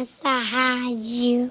essa rádio.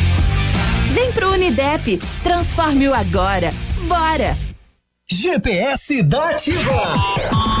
Vem pro Unidep, transforme-o agora. Bora! GPS da Ativa.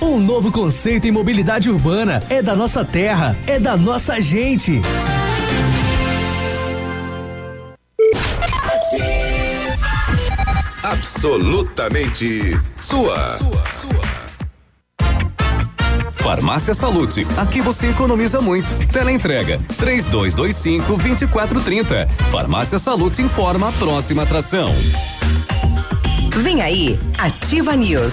Um novo conceito em mobilidade urbana. É da nossa terra, é da nossa gente. Absolutamente sua. Farmácia Salute, aqui você economiza muito. Teleentrega, três dois, dois cinco, vinte e quatro, trinta. Farmácia Salute informa a próxima atração. Vem aí, Ativa News.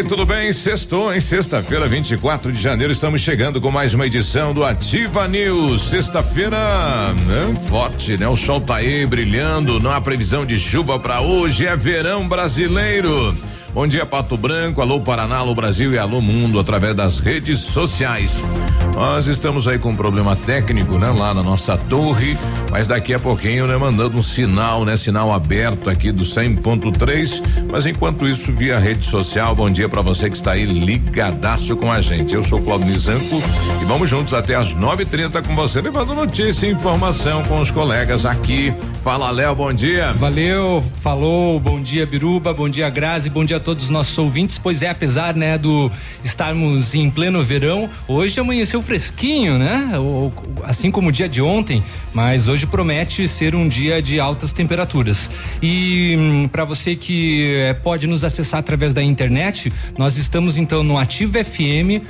Aí, tudo bem? Sextou, em sexta-feira, 24 de janeiro, estamos chegando com mais uma edição do Ativa News. Sexta-feira, né, forte, né? O sol tá aí brilhando, não há previsão de chuva para hoje, é verão brasileiro. Bom dia, Pato Branco, alô Paraná, alô Brasil e alô Mundo, através das redes sociais. Nós estamos aí com um problema técnico, né? Lá na nossa torre, mas daqui a pouquinho, né? Mandando um sinal, né? Sinal aberto aqui do 100.3, mas enquanto isso, via rede social, bom dia para você que está aí ligadaço com a gente. Eu sou Claudio Nizanco e vamos juntos até às 9:30 com você, levando notícia e informação com os colegas aqui. Fala, Léo, bom dia. Valeu, falou, bom dia, Biruba, bom dia, Grazi, bom dia a todos os nossos ouvintes. Pois é, apesar, né, do estarmos em pleno verão, hoje amanheceu fresquinho, né? Assim como o dia de ontem, mas hoje promete ser um dia de altas temperaturas. E hum, para você que eh, pode nos acessar através da internet, nós estamos então no Ativo FM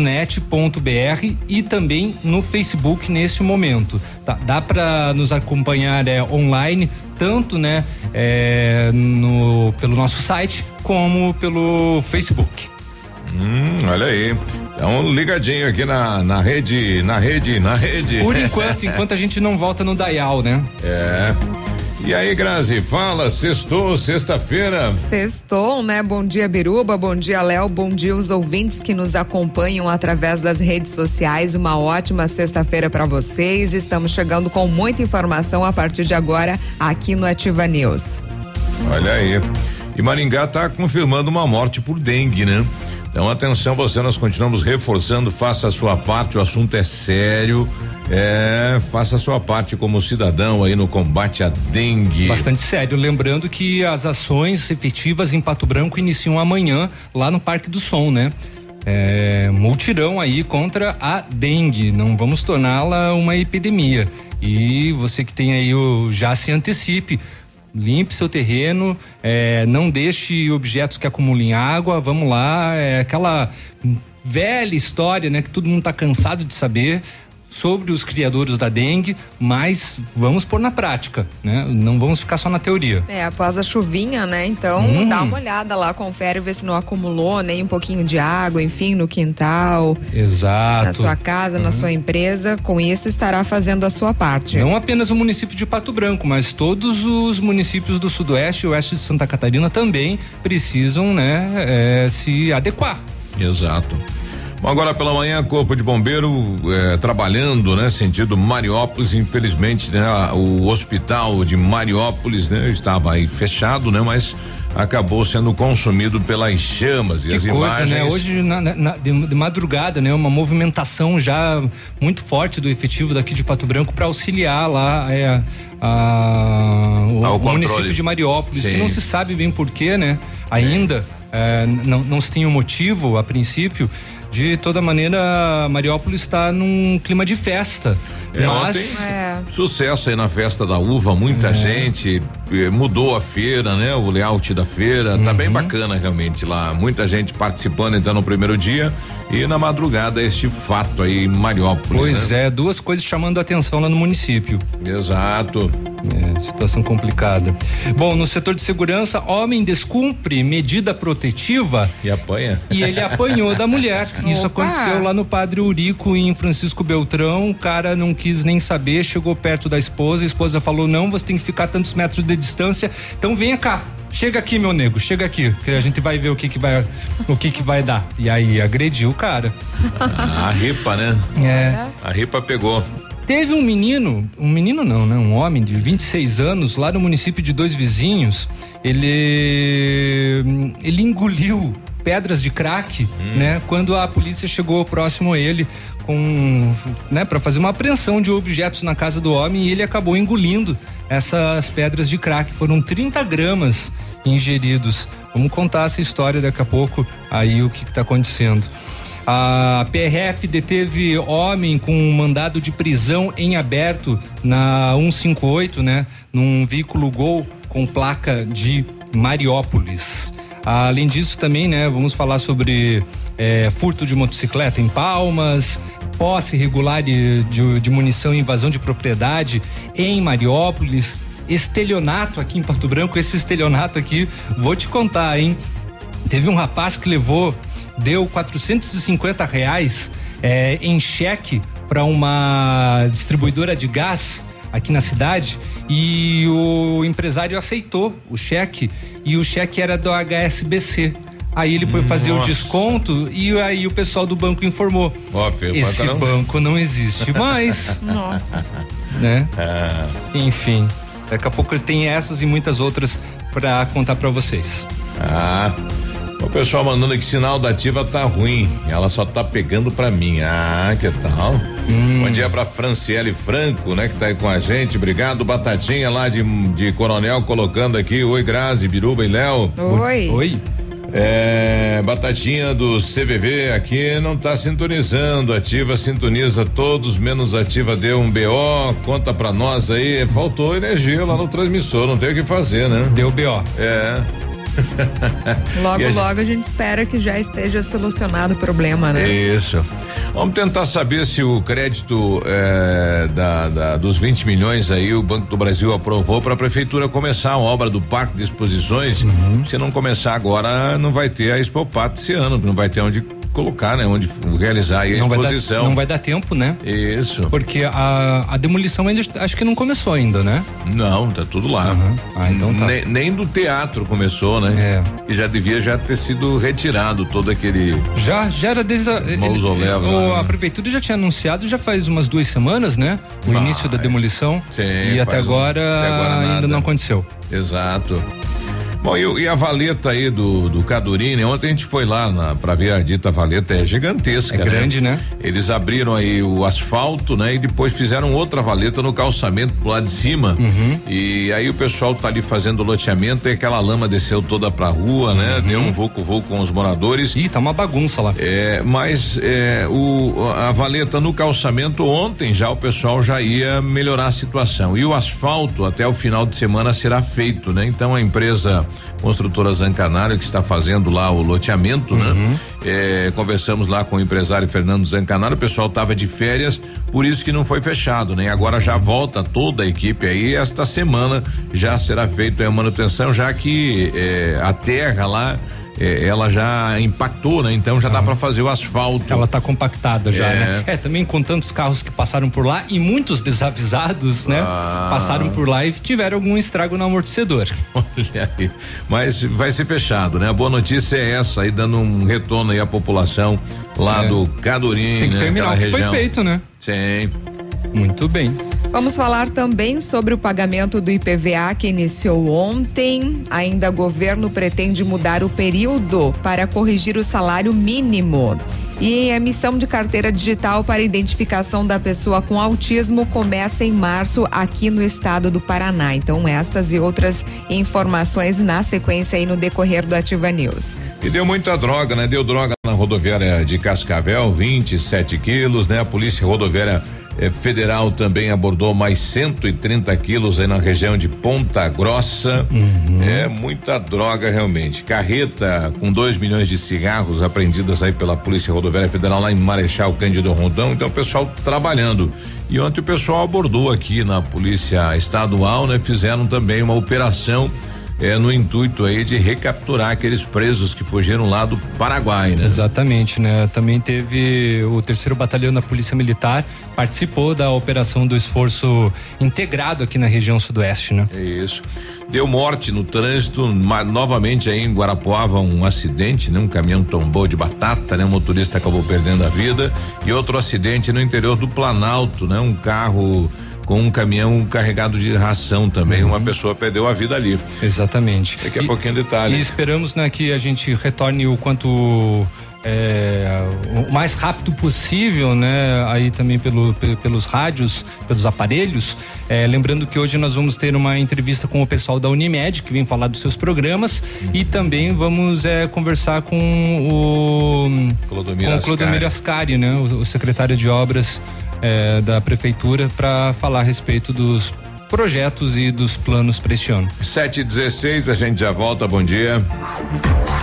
net.br e também no Facebook nesse momento. Tá? Dá para nos acompanhar é, online, tanto né, é, no, pelo nosso site como pelo Facebook. Hum, olha aí. Então ligadinho aqui na, na rede, na rede, na rede. Por enquanto, enquanto a gente não volta no Dial, né? É. E aí, Grazi, fala, sextou, sexta-feira. Sextou, né? Bom dia, Biruba, bom dia, Léo, bom dia os ouvintes que nos acompanham através das redes sociais. Uma ótima sexta-feira para vocês. Estamos chegando com muita informação a partir de agora aqui no Ativa News. Olha aí. E Maringá está confirmando uma morte por dengue, né? Então, atenção, você, nós continuamos reforçando, faça a sua parte, o assunto é sério. É, faça a sua parte como cidadão aí no combate à dengue. Bastante sério. Lembrando que as ações efetivas em Pato Branco iniciam amanhã lá no Parque do Som, né? É, multirão aí contra a dengue. Não vamos torná-la uma epidemia. E você que tem aí o já se antecipe limpe seu terreno, é, não deixe objetos que acumulem água, vamos lá, é aquela velha história, né, que todo mundo está cansado de saber sobre os criadores da dengue, mas vamos pôr na prática, né? Não vamos ficar só na teoria. É, após a chuvinha, né? Então, hum. dá uma olhada lá, confere, vê se não acumulou nem um pouquinho de água, enfim, no quintal. Exato. Na sua casa, na sua empresa. Com isso, estará fazendo a sua parte. Não apenas o município de Pato Branco, mas todos os municípios do Sudoeste e Oeste de Santa Catarina também precisam, né, é, se adequar. Exato. Bom, agora pela manhã, Corpo de Bombeiro eh, trabalhando, né? Sentido Mariópolis, infelizmente, né? O hospital de Mariópolis, né? Estava aí fechado, né? Mas acabou sendo consumido pelas chamas e que as coisa, imagens. Né? Hoje na, na, de, de, madrugada, né? Uma movimentação já muito forte do efetivo daqui de Pato Branco para auxiliar lá é, a, o, o município de Mariópolis, Sim. que não se sabe bem porquê, né? Ainda é, não, não se tem um motivo a princípio de toda maneira, Mariópolis está num clima de festa. É, Mas é. sucesso aí na festa da uva, muita é. gente eh, mudou a feira, né? O layout da feira, uhum. tá bem uhum. bacana realmente lá, muita gente participando então no primeiro dia e na madrugada este fato aí em Mariópolis. Pois né? é, duas coisas chamando a atenção lá no município. Exato. É, situação complicada. Bom, no setor de segurança, homem descumpre medida protetiva e apanha. E ele apanhou da mulher. Isso Opa. aconteceu lá no Padre Urico em Francisco Beltrão. O cara não quis nem saber, chegou perto da esposa, a esposa falou: "Não, você tem que ficar tantos metros de distância. Então venha cá, Chega aqui, meu nego, chega aqui, que a gente vai ver o que que vai, o que que vai dar. E aí agrediu o cara. Ah, a ripa, né? É. A ripa pegou. Teve um menino, um menino não, né? Um homem de 26 anos lá no município de Dois Vizinhos. Ele ele engoliu pedras de crack, hum. né? Quando a polícia chegou próximo a ele com, né, para fazer uma apreensão de objetos na casa do homem e ele acabou engolindo essas pedras de crack. Foram 30 gramas ingeridos. Vamos contar essa história daqui a pouco aí o que está acontecendo. A PRF deteve homem com um mandado de prisão em aberto na 158, né? Num veículo Gol com placa de Mariópolis. Além disso, também, né? Vamos falar sobre é, furto de motocicleta em Palmas, posse irregular de, de, de munição e invasão de propriedade em Mariópolis, estelionato aqui em Porto Branco. Esse estelionato aqui, vou te contar, hein? Teve um rapaz que levou deu 450 reais é, em cheque para uma distribuidora de gás aqui na cidade e o empresário aceitou o cheque e o cheque era do HSBC. Aí ele foi fazer Nossa. o desconto e aí o pessoal do banco informou. Óbvio, Esse não... banco não existe mais. Nossa. Né? Ah. Enfim, daqui a pouco tem essas e muitas outras para contar para vocês. Ah. O pessoal mandando que sinal da ativa tá ruim. Ela só tá pegando pra mim. Ah, que tal? Hum. Bom dia pra Franciele Franco, né? Que tá aí com a gente. Obrigado, Batatinha lá de, de Coronel colocando aqui. Oi, Grazi, Biruba e Léo. Oi. Oi. É, Batatinha do CVV aqui não tá sintonizando. Ativa sintoniza todos, menos ativa deu um BO. Conta pra nós aí. Faltou energia lá no transmissor, não tem o que fazer, né? Deu BO. É. logo, a logo gente... a gente espera que já esteja solucionado o problema, né? Isso. Vamos tentar saber se o crédito é, da, da, dos 20 milhões aí o Banco do Brasil aprovou para a prefeitura começar a obra do Parque de Exposições. Uhum. Se não começar agora, não vai ter a Expo Pato esse ano, não vai ter onde colocar, né? Onde realizar aí a não exposição. Vai dar, não vai dar tempo, né? Isso. Porque a, a demolição ainda acho que não começou ainda, né? Não, tá tudo lá. Uhum. Ah, então tá. Nem, nem, do teatro começou, né? É. E já devia já ter sido retirado todo aquele. Já, já era desde a. Mausoléu. Ele, a prefeitura já tinha anunciado já faz umas duas semanas, né? O ah, início da demolição. Sim, e até agora, um, até agora ainda não aconteceu. Exato. Bom, e, e, a valeta aí do, do Cadurini, ontem a gente foi lá na, pra ver a dita valeta, é gigantesca, é né? grande, né? Eles abriram aí o asfalto, né? E depois fizeram outra valeta no calçamento pro lado de cima. Uhum. E aí o pessoal tá ali fazendo o loteamento e aquela lama desceu toda pra rua, né? Uhum. Deu um vulco com os moradores. Ih, tá uma bagunça lá. É, mas é, o, a valeta no calçamento ontem já o pessoal já ia melhorar a situação. E o asfalto até o final de semana será feito, né? Então a empresa construtora Zancanaro que está fazendo lá o loteamento, né? uhum. né? É, conversamos lá com o empresário Fernando Zancanaro, o pessoal estava de férias, por isso que não foi fechado, né? Agora já volta toda a equipe aí, esta semana já será feita a manutenção, já que é, a terra lá é, ela já impactou, né? Então já dá para fazer o asfalto. Ela tá compactada já, é. né? É, também com tantos carros que passaram por lá e muitos desavisados, né? Ah. Passaram por lá e tiveram algum estrago no amortecedor. Olha aí. Mas vai ser fechado, né? A boa notícia é essa aí, dando um retorno aí à população lá é. do Cadorim, Tem que né? terminar o que região. foi feito, né? Sim. Muito bem. Vamos falar também sobre o pagamento do IPVA que iniciou ontem. Ainda o governo pretende mudar o período para corrigir o salário mínimo. E a emissão de carteira digital para identificação da pessoa com autismo começa em março aqui no estado do Paraná. Então, estas e outras informações na sequência aí no decorrer do Ativa News. E deu muita droga, né? Deu droga na rodoviária de Cascavel, 27 quilos, né? A polícia rodoviária eh, federal também abordou mais 130 quilos aí na região de Ponta Grossa. Uhum. É muita droga realmente. Carreta com 2 milhões de cigarros apreendidas aí pela Polícia Rodoviária Federal lá em Marechal Cândido Rondão. Então o pessoal trabalhando. E ontem o pessoal abordou aqui na Polícia Estadual, né? Fizeram também uma operação é, no intuito aí de recapturar aqueles presos que fugiram lá do Paraguai, né? Exatamente, né? Também teve o terceiro batalhão da Polícia Militar participou da operação do esforço integrado aqui na região sudoeste, né? É isso. Deu morte no trânsito, novamente aí em Guarapuava um acidente, né? Um caminhão tombou de batata, né? O motorista acabou perdendo a vida e outro acidente no interior do Planalto, né? Um carro com um caminhão carregado de ração também. Uhum. Uma pessoa perdeu a vida ali. Exatamente. Daqui a e, pouquinho detalhes. E esperamos né, que a gente retorne o quanto é, o mais rápido possível, né? Aí também pelo, pelos rádios, pelos aparelhos. É, lembrando que hoje nós vamos ter uma entrevista com o pessoal da Unimed que vem falar dos seus programas uhum. e também vamos é, conversar com o Clodomir, com o Clodomir Ascari, né? O, o secretário de obras é, da prefeitura para falar a respeito dos projetos e dos planos para este ano. 7 e 16 a gente já volta. Bom dia.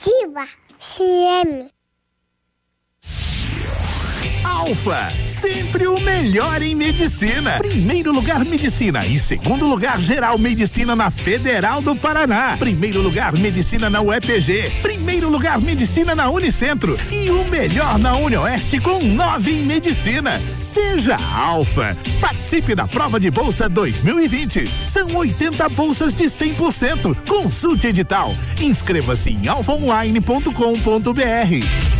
Ativa CM. Alfa, sempre o melhor em medicina. Primeiro lugar medicina e segundo lugar geral medicina na Federal do Paraná. Primeiro lugar medicina na UEPG. Primeiro lugar medicina na Unicentro e o melhor na Unioeste com nove em medicina. Seja Alfa. Participe da prova de bolsa 2020. São 80 bolsas de 100%. Consulte edital. Inscreva-se em alfaonline.com.br.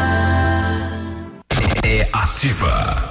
Ativa.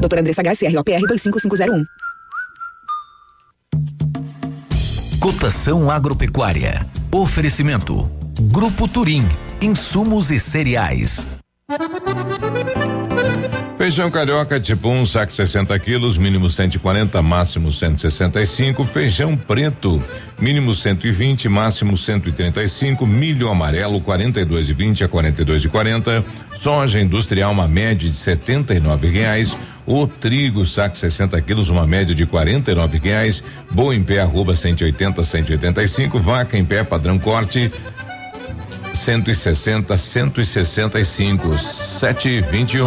Doutora Andressa H, CROPR 25501. Cotação agropecuária. Oferecimento. Grupo Turim. Insumos e cereais. Feijão carioca tipo 1, um, saco 60 quilos, mínimo 140, máximo 165. Feijão preto, mínimo 120, máximo 135. Milho amarelo, 42,20 a 42,40. Soja industrial, uma média de 79 reais. O trigo, saco 60 quilos, uma média de 49 reais. Boa em pé, arroba 180, 185. Vaca em pé, padrão corte. 160, 165, 721.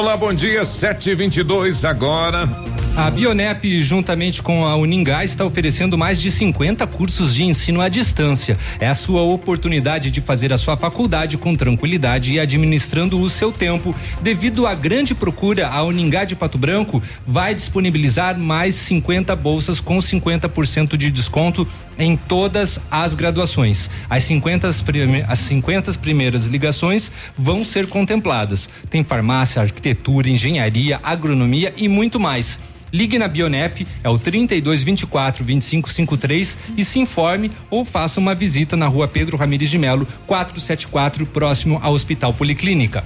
Lá, bom dia, 722 agora. A Bionep, juntamente com a Uningá, está oferecendo mais de 50 cursos de ensino à distância. É a sua oportunidade de fazer a sua faculdade com tranquilidade e administrando o seu tempo. Devido à grande procura, a Uningá de Pato Branco vai disponibilizar mais 50 bolsas com 50% de desconto em todas as graduações. As 50, prime as 50 primeiras ligações vão ser contempladas. Tem farmácia, arquitetura, engenharia, agronomia e muito mais. Ligue na Bionep, é o 32 24 25 53 e se informe ou faça uma visita na rua Pedro Ramires de Melo, 474, próximo ao Hospital Policlínica.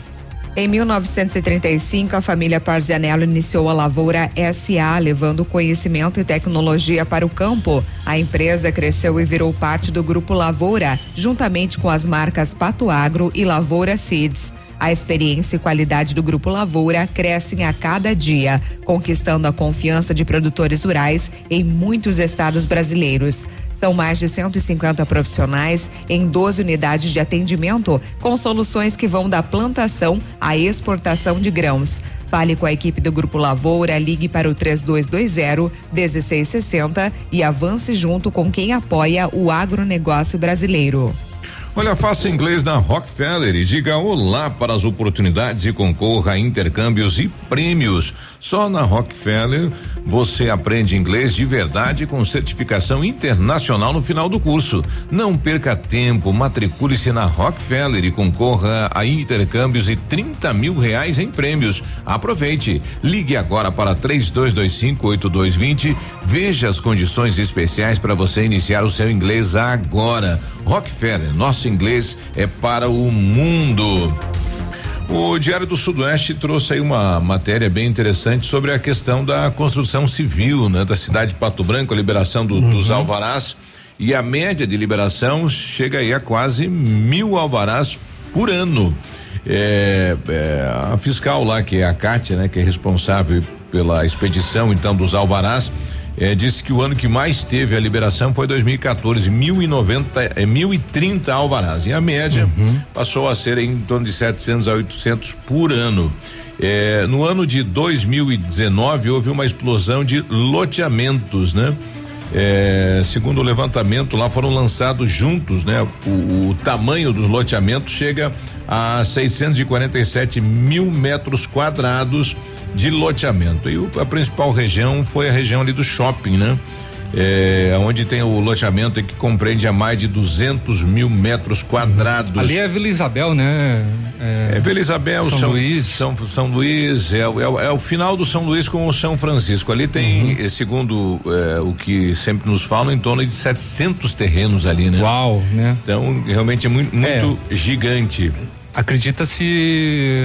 Em 1935, a família Parzianello iniciou a Lavoura SA, levando conhecimento e tecnologia para o campo. A empresa cresceu e virou parte do Grupo Lavoura, juntamente com as marcas Pato Agro e Lavoura Seeds. A experiência e qualidade do Grupo Lavoura crescem a cada dia, conquistando a confiança de produtores rurais em muitos estados brasileiros. São mais de 150 profissionais em 12 unidades de atendimento, com soluções que vão da plantação à exportação de grãos. Fale com a equipe do Grupo Lavoura, ligue para o 3220 1660 e avance junto com quem apoia o agronegócio brasileiro. Olha, faça inglês na Rockefeller e diga olá para as oportunidades e concorra a intercâmbios e prêmios. Só na Rockefeller você aprende inglês de verdade com certificação internacional no final do curso. Não perca tempo, matricule-se na Rockefeller e concorra a intercâmbios e 30 mil reais em prêmios. Aproveite. Ligue agora para 32258220. Veja as condições especiais para você iniciar o seu inglês agora. Rockefeller, nosso inglês é para o mundo. O Diário do Sudoeste trouxe aí uma matéria bem interessante sobre a questão da construção civil, né, da cidade de Pato Branco, a liberação do, uhum. dos alvarás e a média de liberação chega aí a quase mil alvarás por ano. É, é, a fiscal lá, que é a Cátia, né, que é responsável pela expedição então dos alvarás, é, disse que o ano que mais teve a liberação foi 2014, 1090, é, 1030 alvarás. E a média uhum. passou a ser em torno de 700 a 800 por ano. É, no ano de 2019 houve uma explosão de loteamentos, né? É, segundo o levantamento, lá foram lançados juntos, né? O, o tamanho dos loteamentos chega a 647 mil metros quadrados de loteamento. E o, a principal região foi a região ali do shopping, né? É, onde tem o loteamento que compreende a mais de 200 mil metros quadrados. Ali é Vila Isabel, né? É, é Vila Isabel, São, São Luís. São, São Luís, é, é, é, o final do São Luís com o São Francisco. Ali tem, uhum. segundo é, o que sempre nos falam, em torno de 700 terrenos ali, né? Uau, né? Então, realmente é muito, muito é. gigante. Acredita-se,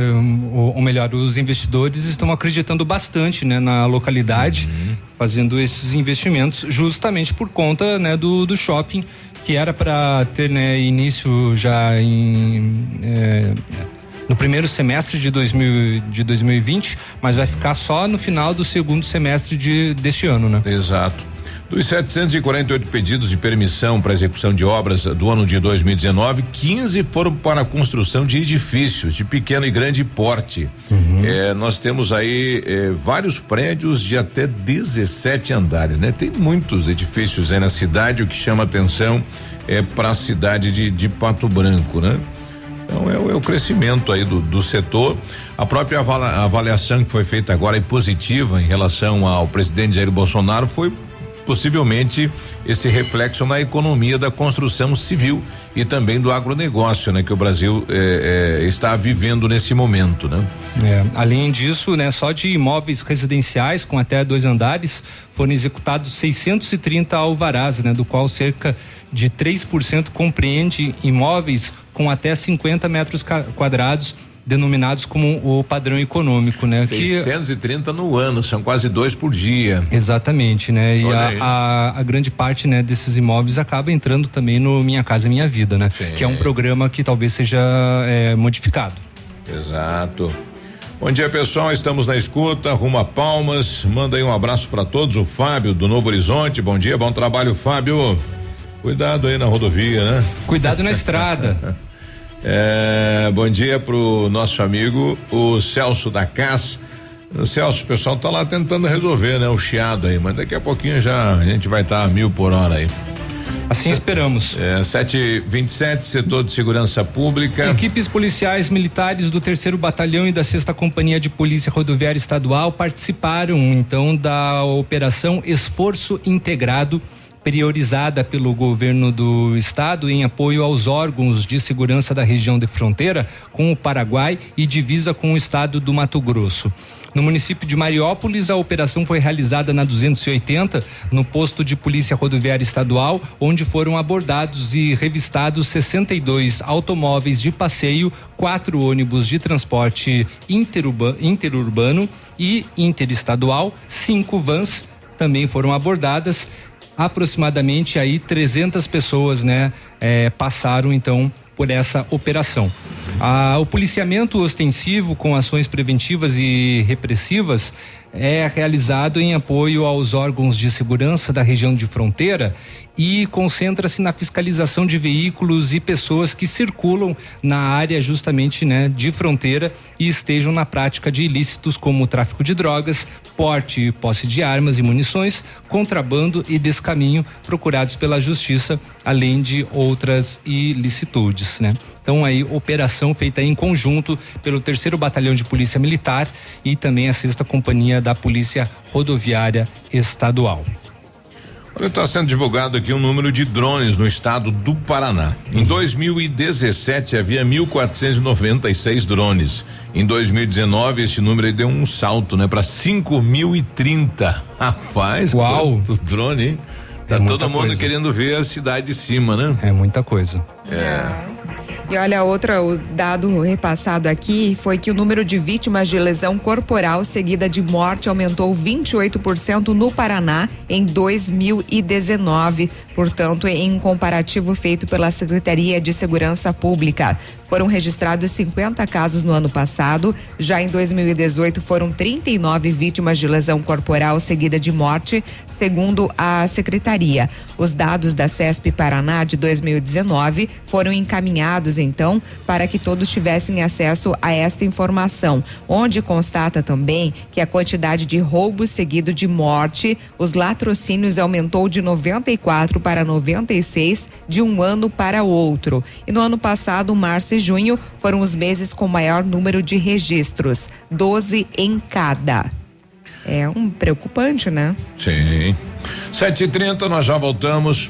ou, ou, melhor, os investidores estão acreditando bastante né, na localidade, uhum. fazendo esses investimentos justamente por conta né, do, do shopping que era para ter né, início já em é, no primeiro semestre de, 2000, de 2020, mas vai ficar só no final do segundo semestre de, deste ano, né? Exato. Dos 748 pedidos de permissão para execução de obras do ano de 2019, 15 foram para a construção de edifícios de pequeno e grande porte. Uhum. É, nós temos aí é, vários prédios de até 17 andares, né? Tem muitos edifícios aí na cidade, o que chama atenção é para a cidade de, de Pato Branco, né? Então é, é, o crescimento aí do, do setor. A própria avaliação que foi feita agora é positiva em relação ao presidente Jair Bolsonaro foi possivelmente esse reflexo na economia da construção civil e também do agronegócio, né, que o Brasil eh, eh, está vivendo nesse momento, né? É, além disso, né, só de imóveis residenciais com até dois andares foram executados 630 alvarás, né, do qual cerca de 3% compreende imóveis com até 50 metros quadrados denominados como o padrão econômico, né? 630 que, no ano, são quase dois por dia. Exatamente, né? E a, a, a, grande parte, né, desses imóveis acaba entrando também no Minha Casa Minha Vida, né? Sim. Que é um programa que talvez seja é, modificado. Exato. Bom dia, pessoal. Estamos na escuta, rumo a Palmas. Manda aí um abraço para todos. O Fábio do Novo Horizonte. Bom dia, bom trabalho, Fábio. Cuidado aí na rodovia, né? Cuidado na estrada. É, bom dia pro nosso amigo, o Celso da CAS. O Celso, o pessoal tá lá tentando resolver, né? O chiado aí, mas daqui a pouquinho já a gente vai estar tá a mil por hora aí. Assim esperamos. É, 727, setor de segurança pública. Equipes policiais militares do terceiro batalhão e da sexta companhia de polícia rodoviária estadual participaram então da operação Esforço Integrado priorizada pelo governo do estado em apoio aos órgãos de segurança da região de fronteira com o Paraguai e divisa com o estado do Mato Grosso. No município de Mariópolis, a operação foi realizada na 280, no posto de Polícia Rodoviária Estadual, onde foram abordados e revistados 62 automóveis de passeio, quatro ônibus de transporte interurbano e interestadual, cinco vans também foram abordadas aproximadamente aí 300 pessoas, né, é, passaram então por essa operação. Ah, o policiamento ostensivo com ações preventivas e repressivas é realizado em apoio aos órgãos de segurança da região de fronteira e concentra-se na fiscalização de veículos e pessoas que circulam na área justamente né, de fronteira e estejam na prática de ilícitos como tráfico de drogas, porte e posse de armas e munições, contrabando e descaminho procurados pela justiça, além de outras ilicitudes, né? Então aí operação feita em conjunto pelo terceiro batalhão de polícia militar e também a sexta companhia da polícia rodoviária estadual. Olha, está sendo divulgado aqui um número de drones no estado do Paraná. Em 2017 havia 1.496 drones. Em 2019 esse número deu um salto, né, para 5.030. Rapaz, Uau. quanto drone, hein? Tá É todo mundo coisa. querendo ver a cidade de cima, né? É muita coisa. É. E olha, outra, o dado repassado aqui foi que o número de vítimas de lesão corporal seguida de morte aumentou 28% no Paraná em 2019, portanto, em um comparativo feito pela Secretaria de Segurança Pública. Foram registrados 50 casos no ano passado, já em 2018 foram 39 vítimas de lesão corporal seguida de morte, segundo a secretaria. Os dados da CESP Paraná de 2019 foram encaminhados então para que todos tivessem acesso a esta informação, onde constata também que a quantidade de roubos seguido de morte, os latrocínios aumentou de 94 para 96 de um ano para outro. E no ano passado, março e junho foram os meses com maior número de registros, 12 em cada. É um preocupante, né? Sim. 7h30, nós já voltamos.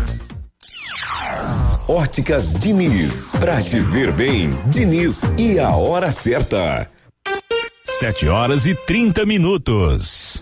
Óticas Diniz. Pra te ver bem, Diniz e a hora certa. 7 horas e 30 minutos.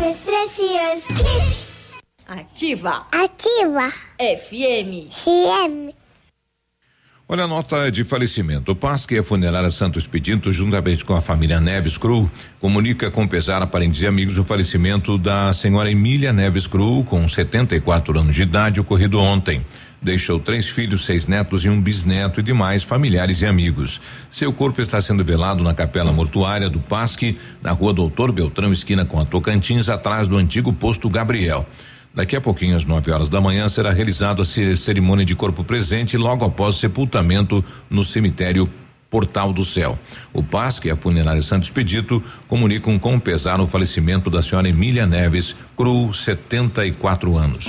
precioso. Clipe. Ativa. Ativa. FM. CM. Olha a nota de falecimento. O PASC e a Funerária Santos Pedinto, juntamente com a família Neves Cru, comunica com pesar a parentes e amigos o falecimento da senhora Emília Neves Cru, com 74 anos de idade, ocorrido ontem. Deixou três filhos, seis netos e um bisneto e demais familiares e amigos. Seu corpo está sendo velado na capela mortuária do Pasque, na rua Doutor Beltrão, esquina com a Tocantins, atrás do antigo posto Gabriel. Daqui a pouquinho, às 9 horas da manhã, será realizada a cerimônia de corpo presente logo após sepultamento no cemitério Portal do Céu. O PASC e a funerária Santos Pedito comunicam com pesar o falecimento da senhora Emília Neves, Cru, 74 anos.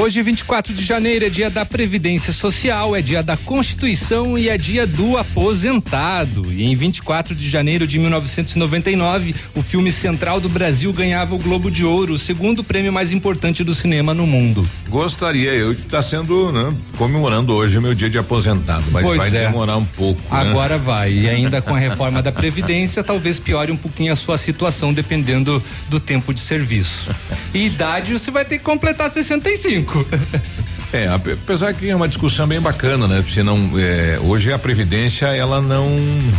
Hoje, 24 de janeiro, é dia da Previdência Social, é dia da Constituição e é dia do aposentado. E em 24 de janeiro de 1999, o filme Central do Brasil ganhava o Globo de Ouro, o segundo prêmio mais importante do cinema no mundo. Gostaria eu de estar tá sendo, né, comemorando hoje o meu dia de aposentado, mas pois vai é. demorar um pouco. né? Agora vai. E ainda com a reforma da Previdência, talvez piore um pouquinho a sua situação, dependendo do tempo de serviço. E idade, você vai ter que completar 65. É, ape- apesar que é uma discussão bem bacana, né? Se não, é, hoje a previdência ela não,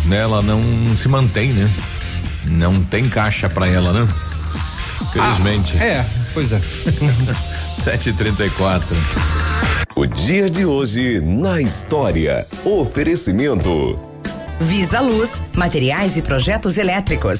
né, ela não se mantém, né? Não tem caixa pra ela, né? Felizmente. É, pois é. 7h34. O dia de hoje na história. Oferecimento. Visa Luz, materiais e projetos elétricos.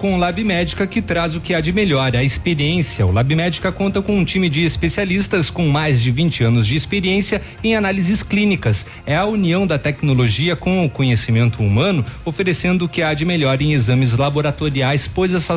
com o Lab Médica que traz o que há de melhor, a experiência. O Lab Médica conta com um time de especialistas com mais de 20 anos de experiência em análises clínicas. É a união da tecnologia com o conhecimento humano, oferecendo o que há de melhor em exames laboratoriais, pois, essa,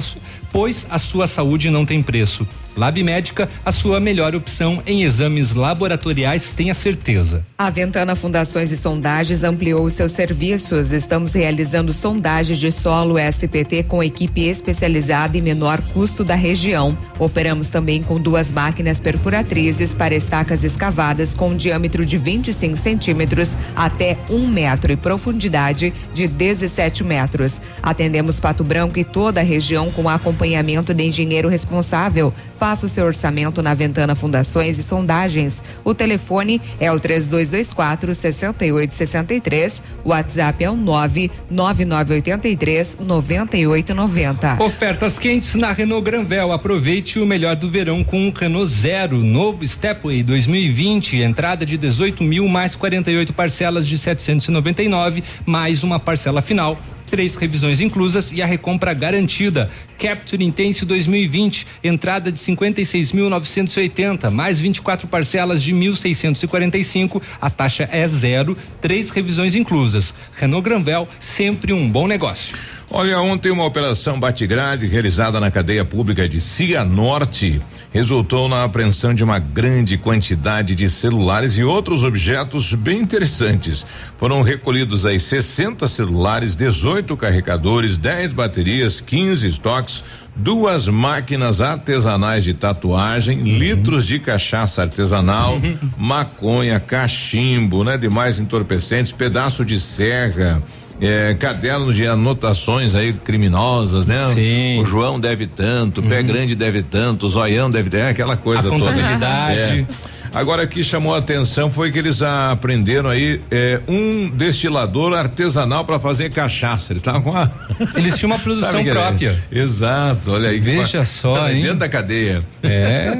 pois a sua saúde não tem preço. Lab Médica, a sua melhor opção em exames laboratoriais, tenha certeza. A Ventana Fundações e Sondagens ampliou seus serviços. Estamos realizando sondagens de solo SPT com equipe especializada e menor custo da região. Operamos também com duas máquinas perfuratrizes para estacas escavadas com um diâmetro de 25 centímetros até um metro e profundidade de 17 metros. Atendemos Pato Branco e toda a região com acompanhamento de engenheiro responsável Faça o seu orçamento na Ventana Fundações e Sondagens. O telefone é o 3224 6863. O WhatsApp é o 99983 9890. Ofertas quentes na Renault Granvel. Aproveite o melhor do verão com o Renault Zero, novo Stepway 2020. Entrada de 18 mil mais 48 parcelas de 799, mais uma parcela final três revisões inclusas e a recompra garantida. Capture Intense 2020, entrada de 56.980, mais 24 parcelas de 1.645, a taxa é zero, três revisões inclusas. Renault Granvel, sempre um bom negócio. Olha, ontem uma operação Batigrade realizada na cadeia pública de Cianorte resultou na apreensão de uma grande quantidade de celulares e outros objetos bem interessantes. Foram recolhidos aí 60 celulares, 18 carregadores, 10 baterias, 15 estoques, duas máquinas artesanais de tatuagem, uhum. litros de cachaça artesanal, uhum. maconha, cachimbo, né? Demais entorpecentes, pedaço de serra é, cadernos de anotações aí criminosas, né? Sim. O João deve tanto, o pé uhum. grande deve tanto, o zoião deve ter, é aquela coisa a toda. Contabilidade. É. Agora, o que chamou a atenção foi que eles aprenderam aí é, um destilador artesanal para fazer cachaça. Eles estavam com a. Eles tinham uma produção é? própria. Exato, olha aí. Veja só, hein? Dentro da cadeia. É.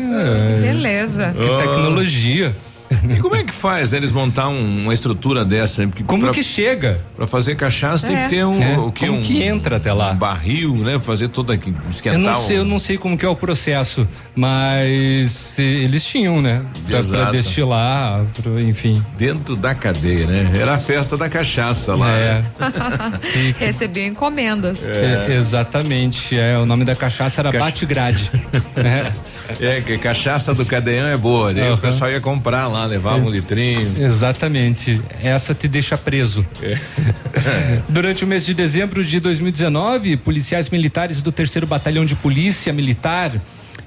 Beleza. Que tecnologia. E como é que faz né, eles montar um, uma estrutura dessa? Né? Porque como pra, que chega? Para fazer cachaça é. tem que ter um é. o que como um que entra até lá? Um barril, né? Fazer toda aqui esquentar. Eu não sei, eu não sei como que é o processo, mas eles tinham, né? Para destilar, pra, enfim. Dentro da cadeia, né? Era a festa da cachaça lá. É. Né? Recebia encomendas. É. é. exatamente, é o nome da cachaça era Cacha... Bate-grade. é. é que cachaça do cadeião é boa, daí uhum. o pessoal ia comprar lá levava um litrinho. Exatamente. Essa te deixa preso. É. Durante o mês de dezembro de 2019, policiais militares do terceiro batalhão de polícia militar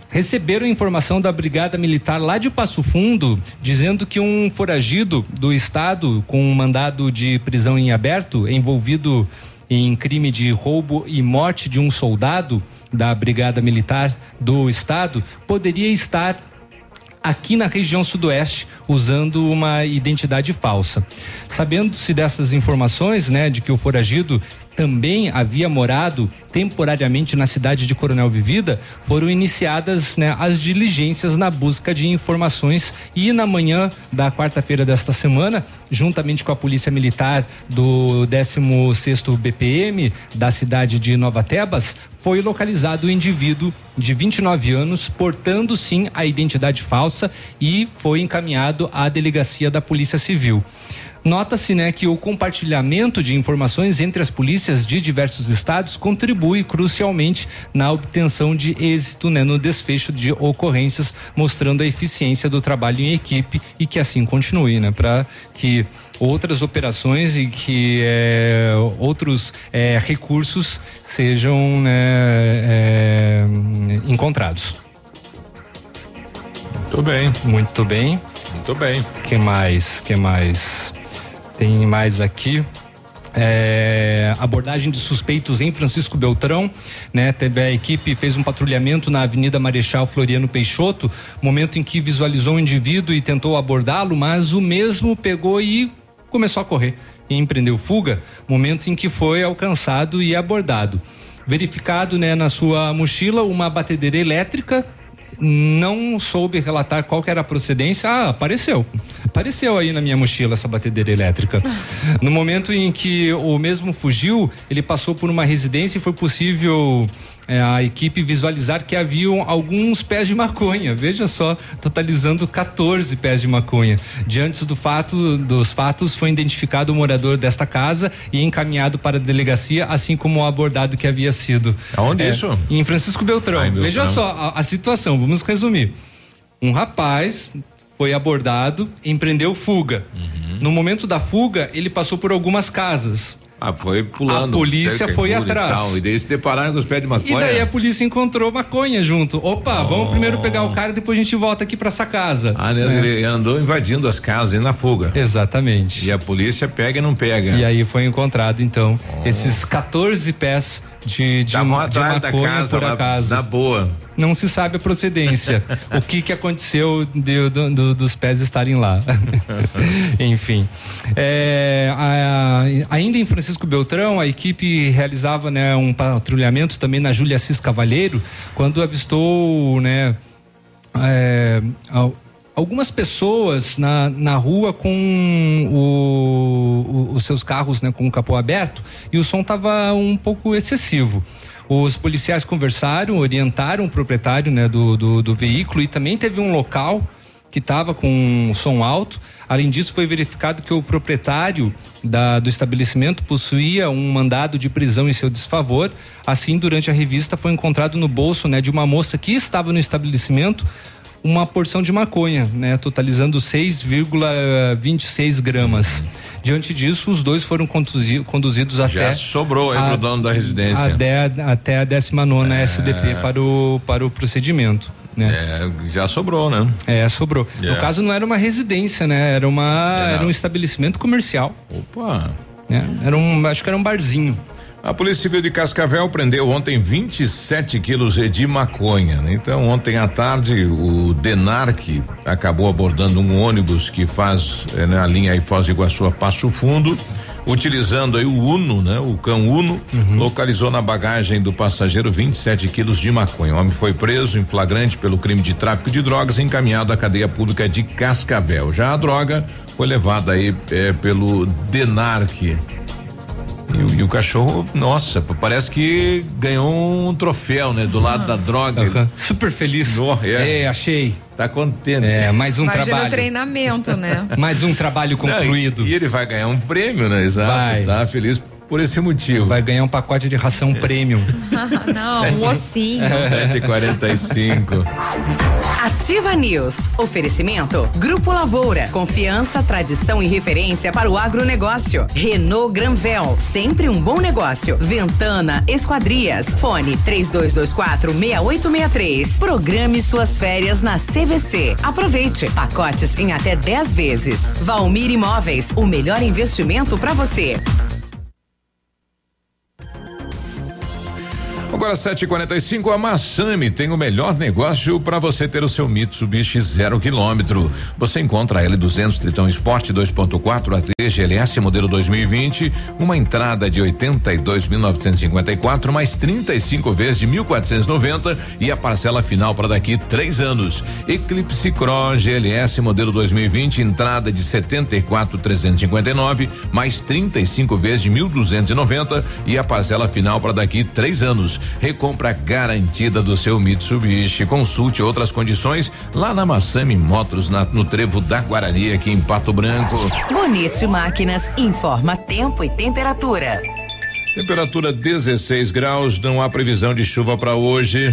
receberam informação da Brigada Militar lá de Passo Fundo, dizendo que um foragido do estado com um mandado de prisão em aberto, envolvido em crime de roubo e morte de um soldado da Brigada Militar do estado, poderia estar aqui na região sudoeste usando uma identidade falsa. Sabendo-se dessas informações, né, de que o foragido também havia morado temporariamente na cidade de Coronel Vivida, foram iniciadas né, as diligências na busca de informações e na manhã da quarta-feira desta semana, juntamente com a Polícia Militar do 16º BPM da cidade de Nova Tebas, foi localizado o indivíduo de 29 anos portando sim a identidade falsa e foi encaminhado à delegacia da Polícia Civil. Nota-se, né, que o compartilhamento de informações entre as polícias de diversos estados contribui crucialmente na obtenção de êxito, né, no desfecho de ocorrências, mostrando a eficiência do trabalho em equipe e que assim continue, né, para que outras operações e que é, outros é, recursos sejam né, é, encontrados. Muito bem. Muito bem. Muito bem. Que mais? Que mais? Tem mais aqui. É, abordagem de suspeitos em Francisco Beltrão, né? Teve a equipe fez um patrulhamento na Avenida Marechal Floriano Peixoto, momento em que visualizou o um indivíduo e tentou abordá-lo, mas o mesmo pegou e começou a correr e empreendeu fuga, momento em que foi alcançado e abordado. Verificado, né, na sua mochila uma batedeira elétrica, não soube relatar qual era a procedência, ah, apareceu. apareceu aí na minha mochila essa batedeira elétrica. No momento em que o mesmo fugiu, ele passou por uma residência e foi possível é, a equipe visualizar que haviam alguns pés de maconha. Veja só, totalizando 14 pés de maconha. Diante do fato, dos fatos, foi identificado o morador desta casa e encaminhado para a delegacia, assim como o abordado que havia sido. Aonde É, isso? Em Francisco Beltrão. Em Veja só a, a situação, vamos resumir. Um rapaz foi abordado, empreendeu fuga. Uhum. No momento da fuga, ele passou por algumas casas. Ah, foi pulando. A polícia foi e atrás. tal, E, daí se depararam com os pés de E maconha. daí a polícia encontrou maconha junto. Opa, vamos primeiro pegar o cara, depois a gente volta aqui pra essa casa. Ah, né? É. Ele andou invadindo as casas e na fuga. Exatamente. E a polícia pega e não pega. E aí foi encontrado, então, esses 14 pés de, de, Estavam de atrás da maconha casa, por acaso. na boa. Não se sabe a procedência. o que que aconteceu de- do- do- dos pés estarem lá. Enfim. É, a- ainda em Francisco Beltrão, a equipe realizava né, um patrulhamento também na Júlia Assis Cavalheiro, quando avistou, né, é, algumas pessoas na, na rua com o- o- os seus carros né, com o capô aberto e o som estava um pouco excessivo. Os policiais conversaram, orientaram o proprietário né, do, do, do veículo e também teve um local que estava com som alto. Além disso, foi verificado que o proprietário da- do estabelecimento possuía um mandado de prisão em seu desfavor. Assim, durante a revista, foi encontrado no bolso né, de uma moça que estava no estabelecimento uma porção de maconha, né, totalizando 6,26 gramas. Diante disso, os dois foram conduzi- conduzidos até sobrou aí a- pro dono da residência. até, até a 19 É. SDP para o, para o procedimento. Né? É, já sobrou, né? É, sobrou. É. No caso, não era uma residência, né? Era uma, É, era um estabelecimento comercial. Opa! Né? Era um, acho que era um barzinho. A Polícia Civil de Cascavel prendeu ontem 27 quilos de maconha. né? Então, ontem à tarde, o Denarc acabou abordando um ônibus que faz eh, né, a linha aí Foz do Iguaçu a Passo Fundo. Utilizando aí o Uno, né? O cão Uno, localizou na bagagem do passageiro 27 quilos de maconha. O homem foi preso em flagrante pelo crime de tráfico de drogas e encaminhado à cadeia pública de Cascavel. Já a droga foi levada aí eh, pelo Denarc. E, o- e o cachorro, nossa, parece que ganhou um troféu, né? Do lado da droga. Ele- Super feliz. No, é. É, achei. Tá contente. É, mais um Imagina o trabalho. treinamento, né? Mais um trabalho concluído. Não, e, e ele vai ganhar um prêmio, né? Exato. Vai. Tá feliz por esse motivo. Vai ganhar um pacote de ração premium. Não, um ossinho. 7h45. Ativa News. Oferecimento. Grupo Lavoura. Confiança, tradição e referência para o agronegócio. Renault Granvel. Sempre um bom negócio. Ventana Esquadrias. Fone 3224 6863. Programe suas férias na CVC. Aproveite. Pacotes em até 10 vezes. Valmir Imóveis. O melhor investimento para você. Agora 7:45 a Massami tem o melhor negócio para você ter o seu Mitsubishi zero quilômetro. Você encontra a L200 Tritão Sport 2.4 AT GLS modelo 2020, uma entrada de 82.954 mais 35 vezes de 1.490 e a parcela final para daqui três anos. Eclipse Cross GLS modelo 2020, entrada de 74.359 mais 35 vezes de 1.290 e a parcela final para daqui três anos. Recompra garantida do seu Mitsubishi. Consulte outras condições lá na Massami Motors, na- no Trevo da Guarani, aqui em Pato Branco. Bonito Máquinas informa tempo e temperatura. Temperatura 16 graus, não há previsão de chuva para hoje.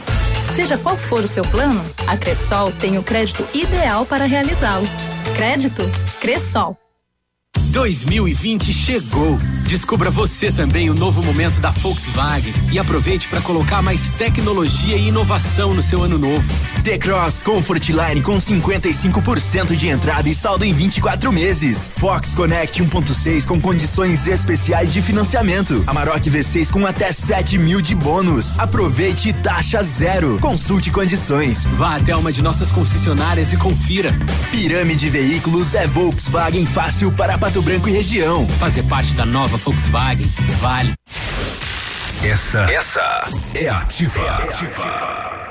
Seja qual for o seu plano, a Cressol tem o crédito ideal para realizá-lo. Crédito Cressol. 2020 chegou. Descubra você também o novo momento da Volkswagen e aproveite para colocar mais tecnologia e inovação no seu ano novo. T-Cross Comfort Line com 55% de entrada e saldo em 24 meses. Fox Connect 1.6 com condições especiais de financiamento. Amarok V6 com até 7 mil de bônus. Aproveite taxa zero. Consulte condições. Vá até uma de nossas concessionárias e confira. Pirâmide Veículos é Volkswagen fácil para Pato Branco e região. Fazer parte da nova Volkswagen vale. Essa, essa é ativa. É ativa.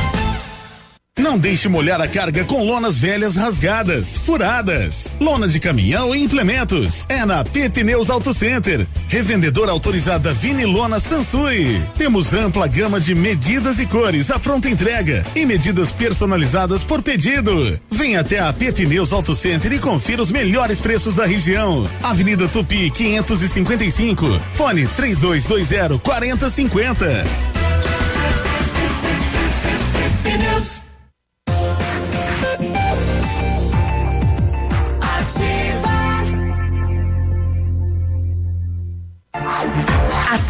Não deixe molhar a carga com lonas velhas rasgadas, furadas. Lona de caminhão e implementos. É na P Pneus Auto Center. Revendedora autorizada Vini Lona Sansui. Temos ampla gama de medidas e cores à pronta entrega e medidas personalizadas por pedido. Venha até a P Pneus Auto Center e confira os melhores preços da região. Avenida Tupi 555. Fone 3220 4050.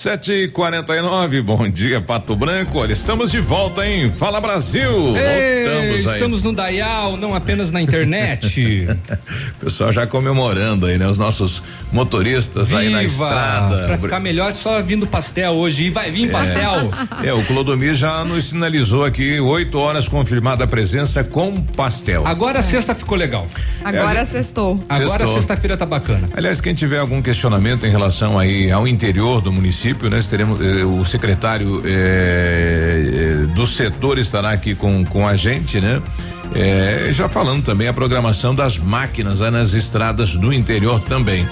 Sete e quarenta e nove, bom dia Pato Branco, olha, estamos de volta em Fala Brasil, Ei, voltamos aí. Estamos no Dayal, não apenas na internet. Pessoal já comemorando aí, né? Os nossos motoristas aí na estrada. Pra ficar melhor, só vindo pastel hoje, e vai vir pastel. É, o Clodomir já nos sinalizou aqui, oito horas confirmada a presença com pastel. Agora a sexta ficou legal. Agora É, sextou. Agora sexta-feira tá bacana. Aliás, quem tiver algum questionamento em relação aí ao interior do município, né? Teremos eh, o secretário eh, eh, do setor estará aqui com com a gente, né? Eh, já falando também a programação das máquinas aí nas estradas do interior também.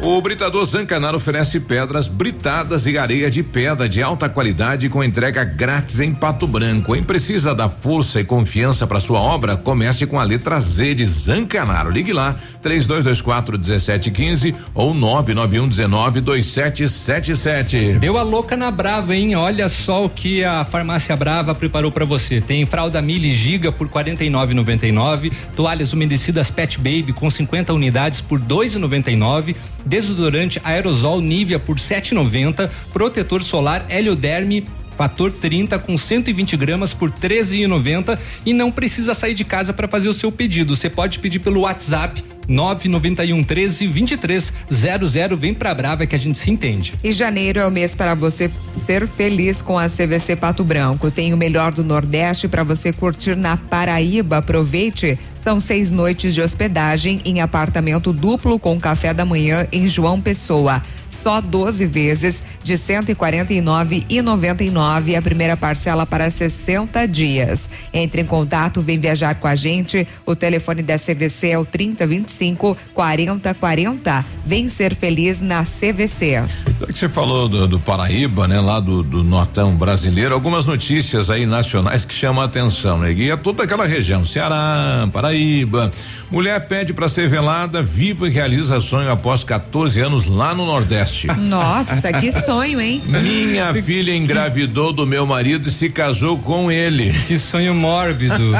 O Britador Zancanaro oferece pedras britadas e areia de pedra de alta qualidade com entrega grátis em Pato Branco. Quem precisa dar força e confiança para sua obra, comece com a letra Z de Zancanaro. Ligue lá, 3224 1715 ou 991 19 2777. Deu a louca na Brava, hein? Olha só o que a Farmácia Brava preparou pra você. Tem fralda Mili Giga por R$ 49,99, toalhas umedecidas Pet Baby com 50 unidades por R$ 2,99, desodorante aerosol Nivea por R$ 7,90, protetor solar Helioderme Fator 30 com 120 gramas por 13,90 e não precisa sair de casa para fazer o seu pedido. Você pode pedir pelo WhatsApp 991 13 23 00. Vem pra Brava que a gente se entende. E janeiro é o mês para você ser feliz com a CVC Pato Branco. Tem o melhor do Nordeste para você curtir na Paraíba. Aproveite. São seis noites de hospedagem em apartamento duplo com café da manhã em João Pessoa. Só 12 vezes de 149,99 a primeira parcela para 60 dias. Entre em contato, vem viajar com a gente. O telefone da CVC é o 3025 4040. Vem ser feliz na CVC. Que você falou do, do Paraíba, né? Lá do, do Nortão brasileiro, algumas notícias aí nacionais que chamam a atenção, né? E é toda aquela região, Ceará, Paraíba. Mulher pede para ser velada, viva e realiza sonho após 14 anos lá no Nordeste. Nossa, que sonho, hein? Minha filha engravidou do meu marido e se casou com ele. Que sonho mórbido.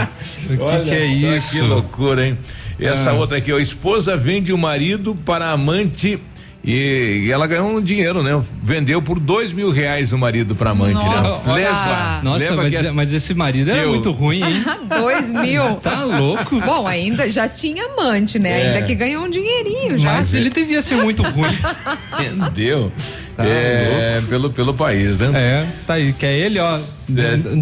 O que, Olha que é isso? Que loucura, hein? Essa Ah. outra aqui, ó. Esposa vende o marido para amante E, e ela ganhou um dinheiro, né? Vendeu por dois mil reais o marido pra amante, né? Nossa. Leva. Nossa, leva mas, que é- mas esse marido era Eu- muito ruim, hein? Dois mil. Tá louco. Bom, ainda já tinha amante, né? É. Ainda que ganhou um dinheirinho já. Mas ele devia ser muito ruim. Vendeu. Tá é, pelo, pelo país, né? É, tá aí, que é ele, ó.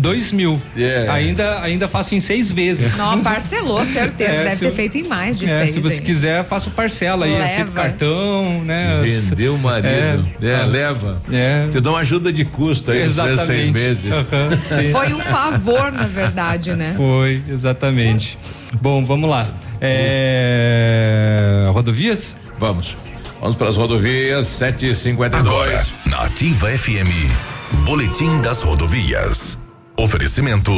Dois mil. É. Ainda, ainda faço em seis vezes. Não, parcelou, certeza. É, Deve ter eu- feito em mais de É, seis. se você hein? quiser, faço parcela aí, Leva. aceito cartão, né? Vendeu o marido. É, leva. É. Te dá uma ajuda de custo aí, nos Exatamente. seis meses. Aham. Foi um favor, na verdade, né? Foi, exatamente. Bom, vamos lá. É... Rodovias? Vamos. Vamos para as rodovias, 752. Na Ativa FM, Boletim das Rodovias. Oferecimento: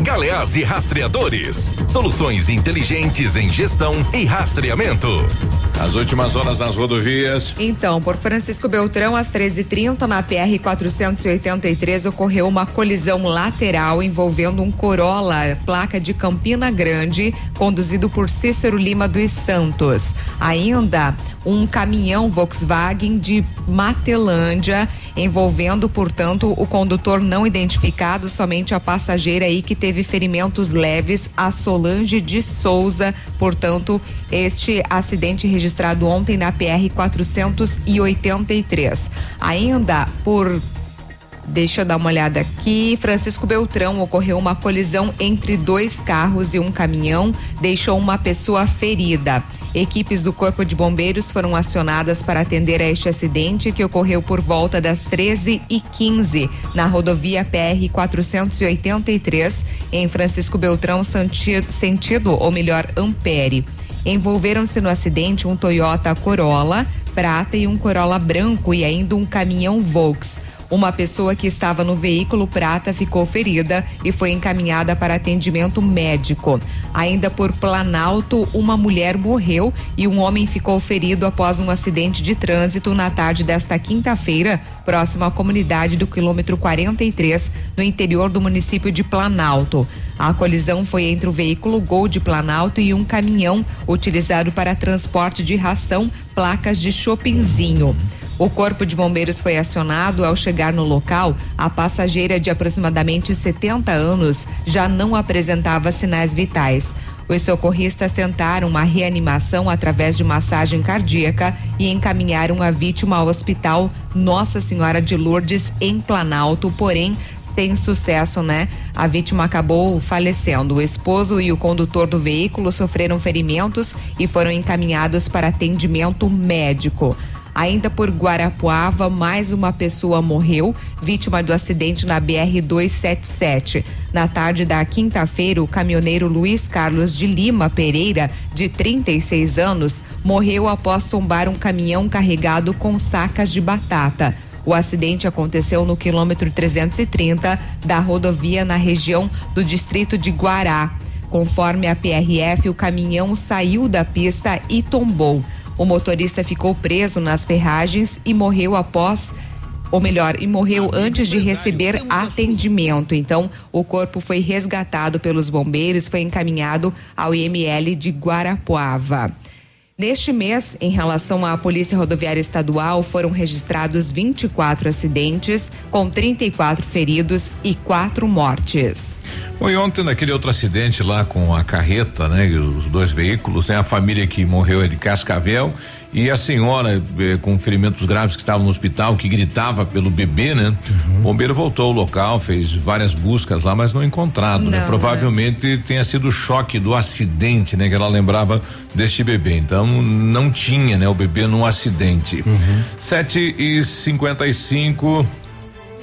Galeás e Rastreadores. Soluções inteligentes em gestão e rastreamento. As últimas horas nas rodovias. Então, por Francisco Beltrão, às 13h30, na PR 483, ocorreu uma colisão lateral envolvendo um Corolla, placa de Campina Grande, conduzido por Cícero Lima dos Santos. Ainda um caminhão Volkswagen de Matelândia, envolvendo, portanto, o condutor não identificado, somente a passageira aí que teve ferimentos leves, a Solange de Souza. Portanto, este acidente registrado ontem na PR 483. Ainda por Deixa eu dar uma olhada aqui. Francisco Beltrão ocorreu uma colisão entre dois carros e um caminhão, deixou uma pessoa ferida. Equipes do Corpo de Bombeiros foram acionadas para atender a este acidente que ocorreu por volta das 13 e 15 na rodovia PR 483 em Francisco Beltrão, sentido ou melhor, Ampere. Envolveram-se no acidente um Toyota Corolla prata e um Corolla branco e ainda um caminhão Volks. Uma pessoa que estava no veículo prata ficou ferida e foi encaminhada para atendimento médico. Ainda por Planalto, uma mulher morreu e um homem ficou ferido após um acidente de trânsito na tarde desta quinta-feira, próximo à comunidade do quilômetro 43, no interior do município de Planalto. A colisão foi entre o veículo Gol de Planalto e um caminhão utilizado para transporte de ração, placas de Chopinzinho. O corpo de bombeiros foi acionado ao chegar no local. A passageira de aproximadamente 70 anos já não apresentava sinais vitais. Os socorristas tentaram uma reanimação através de massagem cardíaca e encaminharam a vítima ao hospital Nossa Senhora de Lourdes, em Planalto, porém sem sucesso, né? A vítima acabou falecendo. O esposo e o condutor do veículo sofreram ferimentos e foram encaminhados para atendimento médico. Ainda por Guarapuava, mais uma pessoa morreu, vítima do acidente na BR 277. Na tarde da quinta-feira, o caminhoneiro Luiz Carlos de Lima Pereira, de 36 anos, morreu após tombar um caminhão carregado com sacas de batata. O acidente aconteceu no quilômetro 330 da rodovia na região do distrito de Guará. Conforme a PRF, o caminhão saiu da pista e tombou. O motorista ficou preso nas ferragens e morreu após ou melhor, e morreu antes de receber atendimento. Então, o corpo foi resgatado pelos bombeiros, foi encaminhado ao IML de Guarapuava. Neste mês, em relação à Polícia Rodoviária Estadual, foram registrados 24 acidentes, com 34 feridos e quatro mortes. Foi ontem naquele outro acidente lá com a carreta, né? Os dois veículos, né? A família que morreu é de Cascavel e a senhora eh, com ferimentos graves que estava no hospital, que gritava pelo bebê, né? O bombeiro voltou ao local, fez várias buscas lá, mas não encontrado, né? Não, Provavelmente tenha sido o choque do acidente, né? Que ela lembrava deste bebê. Então não tinha, né? O bebê num acidente. Sete e cinquenta e cinco.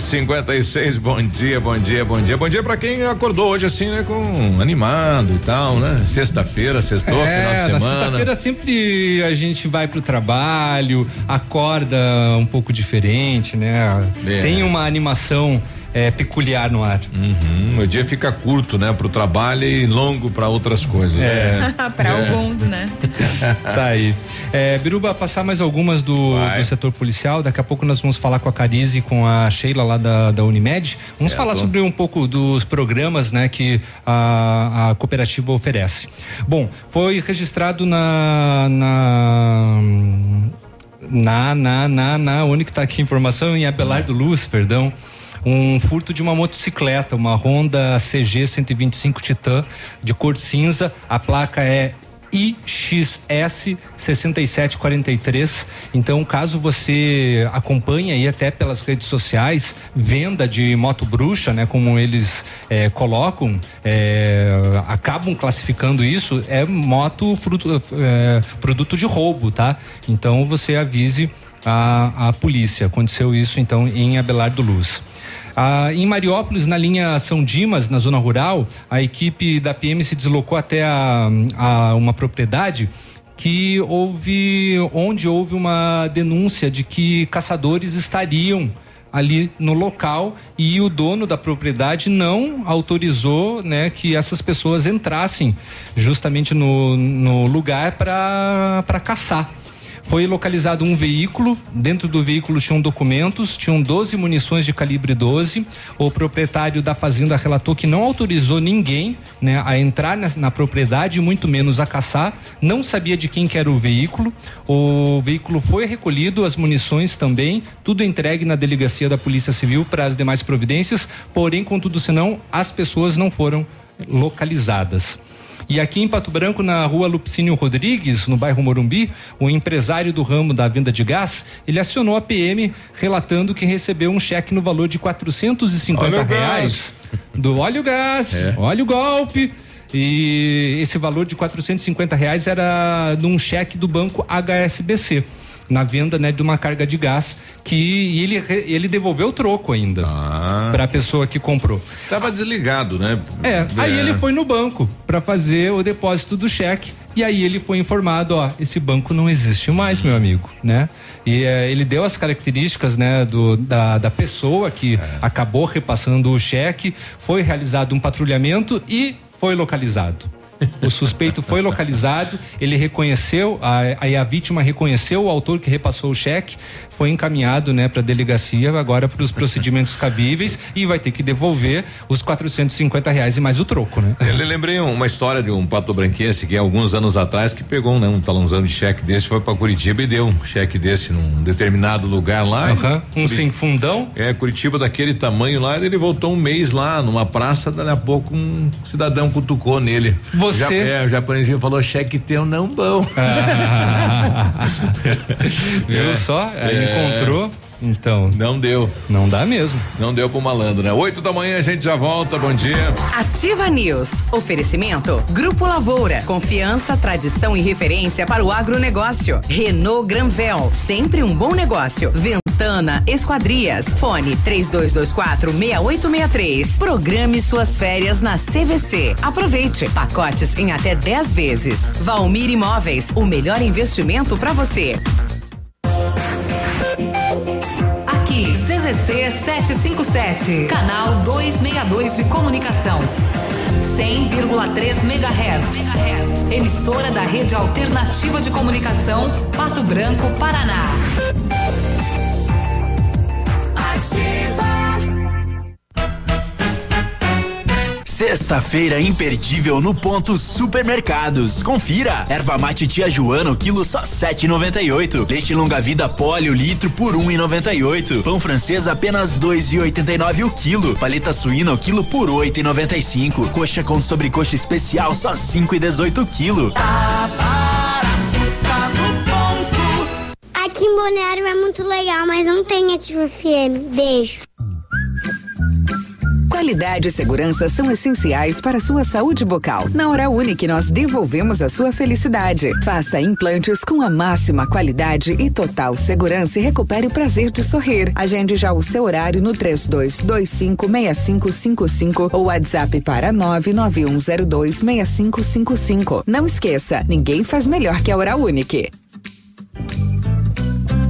cinquenta e seis, bom dia, bom dia, bom dia. Bom dia pra quem acordou hoje assim, né, com animado e tal, né? Sexta-feira, sextou, é, final de Na semana. sexta-feira sempre a gente vai pro trabalho, acorda um pouco diferente, né? É. Tem uma animação é, peculiar no ar. Uhum, o dia fica curto, né, pro trabalho e longo pra outras coisas. É. Para É. alguns, né? Tá aí. É, Biruba, passar mais algumas do, do setor policial. Daqui a pouco nós vamos falar com a Carize e com a Sheila lá da, da Unimed. Vamos Certo. falar sobre um pouco dos programas né, que a, a cooperativa oferece. Bom, foi registrado na. na na, na, na, na, onde que tá aqui a informação? Em Abelardo Luz, perdão. Um furto de uma motocicleta, uma Honda CG 125 Titan, de cor cinza. A placa é IXS 6743. Então, caso você acompanhe aí até pelas redes sociais, venda de moto bruxa, né? Como eles eh, colocam, eh, acabam classificando isso, é moto fruto, eh, produto de roubo, tá? Então você avise a, a polícia. Aconteceu isso então em Abelardo Luz. Ah, em Mariópolis, na linha São Dimas, na zona rural, a equipe da PM se deslocou até a, a uma propriedade que houve, onde houve uma denúncia de que caçadores estariam ali no local e o dono da propriedade não autorizou né, que essas pessoas entrassem justamente no, no lugar para caçar. Foi localizado um veículo, dentro do veículo tinham documentos, tinham 12 munições de calibre 12. O proprietário da fazenda relatou que não autorizou ninguém né, a entrar na, na propriedade, muito menos a caçar. Não sabia de quem que era o veículo. O veículo foi recolhido, as munições também, tudo entregue na delegacia da Polícia Civil para as demais providências. Porém, contudo, senão, as pessoas não foram localizadas. E aqui em Pato Branco, na rua Lupicínio Rodrigues, no bairro Morumbi, o empresário do ramo da venda de gás, ele acionou a PM relatando que recebeu um cheque no valor de 450 Olha reais do óleo gás, É. olha o golpe. E esse valor de 450 reais era num cheque do banco HSBC. Na venda né, de uma carga de gás que ele, ele devolveu o troco ainda para a pessoa que comprou. Tava desligado, né? É, aí ele foi no banco para fazer o depósito do cheque e aí ele foi informado, ó, esse banco não existe mais, meu amigo, né? E eh, ele deu as características, né, do, da, da pessoa que acabou repassando o cheque, foi realizado um patrulhamento e foi localizado. O suspeito foi localizado, ele reconheceu, a- aí a vítima reconheceu o autor que repassou o cheque, foi encaminhado, né, para delegacia agora para os procedimentos cabíveis e vai ter que devolver os 450 reais e mais o troco, né? Eu lembrei uma história de um pato branquense que alguns anos atrás que pegou né, um talãozão de cheque desse, foi para Curitiba e deu um cheque desse num determinado lugar lá. Aham, um sem fundão. É, Curitiba daquele tamanho lá, ele voltou um mês lá numa praça, dali a pouco um cidadão cutucou nele. Você- Já, é, o japonesinho falou, cheque teu não bom. Viu É. só? Aí É. encontrou. Então. Não deu. Não dá mesmo. Não deu pro malandro, né? Oito da manhã a gente já volta, bom dia. Ativa News. Oferecimento. Grupo Lavoura. Confiança, tradição e referência para o agronegócio. Renault Granvel. Sempre um bom negócio. Ventana Esquadrias. Fone 3224 6863. Programe suas férias na CVC. Aproveite. Pacotes em até 10 vezes. Valmir Imóveis. O melhor investimento para você. Aqui, CZC 757, canal 262 de comunicação. 100,3 MHz. Emissora da Rede Alternativa de Comunicação, Pato Branco, Paraná. Sexta-feira imperdível no ponto Supermercados. Confira. Erva mate tia Joana, o quilo só 7,98. Leite longa vida Poli, o litro por 1,98. Pão francês apenas 2,89 o quilo. Paleta suína o quilo por 8,95. Coxa com sobrecoxa especial só 5,18 o quilo. Aqui em Balneário é muito legal, mas não tem ativo FM. Beijo. Qualidade e segurança são essenciais para a sua saúde bucal. Na Hora Unique, nós devolvemos a sua felicidade. Faça implantes com a máxima qualidade e total segurança e recupere o prazer de sorrir. Agende já o seu horário no 32256555 ou WhatsApp para 991026555. Não esqueça, ninguém faz melhor que a Hora Unique.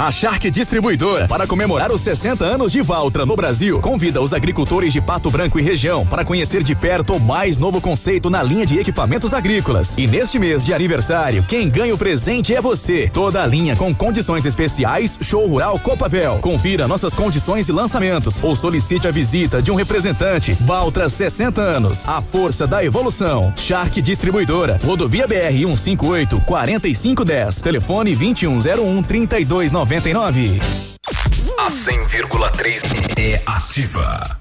A Shark Distribuidora, para comemorar os 60 anos de Valtra no Brasil, convida os agricultores de Pato Branco e região para conhecer de perto o mais novo conceito na linha de equipamentos agrícolas. E neste mês de aniversário, quem ganha o presente é você. Toda a linha com condições especiais, Show Rural Copavel. Confira nossas condições e lançamentos ou solicite a visita de um representante. Valtra 60 anos, a força da evolução. Shark Distribuidora, Rodovia BR 158 4510, telefone 2101 3290 99. A 100,3 é ativa.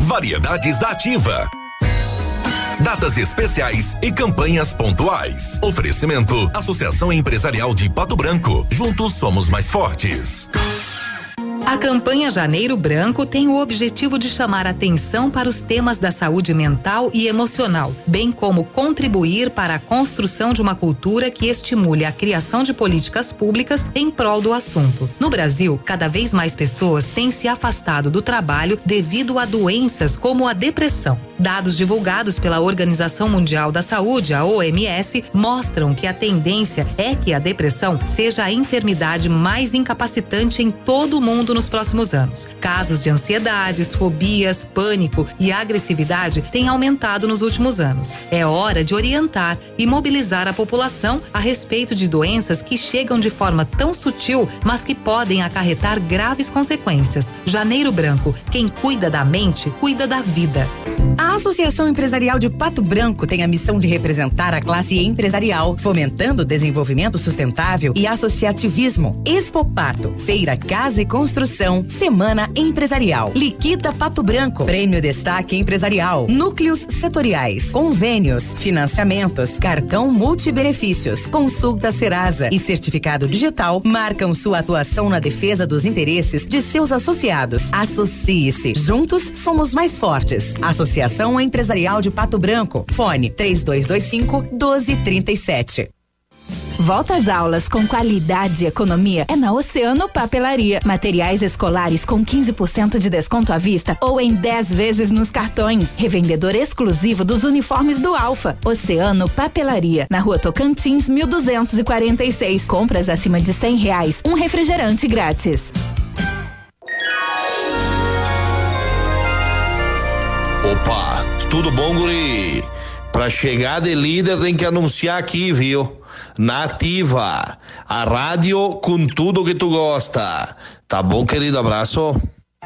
Variedades da Ativa. Datas especiais e campanhas pontuais. Oferecimento: Associação Empresarial de Pato Branco. Juntos somos mais fortes. A campanha Janeiro Branco tem o objetivo de chamar atenção para os temas da saúde mental e emocional, bem como contribuir para a construção de uma cultura que estimule a criação de políticas públicas em prol do assunto. No Brasil, cada vez mais pessoas têm se afastado do trabalho devido a doenças como a depressão. Dados divulgados pela Organização Mundial da Saúde, a OMS, mostram que a tendência é que a depressão seja a enfermidade mais incapacitante em todo o mundo nos próximos anos. Casos de ansiedades, fobias, pânico e agressividade têm aumentado nos últimos anos. É hora de orientar e mobilizar a população a respeito de doenças que chegam de forma tão sutil, mas que podem acarretar graves consequências. Janeiro Branco, quem cuida da mente, cuida da vida. A Associação Empresarial de Pato Branco tem a missão de representar a classe empresarial, fomentando o desenvolvimento sustentável e associativismo. Expo Pato, Feira Casa e Construção, Semana Empresarial. Liquida Pato Branco, Prêmio Destaque Empresarial, Núcleos Setoriais, Convênios, Financiamentos, Cartão Multibenefícios, Consulta Serasa e Certificado Digital marcam sua atuação na defesa dos interesses de seus associados. Associe-se. Juntos somos mais fortes. Associação Empresarial de Pato Branco. Fone 3225 1237. Volta às aulas com qualidade e economia é na Oceano Papelaria. Materiais escolares com 15% de desconto à vista ou em 10 vezes nos cartões. Revendedor exclusivo dos uniformes do Alfa. Oceano Papelaria. Na rua Tocantins, 1246. Compras acima de 100 reais. Um refrigerante grátis. Opa, tudo bom, guri? Pra chegar de líder tem que anunciar aqui, viu? Nativa, a rádio com tudo que tu gosta. Tá bom, querido? Abraço.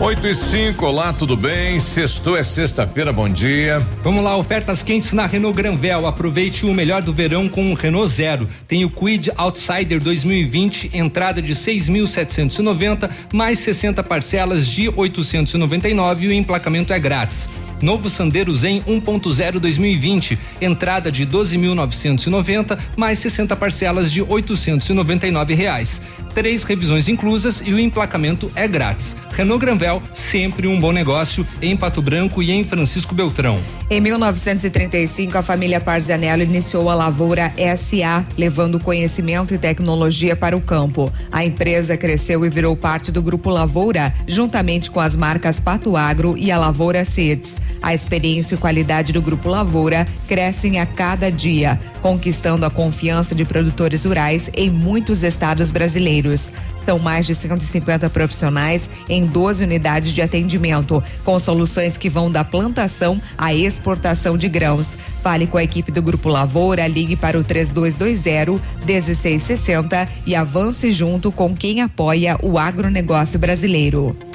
8 e 5, olá, tudo bem? Sextou é sexta-feira, bom dia. Vamos lá, ofertas quentes na Renault Granvel. Aproveite o melhor do verão com o Renault Zero. Tem o Quid Outsider 2020, entrada de 6.790, mais 60 parcelas de 899 e o emplacamento é grátis. Novo Sandero Zen 1.0 2020, entrada de 12.990, mais 60 parcelas de 899 reais. Três revisões inclusas e o emplacamento é grátis. Renault Granvel, sempre um bom negócio em Pato Branco e em Francisco Beltrão. Em 1935, a família Parzanello iniciou a Lavoura SA, levando conhecimento e tecnologia para o campo. A empresa cresceu e virou parte do Grupo Lavoura, juntamente com as marcas Pato Agro e a Lavoura Seeds. A experiência e qualidade do Grupo Lavoura crescem a cada dia, conquistando a confiança de produtores rurais em muitos estados brasileiros. São mais de 150 profissionais em 12 unidades de atendimento, com soluções que vão da plantação à exportação de grãos. Fale com a equipe do Grupo Lavoura, ligue para o 3220 1660 e avance junto com quem apoia o agronegócio brasileiro.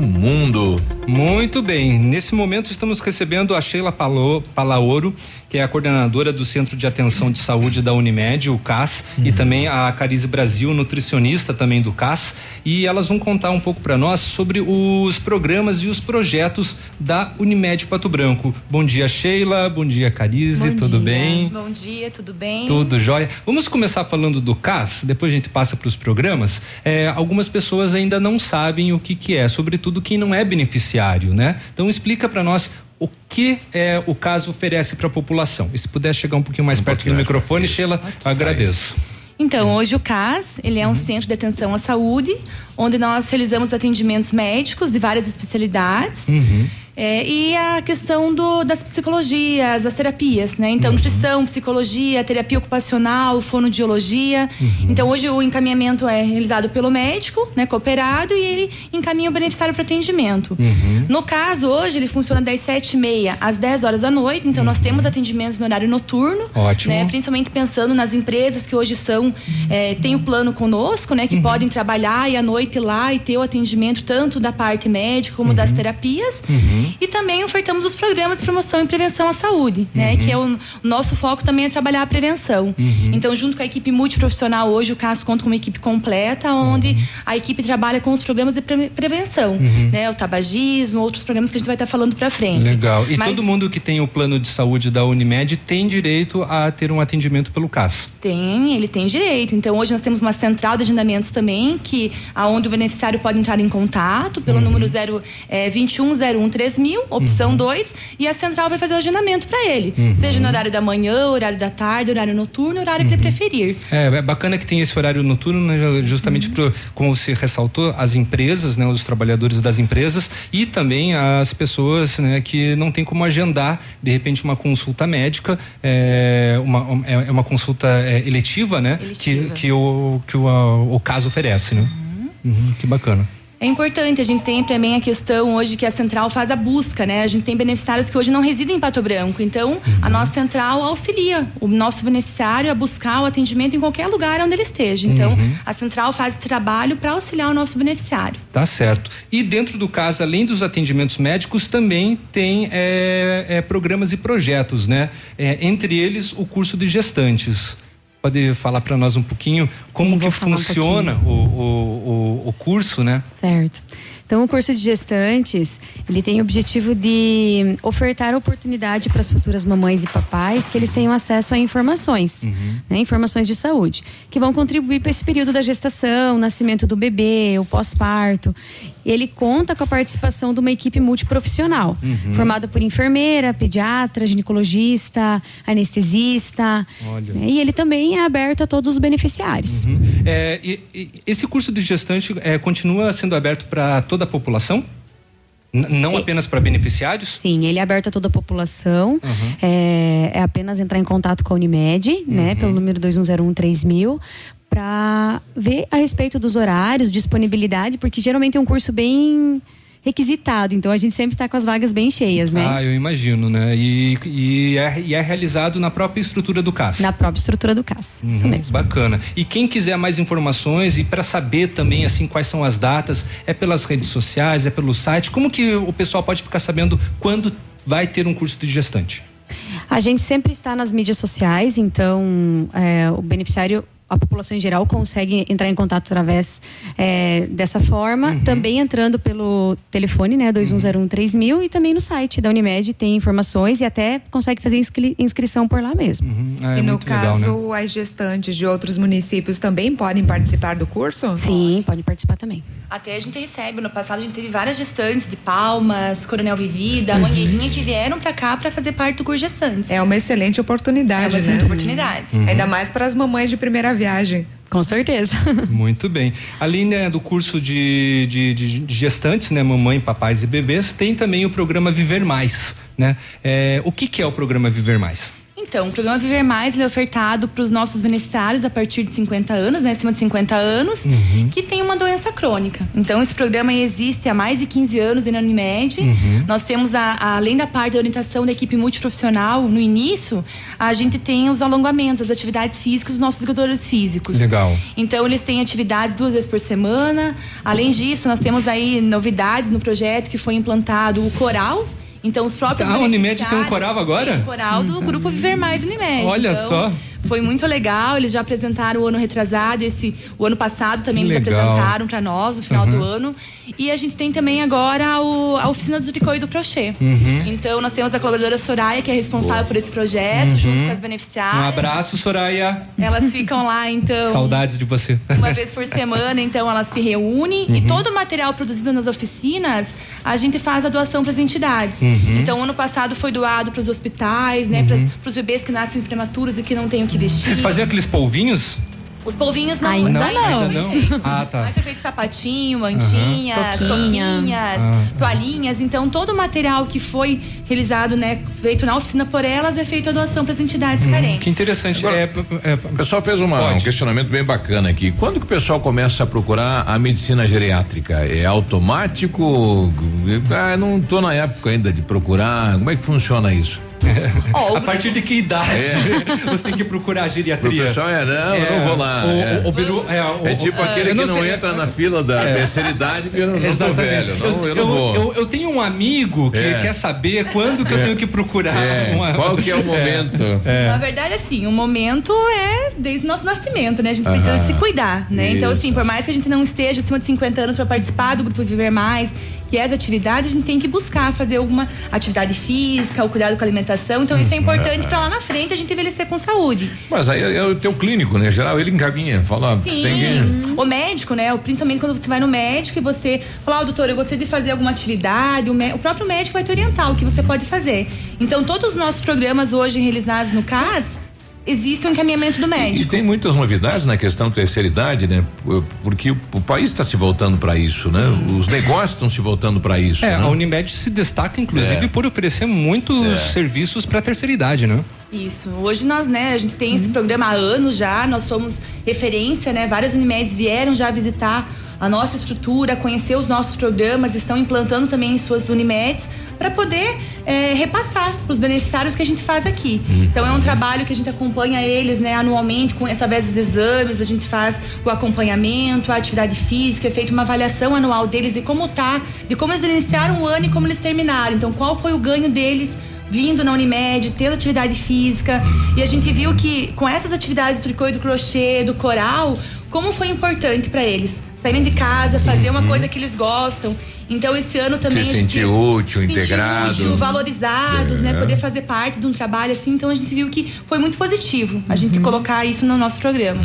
mundo. Muito bem. Nesse momento estamos recebendo a Sheila Palo, Palaoro, que é a coordenadora do Centro de Atenção de Saúde da Unimed, o CAS, uhum. e também a Carize Brasil, nutricionista também do CAS, e elas vão contar um pouco para nós sobre os programas e os projetos da Unimed Pato Branco. Bom dia, Sheila. Bom dia, Carize. Bom tudo dia. bem? Bom dia, tudo bem? Tudo jóia. Vamos começar falando do CAS, depois a gente passa para os programas. É, algumas pessoas ainda não sabem o que que é, sobretudo quem não é beneficiário, né? Então explica para nós o que é, o caso oferece para a população. E se puder chegar um pouquinho mais um perto do microfone, Sheila, agradeço. Então, hoje o CAS, ele é um uhum. centro de atenção à saúde, onde nós realizamos atendimentos médicos de várias especialidades. Uhum. É, e a questão do, das psicologias, das terapias, né? Então, uhum. nutrição, psicologia, terapia ocupacional, fonoaudiologia. Uhum. Então, hoje o encaminhamento é realizado pelo médico, né? Cooperado, e ele encaminha o beneficiário para atendimento. Uhum. No caso, hoje ele funciona das sete e meia às 10 horas da noite. Então, nós temos atendimentos no horário noturno. Ótimo. Né? Principalmente pensando nas empresas que hoje são, é, tem o plano conosco, né? Que uhum. podem trabalhar e à noite lá e ter o atendimento tanto da parte médica como das terapias. E também ofertamos os programas de promoção e prevenção à saúde, né? Que é o, o nosso foco também é trabalhar a prevenção. Uhum. Então, junto com a equipe multiprofissional, hoje o CAS conta com uma equipe completa, onde uhum. a equipe trabalha com os programas de pre prevenção, uhum. né? O tabagismo, outros programas que a gente vai estar falando para frente. Legal. E Mas, todo mundo que tem o plano de saúde da Unimed tem direito a ter um atendimento pelo CAS? Tem, ele tem direito. Então, hoje nós temos uma central de agendamentos também, que aonde o beneficiário pode entrar em contato pelo número 0 é, 2101 3000, opção 2, uhum. e a central vai fazer o agendamento para ele. Uhum. Seja no horário da manhã, horário da tarde, horário noturno, horário que ele uhum. preferir. É, é bacana que tem esse horário noturno, né, justamente uhum. como você ressaltou, as empresas, né, os trabalhadores das empresas e também as pessoas né, que não tem como agendar, de repente, uma consulta médica, é, uma, é, é uma consulta é, eletiva, né? Eletiva. Que, que, o, que o, a, o caso oferece, né? Uhum. Uhum, que bacana. É importante, a gente tem também a questão hoje que a central faz a busca, né? A gente tem beneficiários que hoje não residem em Pato Branco, então uhum. a nossa central auxilia o nosso beneficiário a buscar o atendimento em qualquer lugar onde ele esteja. Então uhum. a central faz esse trabalho para auxiliar o nosso beneficiário. Tá certo. E dentro do caso, além dos atendimentos médicos, também tem é, é, programas e projetos, né? É, entre eles o curso de gestantes. Pode falar para nós um pouquinho como Sim, que funciona um o, o, o, o curso, né? Certo. Então, o curso de gestantes, ele tem o objetivo de ofertar oportunidade para as futuras mamães e papais que eles tenham acesso a informações, uhum. né, informações de saúde, que vão contribuir para esse período da gestação, nascimento do bebê, o pós-parto. Ele conta com a participação de uma equipe multiprofissional, uhum. formada por enfermeira, pediatra, ginecologista, anestesista. Né, e ele também é aberto a todos os beneficiários. Uhum. É, e, e, esse curso de gestante é, continua sendo aberto para toda a população? não apenas para beneficiários? Sim, ele é aberto a toda a população. Uhum. É, é, apenas entrar em contato com a Unimed, né, uhum. né? Pelo número 2101 3000 para ver a respeito dos horários, disponibilidade, porque geralmente é um curso bem requisitado. Então a gente sempre está com as vagas bem cheias, né? Ah, eu imagino, né? E, e, é, e é realizado na própria estrutura do CAS. Na própria estrutura do CAS. Uhum, isso mesmo. Bacana. E quem quiser mais informações e para saber também assim quais são as datas, é pelas redes sociais, é pelo site. Como que o pessoal pode ficar sabendo quando vai ter um curso de gestante? A gente sempre está nas mídias sociais, então é, o beneficiário a população em geral consegue entrar em contato através é, dessa forma, Uhum. também entrando pelo telefone, né, 21013000 e também no site da Unimed tem informações e até consegue fazer inscri- inscrição por lá mesmo. É e no muito legal, caso, né? as gestantes de outros municípios também podem participar do curso? Sim, podem participar também. Até a gente recebe, no passado a gente teve várias gestantes de Palmas, Coronel Vivida, Uhum. Mangueirinha que vieram pra cá pra fazer parte do curso gestantes. É uma excelente oportunidade, É uma né? excelente oportunidade. Uhum. Ainda mais para as mamães de primeira viagem. Com certeza. Muito bem. Além né, do curso de, de, de- de gestantes, né, mamãe, papais e bebês, tem também o programa Viver Mais, né? É, o que, que é o programa Viver Mais? Então, o programa Viver Mais ele é ofertado para os nossos beneficiários a partir de 50 anos, né, acima de 50 anos, Uhum. que tem uma doença crônica. Então, esse programa existe há mais de 15 anos na Unimed. Uhum. Nós temos, a- a- além da parte da orientação da equipe multiprofissional, no início, a gente tem os alongamentos, as atividades físicas dos nossos educadores físicos. Legal. Então, eles têm atividades duas vezes por semana. Além disso, nós temos aí novidades no projeto que foi implantado o coral. Então, os próprios Ah, a Unimed tem um coral agora? têm coral do Grupo Viver Mais Unimed. Olha Então, só. Foi muito legal. Eles já apresentaram o ano retrasado, esse, o ano passado também Que eles legal. apresentaram para nós, no final Uhum. do ano. E a gente tem também agora o- a oficina do tricô e do crochê. Uhum. Então, nós temos a colaboradora Soraya, que é responsável por esse projeto, Uhum. junto com as Um beneficiárias. abraço, Soraya. Elas ficam lá, então Saudades de você. uma vez por semana, então elas se reúnem e Uhum. todo o material produzido nas oficinas a gente faz a doação para as entidades. Uhum. Então, ano passado foi doado para os hospitais, né, Uhum. para os bebês que nascem prematuros e que não têm o que vestir. Vocês faziam aqueles polvinhos? Os polvinhos não, Ainda não. não. Ainda não? Ah, tá. Mas foi feito sapatinho, mantinhas, Toquinha. toquinhas, Ah. toalhinhas. Então, todo o material que foi realizado, né, feito na oficina por elas, é feito a doação para as entidades carentes. Que interessante. É, é, O pessoal fez uma- um questionamento bem bacana aqui. Quando que o pessoal começa a procurar a medicina geriátrica? É automático? Ah, não tô na época ainda de procurar. Como é que funciona isso? A partir de que idade você tem que procurar a geriatria? O pessoal é, não, eu não vou lá. O, é. o, o Biru- é, o- É tipo o- aquele eu que não sei. entra na fila da É. terceira idade porque eu não, não Exatamente. velho. Não, eu, não vou. Eu, eu tenho um amigo que É. quer saber quando que eu É. tenho que procurar. É, qual que é o momento? É. Na verdade, assim, o momento é desde o nosso nascimento, né? A gente precisa Aham. se cuidar, né? Então, Isso. assim, por mais que a gente não esteja acima de 50 anos para participar do Grupo Viver Mais, que é as atividades, a gente tem que buscar fazer alguma atividade física, o cuidado com a alimentação. Então, isso é importante para lá na frente a gente envelhecer com saúde. Mas aí é o teu clínico, né? Geral, ele encaminha, fala, você Sim, tem que. o médico, né? Principalmente quando você vai no médico e você fala, ó, doutor, eu gostaria de fazer alguma atividade, o, mé- o próprio médico vai te orientar o que você pode fazer. Então, todos os nossos programas hoje realizados no CAS, existe um encaminhamento do E médico. tem muitas novidades na questão da terceira idade, né? Porque o, o país está se voltando para isso, né? Os negócios estão se voltando para isso. É, né? a Unimed se destaca, inclusive, É. por oferecer muitos É. serviços para a terceira idade, né? Isso. Hoje nós, né, a gente tem Uhum. esse programa há anos já, nós somos referência, né? Várias Unimedes vieram já visitar a nossa estrutura, conhecer os nossos programas, estão implantando também em suas Unimedes para poder eh, repassar para os beneficiários que a gente faz aqui. Então é um trabalho que a gente acompanha eles, né, anualmente, com, através dos exames, a gente faz o acompanhamento, a atividade física, é feita uma avaliação anual deles de como tá, de como eles iniciaram o ano e como eles terminaram. Então, qual foi o ganho deles vindo na Unimed, tendo atividade física. E a gente viu que com essas atividades do tricô e do crochê, do coral, como foi importante para eles saírem de casa, fazer uma coisa que eles gostam. Então esse ano também Se a gente sentir útil, se sentir integrado. útil, valorizados, É. né, poder fazer parte de um trabalho assim. Então a gente viu que foi muito positivo a gente colocar isso no nosso programa.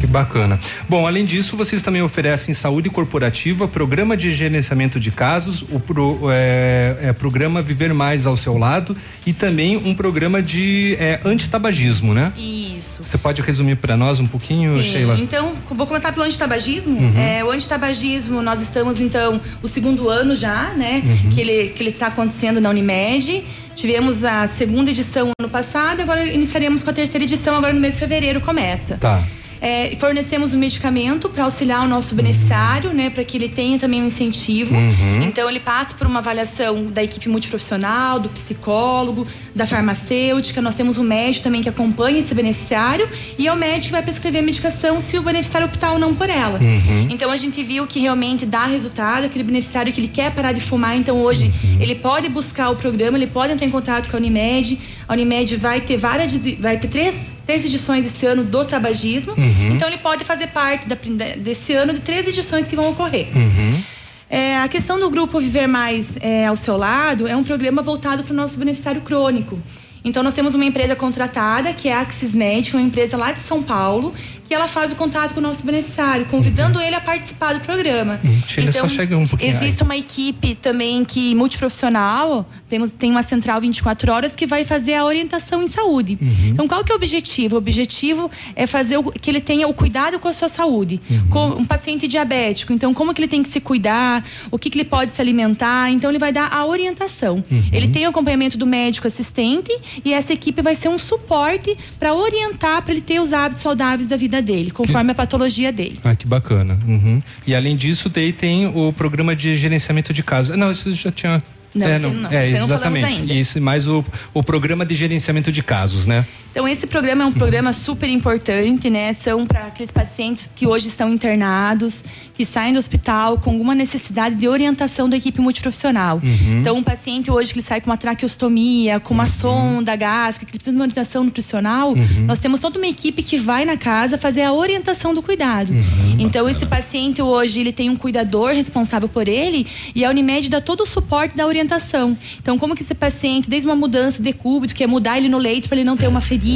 Que bacana. Bom, além disso, vocês também oferecem saúde corporativa, programa de gerenciamento de casos, o pro- é, é, programa Viver Mais ao seu lado e também um programa de é, antitabagismo, né? Isso. Você pode resumir para nós um pouquinho, Sim, Sheila? então vou começar pelo antitabagismo. Uhum. É, o antitabagismo, nós estamos então o segundo ano já, né? Uhum. Que, ele, que ele está acontecendo na Unimed. Tivemos a segunda edição ano passado, agora iniciaremos com a terceira edição, agora no mês de fevereiro começa. Tá. É, fornecemos o medicamento para auxiliar o nosso beneficiário, né, para que ele tenha também um incentivo. Uhum. Então ele passa por uma avaliação da equipe multiprofissional, do psicólogo, da farmacêutica. Nós temos um médico também que acompanha esse beneficiário e é o médico que vai prescrever a medicação se o beneficiário optar ou não por ela. Uhum. Então a gente viu que realmente dá resultado, aquele beneficiário que ele quer parar de fumar, então hoje ele pode buscar o programa, ele pode entrar em contato com a Unimed. A Unimed vai ter várias, vai ter três, três edições esse ano do tabagismo. Uhum. Então ele pode fazer parte da- desse ano de três edições que vão ocorrer. Uhum. É, a questão do grupo Viver Mais é, ao seu lado é um programa voltado para o nosso beneficiário crônico. Então nós temos uma empresa contratada, que é a Axis Médica, uma empresa lá de São Paulo, que ela faz o contato com o nosso beneficiário, convidando ele a participar do programa. Uhum. Sheila, só chega um pouquinho Existe uma equipe também que multiprofissional, temos tem uma central 24 horas que vai fazer a orientação em saúde. Uhum. Então qual que é o objetivo? O objetivo é fazer o, que ele tenha o cuidado com a sua saúde. Uhum. Com um paciente diabético, então como que ele tem que se cuidar, o que, que ele pode se alimentar, então ele vai dar a orientação. Uhum. Ele tem o acompanhamento do médico assistente e essa equipe vai ser um suporte para orientar para ele ter os hábitos saudáveis da vida dele, conforme a patologia dele. Ah, que bacana. Uhum. E além disso, daí tem o programa de gerenciamento de casos. Não, isso já tinha. Não, é, não, é, não falamos exatamente. Isso, mais o, o programa de gerenciamento de casos, né? Então, esse programa é um programa super importante, né? São para aqueles pacientes que hoje estão internados, que saem do hospital com alguma necessidade de orientação da equipe multiprofissional. Uhum. Então, um paciente hoje que ele sai com uma traqueostomia, com uma sonda gástrica, que precisa de uma orientação nutricional, Uhum. nós temos toda uma equipe que vai na casa fazer a orientação do cuidado. Então, esse paciente hoje, ele tem um cuidador responsável por ele e a Unimed dá todo o suporte da orientação. Então, como que esse paciente, desde uma mudança de decúbito, que é mudar ele no leito para ele não ter uma ferida,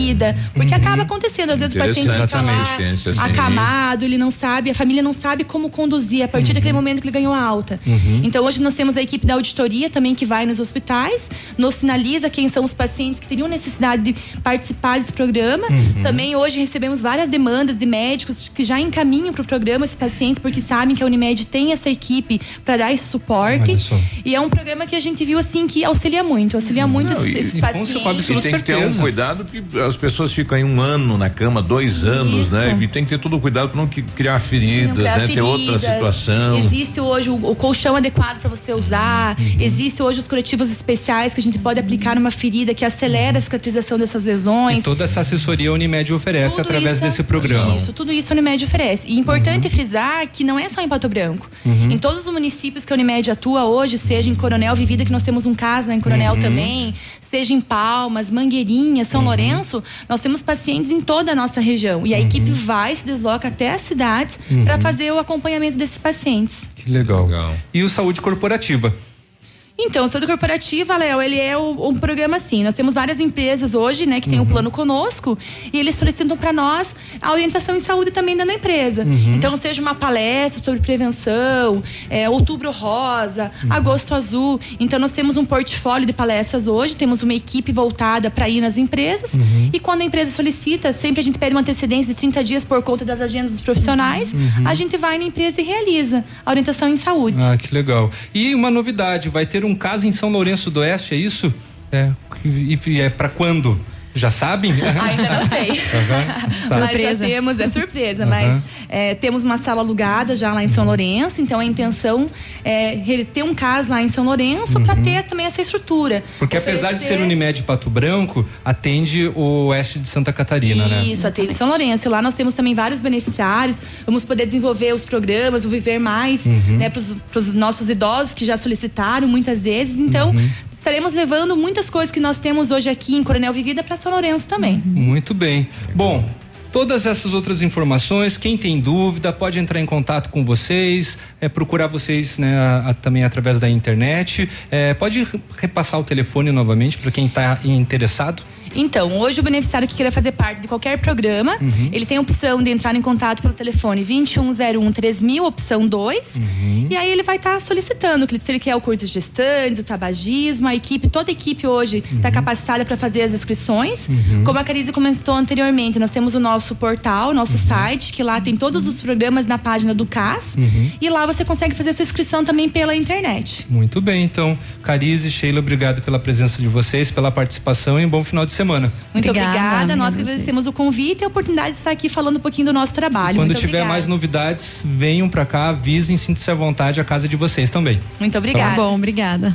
porque acaba acontecendo, às vezes o paciente fica lá assim. acamado, ele não sabe, a família não sabe como conduzir a partir daquele momento que ele ganhou a alta. Uhum. Então hoje nós temos a equipe da auditoria também que vai nos hospitais, nos sinaliza quem são os pacientes que teriam necessidade de participar desse programa. Uhum. Também hoje recebemos várias demandas de médicos que já encaminham para o programa esses pacientes porque sabem que a Unimed tem essa equipe para dar esse suporte. E é um programa que a gente viu assim que auxilia muito, auxilia muito Não, esses, e- esses e pacientes. E tem que ter um cuidado, porque as pessoas ficam aí um ano na cama, dois anos, Isso. né? E tem que ter todo o cuidado para não que- criar feridas, Não criar né? Ter outra feridas. situação. Existe hoje o, o colchão adequado para você usar. Uhum. Existe hoje os curativos especiais que a gente pode aplicar numa ferida que acelera a cicatrização dessas E lesões. toda essa assessoria a Unimed oferece Tudo através isso- desse programa. Isso, tudo isso a Unimed oferece. E importante frisar que não é só em Pato Branco. Uhum. Em todos os municípios que a Unimed atua hoje, seja em Coronel Vivida, que nós temos um caso né, em Coronel Uhum. também, seja em Palmas, Mangueirinha, São Lourenço, nós temos pacientes em toda a nossa região. E a equipe vai, se desloca até as cidades Uhum. para fazer o acompanhamento desses pacientes. Que legal. E o saúde corporativa? Então, o Saúde Corporativa, Léo, ele é o- um programa assim. Nós temos várias empresas hoje, né, que têm um plano conosco e eles solicitam para nós a orientação em saúde também dentro da empresa. Uhum. Então, seja uma palestra sobre prevenção, é, outubro rosa, agosto azul. Então, nós temos um portfólio de palestras hoje, temos uma equipe voltada para ir nas empresas. Uhum. E quando a empresa solicita, sempre a gente pede uma antecedência de 30 dias por conta das agendas dos profissionais, Uhum. a gente vai na empresa e realiza a orientação em saúde. Ah, que legal. E uma novidade, vai ter um caso em São Lourenço do Oeste, é isso? É. E, e é para quando? Já sabem? Ainda não sei. Aham, tá. Mas já temos, é surpresa, Aham. mas é, temos uma sala alugada já lá em São Lourenço, então a intenção é ter um caso lá em São Lourenço para ter também essa estrutura. Uhum. Porque apesar de ser Oferecer- Unimed Pato Branco, atende o oeste de Santa Catarina, né? Isso, atende São Lourenço. E Lá nós temos também vários beneficiários. Vamos poder desenvolver os programas, o Viver Mais, Uhum. né, para os nossos idosos que já solicitaram muitas vezes. Então, Uhum. Estaremos levando muitas coisas que nós temos hoje aqui em Coronel Vivida para São Lourenço também. Muito bem. Bom, todas essas outras informações, quem tem dúvida pode entrar em contato com vocês, é, procurar vocês né, a- a- também através da internet. É, pode re- repassar o telefone novamente para quem está interessado? Então, hoje o beneficiário que queira fazer parte de qualquer programa, Uhum. ele tem a opção de entrar em contato pelo telefone 2101 3000, opção 2. Uhum. E aí ele vai estar solicitando, que se ele quer o curso de gestantes, o tabagismo, a equipe, toda a equipe hoje está capacitada para fazer as inscrições. Uhum. Como a Carize comentou anteriormente, nós temos o nosso portal, nosso Uhum. site, que lá tem todos os programas na página do CAS. E lá você consegue fazer sua inscrição também pela internet. Muito bem, então, Carize, Sheila, obrigado pela presença de vocês, pela participação e um bom final de semana. Muito Obrigada, obrigada. Nós agradecemos o convite e a oportunidade de estar aqui falando um pouquinho do nosso trabalho. Quando Muito tiver obrigada. mais novidades, venham para cá, avisem, sintam-se à vontade, a casa é de vocês também. Muito obrigada. Tá bom, obrigada.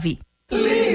Volta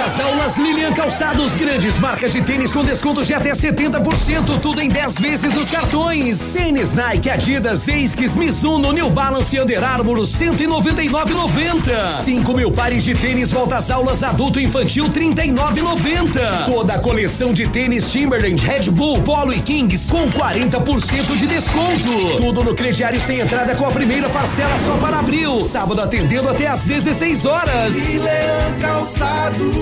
às aulas Lilian Calçados, grandes marcas de tênis com descontos de até 70%, tudo em 10 vezes nos cartões. Tênis Nike, Adidas, Esquis, Mizuno, New Balance e Under Armour, 199,90. 5 mil pares de tênis volta às aulas adulto e infantil, 39,90. Toda a coleção de tênis Timberland, Red Bull, Polo e Kings com 40% de desconto. Tudo no crediário sem entrada com a primeira parcela só para abril. Sábado atendendo até às 16 horas. Leão Calçados.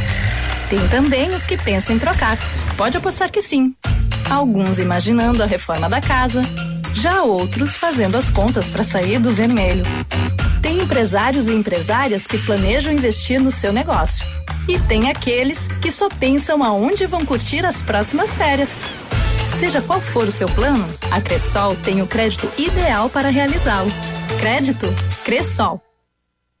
Tem também os que pensam em trocar. Pode apostar que sim. Alguns imaginando a reforma da casa, já outros fazendo as contas para sair do vermelho. Tem empresários e empresárias que planejam investir no seu negócio. E tem aqueles que só pensam aonde vão curtir as próximas férias. Seja qual for o seu plano, a Cressol tem o crédito ideal para realizá-lo. Crédito Cressol.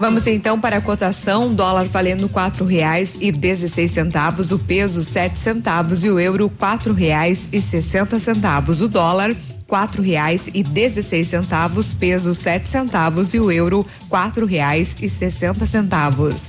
Vamos então para a cotação, dólar valendo quatro reais e dezesseis centavos, o peso sete centavos e o euro quatro reais e sessenta centavos, o dólar quatro reais e dezesseis centavos, peso sete centavos e o euro quatro reais e sessenta centavos.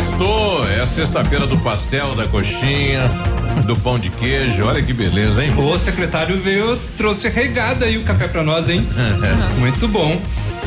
Sextou, é a sexta-feira do pastel, da coxinha, do pão de queijo. Olha que beleza, hein? O secretário veio, trouxe regada aí o café pra nós, hein? Muito bom.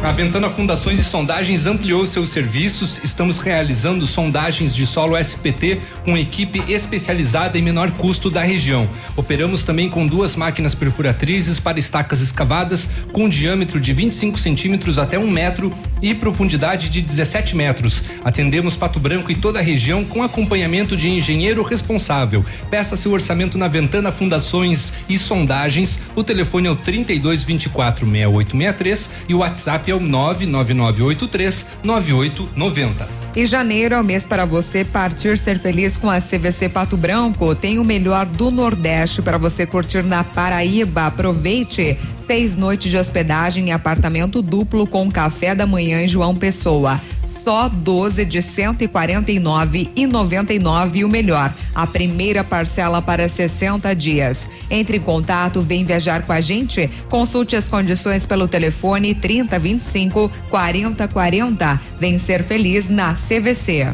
A Ventana Fundações e Sondagens ampliou seus serviços. Estamos realizando sondagens de solo SPT com equipe especializada em menor custo da região. Operamos também com duas máquinas perfuratrizes para estacas escavadas com diâmetro de 25 centímetros até um metro e profundidade de 17 metros. Atendemos Pato Branco e toda a região com acompanhamento de engenheiro responsável. Peça seu orçamento na Ventana Fundações e Sondagens. O telefone é o 32 24 6863 e o WhatsApp é o 99983 9890. E janeiro é o mês para você partir ser feliz com a CVC Pato Branco. Tem o melhor do Nordeste para você curtir na Paraíba. Aproveite seis noites de hospedagem em apartamento duplo com café da manhã em João Pessoa só 12 de 149 e 99 e o melhor, a primeira parcela para 60 dias. Entre em contato, vem viajar com a gente. Consulte as condições pelo telefone 3025 4040. Vem ser feliz na CVC.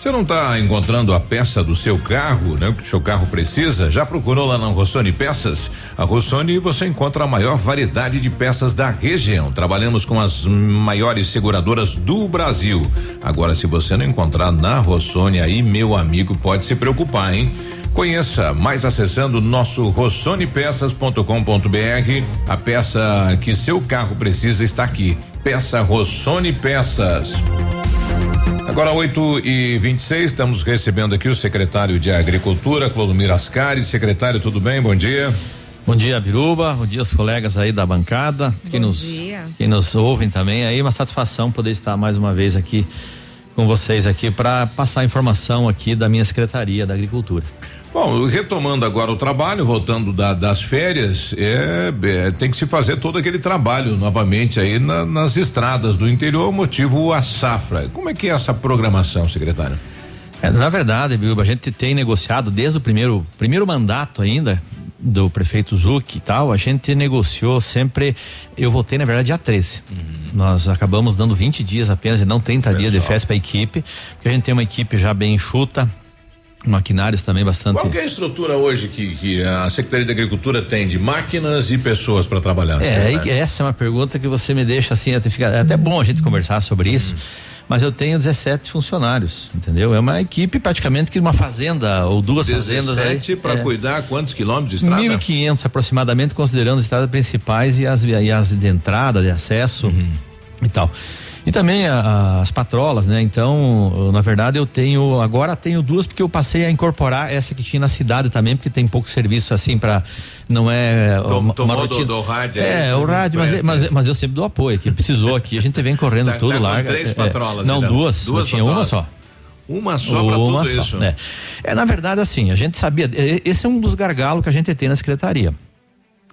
Você não está encontrando a peça do seu carro, né? Que o seu carro precisa? Já procurou lá na Rossoni Peças? A Rossoni você encontra a maior variedade de peças da região. Trabalhamos com as maiores seguradoras do Brasil. Agora, se você não encontrar na Rossoni, aí meu amigo pode se preocupar, hein? Conheça mais acessando nosso rossonepeças.com.br. A peça que seu carro precisa está aqui. Peça Rossoni Peças. Agora 8 e 26 estamos recebendo aqui o secretário de Agricultura, Clodomir Ascari. Secretário, tudo bem? Bom dia. Bom dia, Biruba. Bom dia aos colegas aí da bancada. Bom que nos, dia. Que nos ouvem também aí. Uma satisfação poder estar mais uma vez aqui com vocês aqui para passar informação aqui da minha secretaria da Agricultura. Bom, retomando agora o trabalho, voltando da, das férias, é, é, tem que se fazer todo aquele trabalho novamente aí na, nas estradas do interior, motivo a safra. Como é que é essa programação, secretário? É, na verdade, Biruba, a gente tem negociado desde o primeiro primeiro mandato ainda do prefeito Zuc e tal, a gente negociou sempre, eu voltei na verdade dia 13. Nós acabamos dando 20 dias apenas e não 30 dias de festa para a equipe, porque a gente tem uma equipe já bem enxuta, maquinários também bastante. Qual que é a estrutura hoje que, que a Secretaria da Agricultura tem de máquinas e pessoas para trabalhar? É, essa é uma pergunta que você me deixa assim, até, ficar, é até bom a gente conversar sobre isso. Mas eu tenho 17 funcionários, entendeu? É uma equipe praticamente que uma fazenda ou duas fazendas aí. 17 para é. cuidar quantos quilômetros de estrada? 1.500 aproximadamente, considerando as estradas principais e as, e as de entrada, de acesso Uhum. e tal. E também a- as patrolas, né? Então, na verdade, eu tenho. Agora tenho duas, porque eu passei a incorporar essa que tinha na cidade também, porque tem pouco serviço assim para Não é. Tom- uma- uma do- do rádio É, aí, o rádio, mas, mas, mas eu sempre dou apoio aqui. Precisou aqui, a gente vem correndo Tá- tudo tá larga. três é, patrolas, Não, então. duas. Duas tinha uma patrolas. só. Uma só para Uma tudo só, isso. né? É, na verdade, assim, a gente sabia, é, esse é um dos gargalos que a gente tem na secretaria.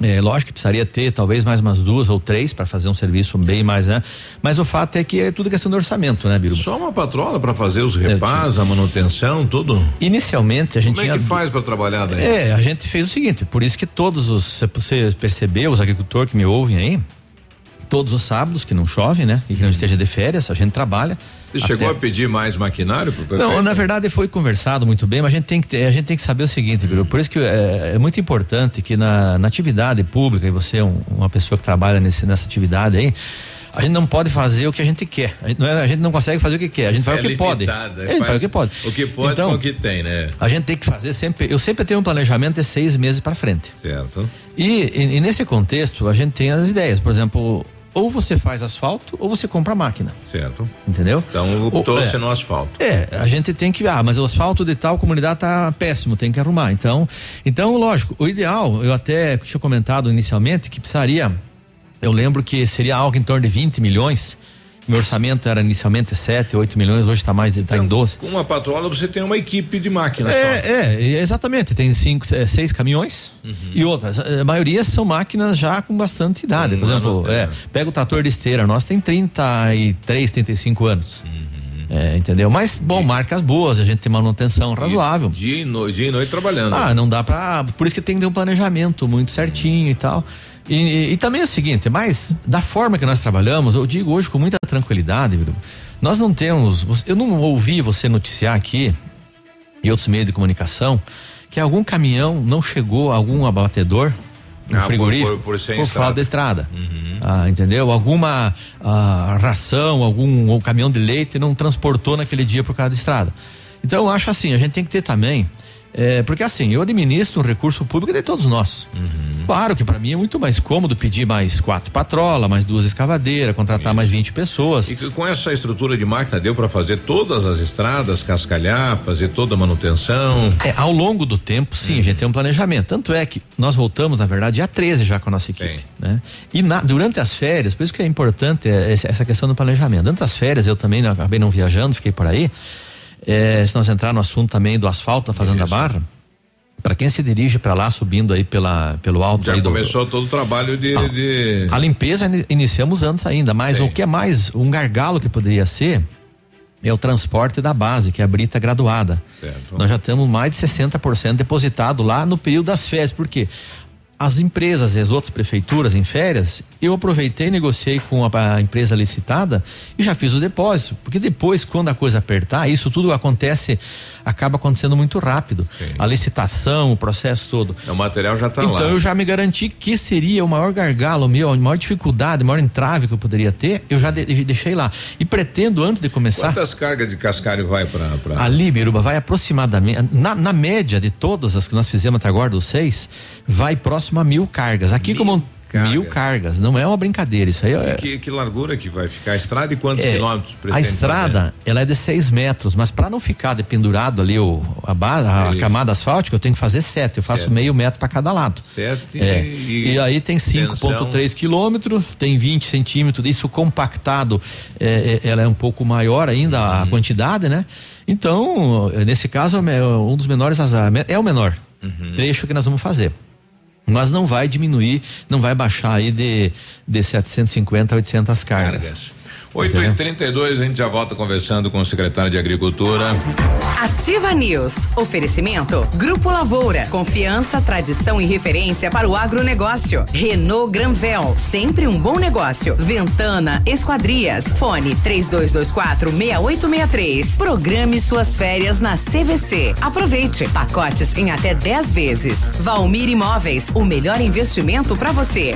É, lógico que precisaria ter talvez mais umas duas ou três para fazer um serviço bem mais, né? Mas o fato é que é tudo questão de orçamento, né, Biruba? Só uma patrola para fazer os reparos, a manutenção, tudo. Inicialmente a gente Como é tinha que faz para trabalhar daí? É, a gente fez o seguinte, por isso que todos os, você percebeu, os agricultores que me ouvem aí, todos os sábados que não chove, né? E que não esteja de férias, a gente trabalha. Você chegou até- a pedir mais maquinário pro prefeito? Não, na verdade foi conversado muito bem, mas a gente tem que, ter- a gente tem que saber o seguinte, Biru, por isso que é, é muito importante que na, na atividade pública, e você é um- uma pessoa que trabalha nesse, nessa atividade aí, a gente não pode fazer o que a gente quer. A gente não, é- a gente não consegue fazer o que quer, a gente faz é o que pode. limitada, É, a gente faz o que pode. O que pode Então, com o que tem, né? A gente tem que fazer sempre. Eu sempre tenho um planejamento de seis meses para frente. Certo. E, e- e nesse contexto, a gente tem as ideias. Por exemplo, ou você faz asfalto ou você compra máquina. Certo. Entendeu? Então optou-se é. no asfalto. É, a gente tem que, ah, mas o asfalto de tal comunidade tá péssimo, tem que arrumar. Então, então, lógico, o ideal, eu até tinha comentado inicialmente que precisaria, eu lembro que seria algo em torno de 20 milhões. Meu orçamento era inicialmente 7, 8 milhões, hoje está mais, tá em 12. Com uma patrola você tem uma equipe de máquinas. É, é, exatamente. Tem cinco, é, seis caminhões e outras. A maioria são máquinas já com bastante idade. Com Por exemplo, ano- é, pega o trator de esteira, nós tem 33, 35 anos. É, entendeu? Mas, bom, marcas boas, a gente tem manutenção razoável. Dia e, no, dia e noite trabalhando. Ah, não dá pra. Por isso que tem que ter um planejamento muito certinho e tal. E, e- e também é o seguinte, mas da forma que nós trabalhamos, eu digo hoje com muita tranquilidade, Nós não temos, eu não ouvi você noticiar aqui e outros meios de comunicação que algum caminhão não chegou a algum abatedor no Ah, frigorífico por- por- por em falta da estrada. Ah, entendeu? Alguma ah, ração, algum ou caminhão de leite não transportou naquele dia por causa da estrada. Então eu acho assim, a gente tem que ter também, eh, porque assim, eu administro um recurso público de todos nós. Claro que para mim é muito mais cômodo pedir mais quatro patrola, mais duas escavadeiras, contratar mais 20 pessoas. E com essa estrutura de máquina deu para fazer todas as estradas, cascalhar, fazer toda a manutenção. É, ao longo do tempo, sim, a gente tem um planejamento. Tanto é que nós voltamos, na verdade, dia 13 já com a nossa equipe. Né? E na- durante as férias, por isso que é importante é, essa questão do planejamento. Durante as férias, eu também não- acabei não viajando, fiquei por aí. É, se nós entrar no assunto também do asfalto da Fazenda Barra, para quem se dirige para lá, subindo aí pela, pelo alto Já aí do, começou todo o trabalho de. de- a limpeza ini- iniciamos antes ainda, mas o que é mais um gargalo que poderia ser é o transporte da base, que é a brita graduada. Nós já temos mais de 60% depositado lá no período das férias, porque as empresas e as outras prefeituras em férias, eu aproveitei, negociei com a, empresa licitada e já fiz o depósito, porque depois, quando a coisa apertar, isso tudo acontece, acaba acontecendo muito rápido. A licitação, o processo todo. O material já está Então lá. eu já me garanti que seria o maior gargalo meu, a maior dificuldade, a maior entrave que eu poderia ter, eu já de- deixei lá. E pretendo, antes de começar. Quantas cargas de cascalho vai para. Pra... Ali, Biruba, vai aproximadamente, na, na média de todas as que nós fizemos até agora, dos seis, vai próximo a mil cargas. Aqui como mil cargas, não é uma brincadeira, isso aí é. Que, que largura que vai ficar a estrada e quantos É, quilômetros a pretende estrada, ela é de seis metros, mas para não ficar dependurado ali o, a, base, a Isso. camada asfáltica, eu tenho que fazer sete. Eu faço Sete. meio metro para cada lado. Sete É. e- E, aí tem 5,3 quilômetros, tem 20 centímetros, isso compactado, é, é, ela é um pouco maior ainda a Uhum. quantidade, né? Então, nesse caso, é um dos menores azar, é o menor Uhum. trecho que nós vamos fazer. Mas não vai diminuir, não vai baixar aí de, de 750 a 800 cargas. 8 e 32 a gente já volta conversando com o secretário de Agricultura. Ativa News. Oferecimento. Grupo Lavoura. Confiança, tradição e referência para o agronegócio. Renault Granvel. Sempre um bom negócio. Ventana Esquadrias. Fone 3224 6863. Programe suas férias na CVC. Aproveite. Pacotes em até 10 vezes. Valmir Imóveis. O melhor investimento para você.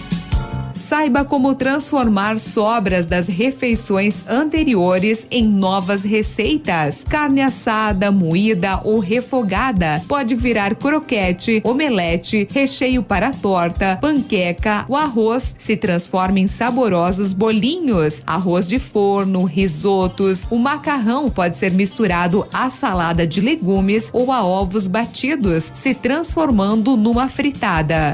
Saiba como transformar sobras das refeições anteriores em novas receitas. Carne assada, moída ou refogada pode virar croquete, omelete, recheio para torta, panqueca. O arroz se transforma em saborosos bolinhos, arroz de forno, risotos. O macarrão pode ser misturado à salada de legumes ou a ovos batidos, se transformando numa fritada.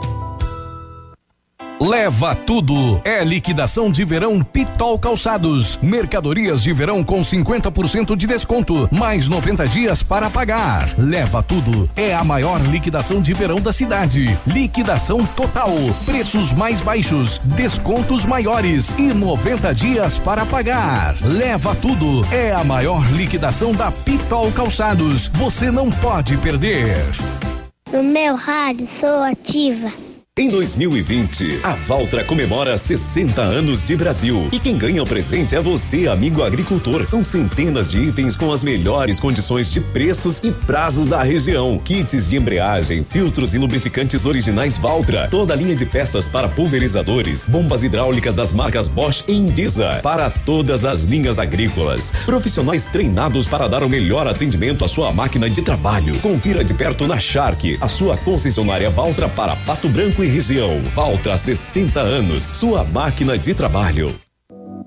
Leva tudo. É liquidação de verão Pitol Calçados. Mercadorias de verão com 50% de desconto, mais 90 dias para pagar. Leva tudo. É a maior liquidação de verão da cidade. Liquidação total. Preços mais baixos, descontos maiores e 90 dias para pagar. Leva tudo. É a maior liquidação da Pitol Calçados. Você não pode perder. No meu rádio sou ativa. Em 2020, a Valtra comemora 60 anos de Brasil. E quem ganha o presente é você, amigo agricultor. São centenas de itens com as melhores condições de preços e prazos da região. Kits de embreagem, filtros e lubrificantes originais Valtra. Toda a linha de peças para pulverizadores, bombas hidráulicas das marcas Bosch e Indisa. Para todas as linhas agrícolas. Profissionais treinados para dar o melhor atendimento à sua máquina de trabalho. Confira de perto na Shark, a sua concessionária Valtra para Pato Branco e região. Valtra 60 anos, sua máquina de trabalho.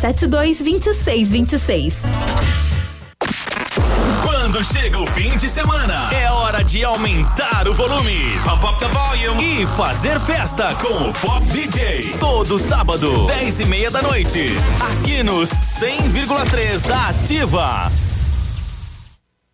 3272 2626. Quando chega o fim de semana, é hora de aumentar o volume. Pump up the volume. E fazer festa com o Pop DJ. Todo sábado, 10 e meia da noite. Aqui nos 100,3 da Ativa.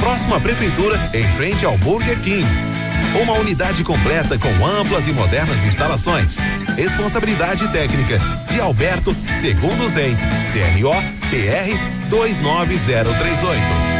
Próxima Prefeitura, em frente ao Burger King. Uma unidade completa com amplas e modernas instalações. Responsabilidade técnica de Alberto Segundo Zen, CRO PR 29038.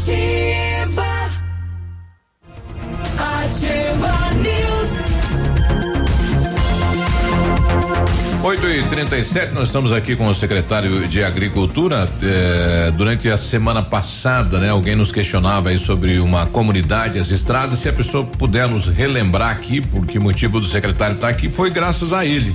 Ativa, ativa, News. 8 e 37 nós estamos aqui com o secretário de Agricultura. Eh, durante a semana passada, né, alguém nos questionava aí sobre uma comunidade, as estradas. Se a pessoa puder nos relembrar aqui, por que motivo do secretário estar aqui, foi graças a ele.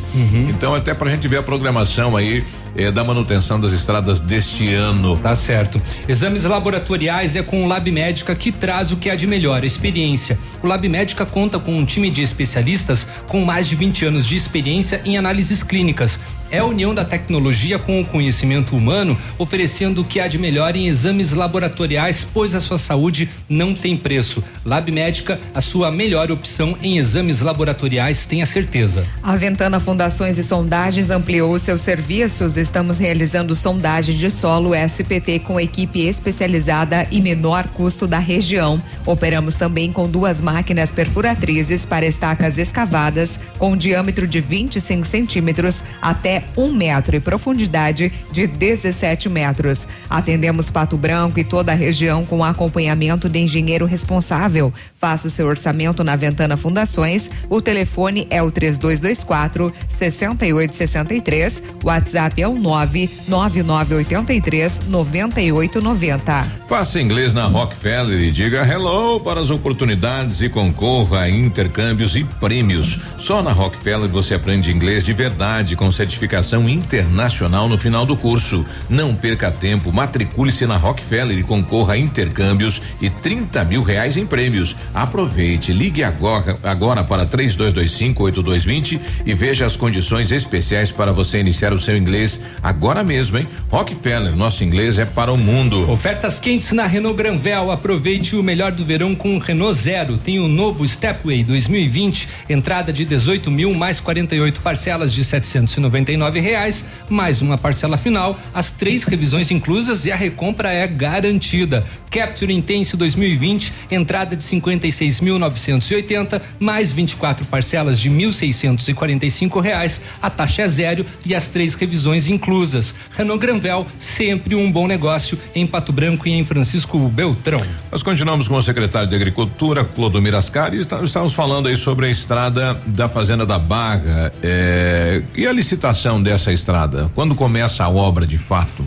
Então, até pra gente ver a programação aí eh, da manutenção das estradas deste ano. Tá certo. Exames laboratoriais é com o Lab Médica que traz o que há de melhor, a experiência. O Lab Médica conta com um time de especialistas com mais de 20 anos de experiência em análises clínicas clínicas. É a união da tecnologia com o conhecimento humano, oferecendo o que há de melhor em exames laboratoriais, pois a sua saúde não tem preço. Lab Médica, a sua melhor opção em exames laboratoriais, tenha certeza. A Ventana Fundações e Sondagens ampliou seus serviços. Estamos realizando sondagem de solo SPT com equipe especializada e menor custo da região. Operamos também com duas máquinas perfuratrizes para estacas escavadas com diâmetro de 25 centímetros até um metro e profundidade de 17 metros. Atendemos Pato Branco e toda a região com acompanhamento de engenheiro responsável. Faça o seu orçamento na Ventana Fundações. O telefone é o 3224 6863. O WhatsApp é o 99983 9890. Faça inglês na Rockefeller e diga hello para as oportunidades e concorra a intercâmbios e prêmios. Só na Rockefeller você aprende inglês de verdade com certificação internacional no final do curso. Não perca tempo, matricule-se na Rockefeller e concorra a intercâmbios e 30 mil reais em prêmios. Aproveite, ligue agora, agora para 32258220 e veja as condições especiais para você iniciar o seu inglês agora mesmo, hein? Rockefeller, nosso inglês é para o mundo. Ofertas quentes na Renault Granvel. Aproveite o melhor do verão com o Renault Zero. Tem o novo Stepway 2020, entrada de 18 mil mais 48 parcelas de 799 99 reais, mais uma parcela final, as três revisões inclusas e a recompra é garantida. Capture Intense 2020, entrada de 56.980, mais 24 parcelas de 1.645 reais, a taxa é zero e as três revisões inclusas. Renault Granvel, sempre um bom negócio em Pato Branco e em Francisco Beltrão. Nós continuamos com o secretário de Agricultura, Clodomir Ascari, estamos falando aí sobre a estrada da Fazenda da Barra. eh, e a licitação dessa estrada? Quando começa a obra de fato?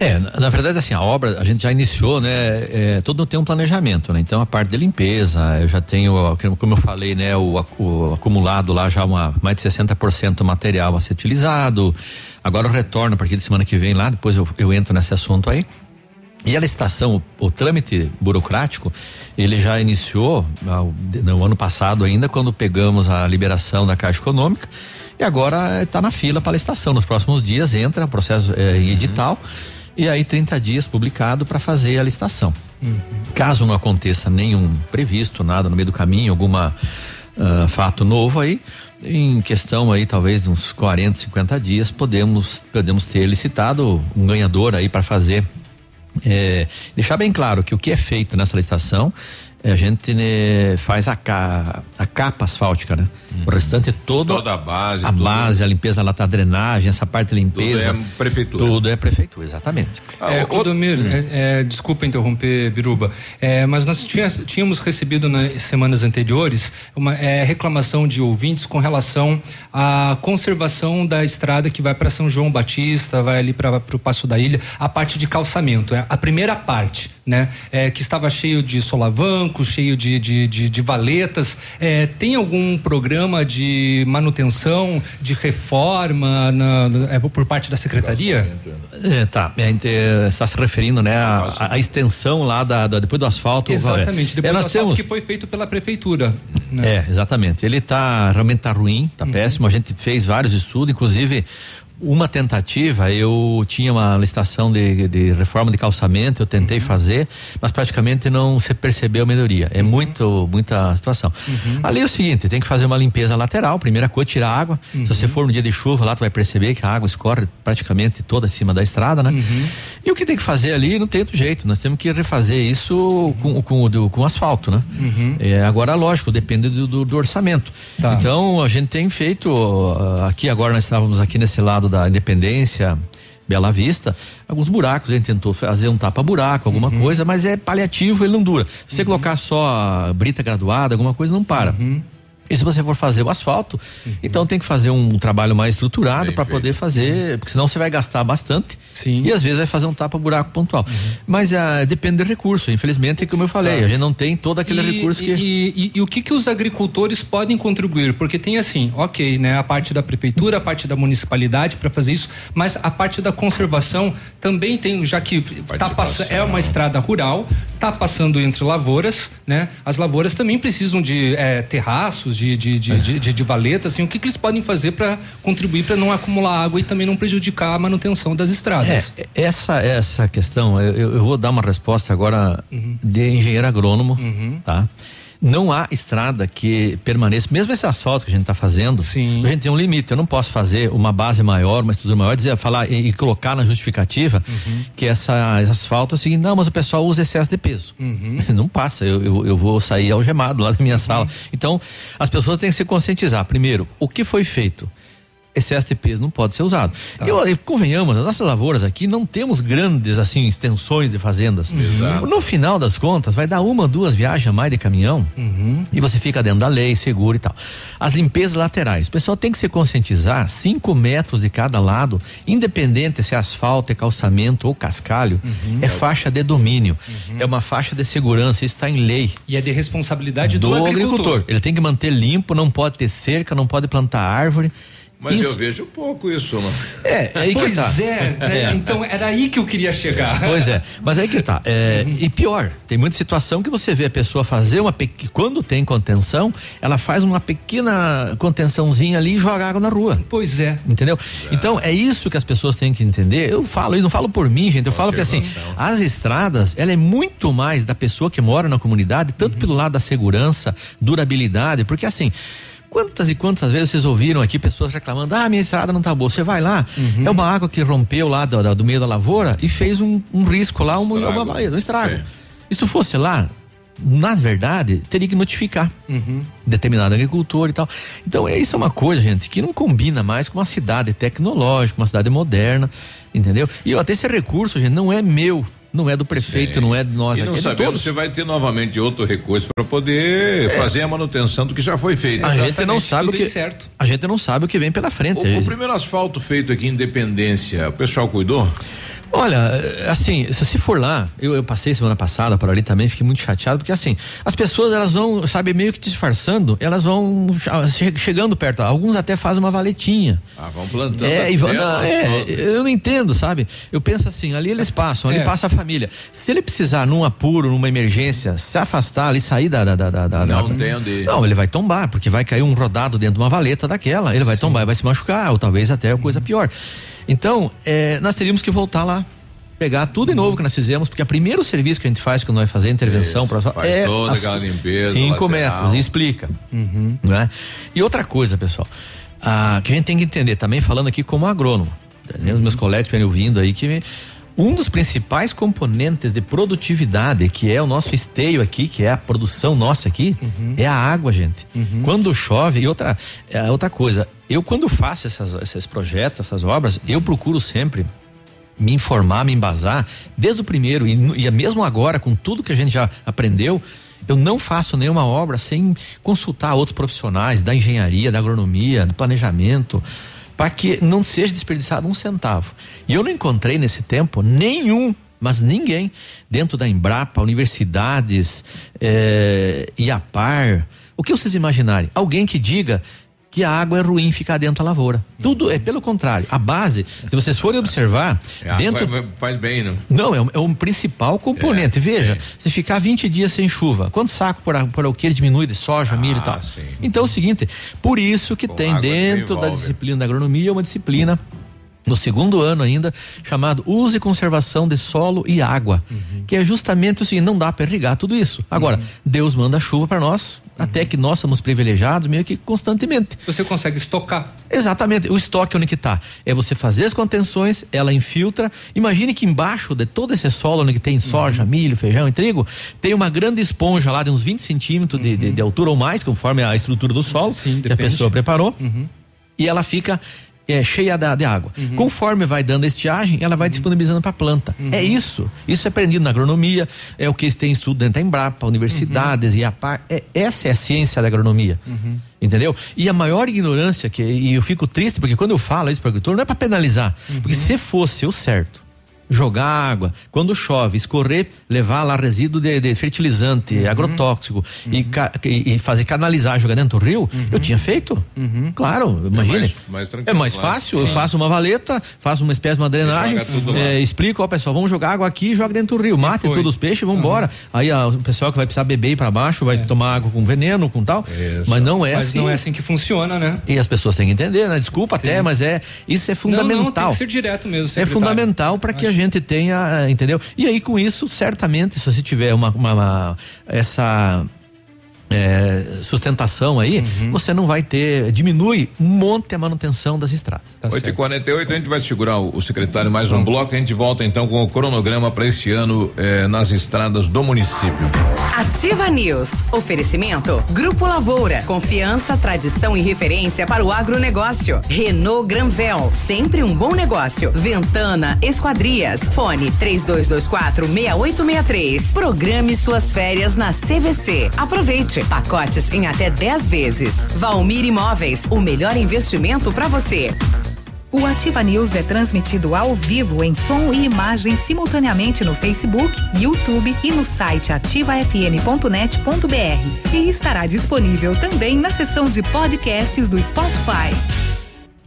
É, na, verdade, assim, a obra a gente já iniciou, né? É, todo tem um planejamento, né? Então a parte de limpeza, eu já tenho, como eu falei, né? O, o acumulado lá já uma, mais de 60% do material a ser utilizado. Agora eu retorno a partir de semana que vem lá, depois eu, eu entro nesse assunto aí. E a licitação, o, o trâmite burocrático, ele já iniciou ah, o- de- no ano passado ainda, quando pegamos a liberação da Caixa Econômica. E agora está na fila para licitação. Nos próximos dias entra o processo eh, em edital. E aí 30 dias publicado para fazer a licitação. Caso não aconteça nenhum previsto, nada no meio do caminho, alguma ah, fato novo aí, em questão aí talvez uns 40, 50 dias, podemos podemos ter licitado um ganhador aí para fazer é, deixar bem claro que o que é feito nessa licitação é, a gente né, faz a, ca- a capa asfáltica, né? O restante é todo Toda a base, a tudo- base, a limpeza lá tá a drenagem, essa parte de limpeza. Tudo é prefeitura. Tudo é prefeitura, exatamente. É, Clodomir, é, é, desculpa interromper, Biruba, é, mas nós tinha- tínhamos recebido nas semanas anteriores uma é, reclamação de ouvintes com relação à conservação da estrada que vai para São João Batista, vai ali para o Passo da Ilha, a parte de calçamento, é a primeira parte, né? É, que estava cheio de cheio de, de, de, de valetas. É, tem algum programa de manutenção, de reforma na- na- é, por parte da secretaria? É, tá, é, é, está se referindo, né, a, a- extensão lá da, da- depois do asfalto. Exatamente, É, depois nós do asfalto temos que foi feito pela prefeitura. né? É, exatamente. Ele tá realmente tá ruim, tá Uhum. péssimo. A gente fez vários estudos, inclusive uma tentativa, eu tinha uma licitação de, de reforma de calçamento, eu tentei Uhum. fazer, mas praticamente não se percebeu melhoria. Uhum. É muito, muita situação. Ali é o seguinte, tem que fazer uma limpeza lateral, primeira coisa, tirar a água. Uhum. Se você for no dia de chuva lá, tu vai perceber que a água escorre praticamente toda acima da estrada, né? Uhum. E o que tem que fazer ali não tem outro jeito, nós temos que refazer isso com, com, o do- com asfalto, né? Uhum. É, agora, lógico, depende do, do- do orçamento. Tá. Então, a gente tem feito, ah, aqui agora nós estávamos aqui nesse lado da Independência, Bela Vista, alguns buracos, a gente tentou fazer um tapa-buraco, alguma Uhum. coisa, mas é paliativo, ele não dura. Se você colocar só brita graduada, alguma coisa, não para. Uhum. E se você for fazer o asfalto, então tem que fazer um trabalho mais estruturado para poder fazer, porque senão você vai gastar bastante e às vezes vai fazer um tapa-buraco pontual. Uhum. Mas ah, depende do recurso, infelizmente, como eu falei, a gente não tem todo aquele E- recurso que. e, e- e o que que os agricultores podem contribuir? Porque tem assim, ok, né, a parte da prefeitura, a parte da municipalidade para fazer isso, mas a parte da conservação também tem, já que tá passa, é uma estrada rural, tá passando entre lavouras, né? As lavouras também precisam de eh, terraços, de de, de, de, de, de valetas, assim, o que que eles podem fazer para contribuir para não acumular água e também não prejudicar a manutenção das estradas? É, essa essa questão, eu, eu- vou dar uma resposta agora Uhum. de engenheiro agrônomo, tá? Não há estrada que permaneça, mesmo esse asfalto que a gente está fazendo, a gente tem um limite. Eu não posso fazer uma base maior, uma estrutura maior, dizer, falar e, e colocar na justificativa Uhum. que essa, esse asfalto é o seguinte, não, mas o pessoal usa excesso de peso. Uhum. Não passa, eu, eu, eu vou sair algemado lá da minha sala. Então, as pessoas têm que se conscientizar. Primeiro, o que foi feito? Excesso de peso não pode ser usado. E eu- e convenhamos, as nossas lavouras aqui não temos grandes assim extensões de fazendas. Exato. No final das contas, vai dar uma, duas viagens a mais de caminhão e você fica dentro da lei, seguro e tal. As limpezas laterais, o pessoal tem que se conscientizar, cinco metros de cada lado, independente se é asfalto, é calçamento ou cascalho, é faixa de domínio, é uma faixa de segurança, isso está em lei. E é de responsabilidade do, agricultor. Ele tem que manter limpo, não pode ter cerca, não pode plantar árvore. Mas Isso- eu vejo pouco isso, mano. É, é aí que pois tá. é, né? É. então era aí que eu queria chegar. Pois é, mas aí que tá. É, e pior, tem muita situação que você vê a pessoa fazer uma pequena. Quando tem contenção, ela faz uma pequena contençãozinha ali e joga água na rua. Pois é. Entendeu? Então é isso que as pessoas têm que entender. Eu falo, eu não falo por mim, gente. Eu falo que assim, as estradas, ela é muito mais da pessoa que mora na comunidade, tanto pelo lado da segurança, durabilidade, porque assim. Quantas e quantas vezes vocês ouviram aqui pessoas reclamando: ah, minha estrada não tá boa. Você vai lá, Uhum. é uma água que rompeu lá do, do- do meio da lavoura e fez um, um risco lá, um, Estrago. uma, um estrago. E se fosse lá, na verdade, teria que notificar Uhum. determinado agricultor e tal. Então, é, isso é uma coisa, gente, que não combina mais com uma cidade tecnológica, uma cidade moderna, entendeu? E até esse recurso, gente, não é meu, não é do prefeito, não é de nós E aqui, não é todos. se vai ter novamente outro recurso para poder fazer a manutenção do que já foi feito. A gente não sabe o que a gente não sabe o que vem pela frente. O, o primeiro asfalto feito aqui em Independência, o pessoal cuidou? Olha, assim, se você for lá, eu, eu passei semana passada por ali também, fiquei muito chateado, porque assim, as pessoas elas vão, sabe, meio que disfarçando, elas vão che- chegando perto, alguns até fazem uma valetinha. Ah, vão plantando. É, e não, é, eu não entendo, sabe? Eu penso assim, ali eles passam, ali É. passa a família. Se ele precisar num apuro, numa emergência, se afastar ali, sair da. da, da, da- Não da- tem onde. Não, ele vai tombar, porque vai cair um rodado dentro de uma valeta daquela, ele vai tombar, vai se machucar, ou talvez até coisa pior. Então, é, nós teríamos que voltar lá. Pegar tudo de novo que nós fizemos, porque o primeiro serviço que a gente faz quando vai fazer a intervenção Isso, faz é toda as- aquela limpeza Cinco lateral. metros, e explica. Né? E outra coisa, pessoal, ah, que a gente tem que entender também, falando aqui como agrônomo, né? os meus colegas que vêm ouvindo aí, que um dos principais componentes de produtividade, que é o nosso esteio aqui, que é a produção nossa aqui, é a água, gente. Quando chove, e outra, é, outra coisa, eu quando faço essas, esses projetos, essas obras, eu procuro sempre me informar, me embasar, desde o primeiro e, e mesmo agora, com tudo que a gente já aprendeu, eu não faço nenhuma obra sem consultar outros profissionais da engenharia, da agronomia, do planejamento, para que não seja desperdiçado um centavo. E eu não encontrei nesse tempo nenhum, mas ninguém, dentro da Embrapa, universidades, eh, IAPAR, o que vocês imaginarem? Alguém que diga que a água é ruim ficar dentro da lavoura. Tudo é pelo contrário. A base, se vocês forem observar, É, a dentro água faz bem, não? não, é um, é um principal componente. Veja, se ficar 20 dias sem chuva, quanto saco por, por o que diminui de soja, milho e tal? Então é o seguinte, por isso que tem água dentro da disciplina da agronomia uma disciplina no segundo ano ainda, chamado uso e conservação de solo e água, que é justamente o seguinte, não dá para irrigar tudo isso. Agora, Deus manda chuva para nós, até que nós somos privilegiados meio que constantemente. Você consegue estocar. Exatamente, o estoque onde que tá? É você fazer as contenções, ela infiltra. Imagine que embaixo de todo esse solo onde que tem Uhum. soja, milho, feijão e trigo, tem uma grande esponja lá de uns 20 centímetros de, de- de altura ou mais, conforme a estrutura do solo que a Uhum. depende. pessoa preparou. E ela fica é, cheia da- de água. Uhum. Conforme vai dando estiagem, ela vai disponibilizando para a planta. Uhum. É isso. Isso é aprendido na agronomia, é o que eles têm estudo dentro da Embrapa, universidades e a par. É, essa é a ciência da agronomia. Uhum. Entendeu? E a maior ignorância que e eu fico triste porque quando eu falo isso para o agricultor não é para penalizar, porque se fosse o certo, jogar água, quando chove, escorrer, levar lá resíduo de, de fertilizante, agrotóxico e, ca- e- e fazer canalizar, jogar dentro do rio, eu tinha feito. Claro, imagine. mais- mais tranquilo, é mais claro. fácil, eu Sim. faço uma valeta, faço uma espécie de uma drenagem, é, explico, ó pessoal, vamos jogar água aqui e joga dentro do rio, mate todos os peixes, vamos embora. Aí ó, o pessoal que vai precisar beber para baixo vai tomar água com veneno, com tal, mas não é Mas assim. não é assim que funciona, né? E as pessoas têm que entender, né? Desculpa até, mas é isso é fundamental. Não, não, tem que ser direto mesmo. É secretário. fundamental para que a gente tenha, eh, entendeu? E aí com isso, certamente, se você tiver uma, uma- uma- essa eh, sustentação aí, Uhum. você não vai ter, diminui um monte a manutenção das estradas. 8h48, a gente vai segurar o, o secretário mais um bloco. A gente volta então com o cronograma para esse ano eh, nas estradas do município. Ativa News. Oferecimento. Grupo Lavoura. Confiança, tradição e referência para o agronegócio. Renault Granvel. Sempre um bom negócio. Ventana Esquadrias. Fone 3224 6863. Programe suas férias na CVC. Aproveite. Pacotes em até 10 vezes. Valmir Imóveis. O melhor investimento para você. O Ativa News é transmitido ao vivo em som e imagem simultaneamente no Facebook, YouTube e no site ativafm.net.br. E estará disponível também na seção de podcasts do Spotify.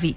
vie.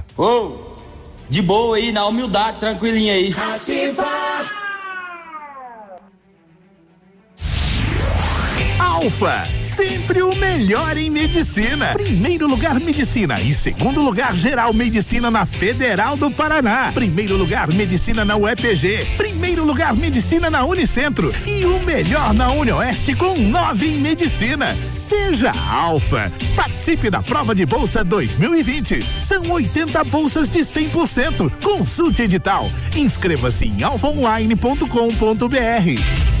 Ô, de boa aí, na humildade, tranquilinho aí. Alfa, sempre o melhor em medicina. Primeiro lugar medicina e segundo lugar geral medicina na Federal do Paraná. Primeiro lugar medicina na UEPG. Primeiro lugar medicina na Unicentro e o melhor na UniOeste com nove em medicina. Seja Alfa. Participe da prova de bolsa 2020. São 80 bolsas de 100%. Consulte edital. Inscreva-se em alfaonline.com.br.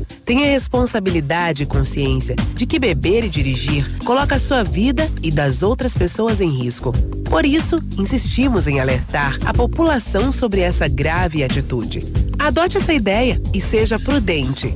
Tenha responsabilidade e consciência de que beber e dirigir coloca a sua vida e das outras pessoas em risco. Por isso, insistimos em alertar a população sobre essa grave atitude. Adote essa ideia e seja prudente.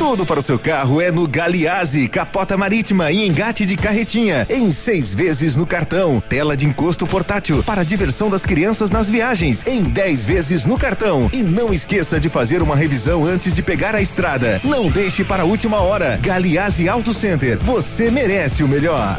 Tudo para o seu carro é no Galiase, capota marítima e engate de carretinha, em seis vezes no cartão. Tela de encosto portátil para diversão das crianças nas viagens, em dez vezes no cartão. E não esqueça de fazer uma revisão antes de pegar a estrada. Não deixe para a última hora. Galiase Auto Center, você merece o melhor.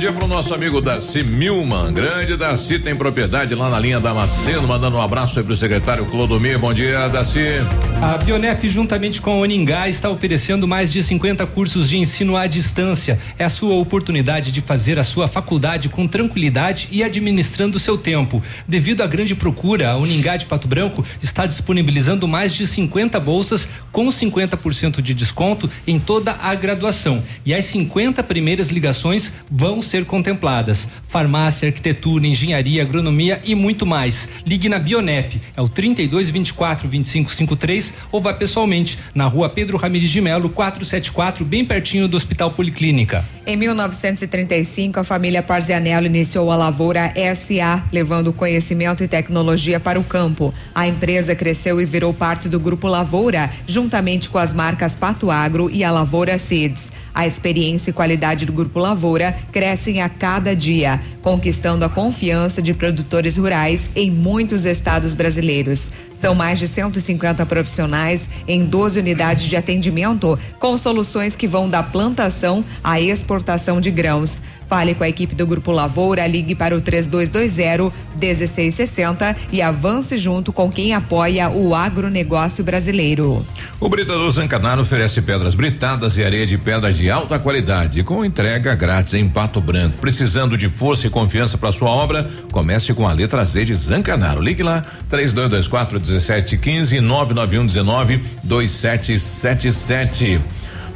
Dia pro nosso amigo Darcy Milman. Grande Darcy tem propriedade lá na linha Damasceno. Mandando um abraço aí pro secretário Clodomir. Bom dia, Darcy. A Bionep, juntamente com a Oningá, está oferecendo mais de 50 cursos de ensino à distância. É a sua oportunidade de fazer a sua faculdade com tranquilidade e administrando seu tempo. Devido à grande procura, a Oningá de Pato Branco está disponibilizando mais de 50 bolsas com 50% de desconto em toda a graduação. E as 50 primeiras ligações vão ser contempladas. Farmácia, arquitetura, engenharia, agronomia e muito mais. Ligue na Bionep, é o 32 24 25 53 Ou vá pessoalmente na rua Pedro Ramirez de Melo, 474, bem pertinho do Hospital Policlínica. Em 1935, a família Parzianello iniciou a Lavoura SA, levando conhecimento e tecnologia para o campo. A empresa cresceu e virou parte do Grupo Lavoura, juntamente com as marcas Pato Agro e a Lavoura Seeds. A experiência e qualidade do Grupo Lavoura crescem a cada dia, conquistando a confiança de produtores rurais em muitos estados brasileiros. São mais de 150 profissionais em 12 unidades de atendimento, com soluções que vão da plantação à exportação de grãos. Fale com a equipe do Grupo Lavoura, ligue para o 3220 1660 e avance junto com quem apoia o agronegócio brasileiro. O Britador Zancanaro oferece pedras britadas e areia de pedra de alta qualidade, com entrega grátis em Pato Branco. Precisando de força e confiança para sua obra? Comece com a letra Z de Zancanaro. Ligue lá, 3224 1715 e 991 19 2777.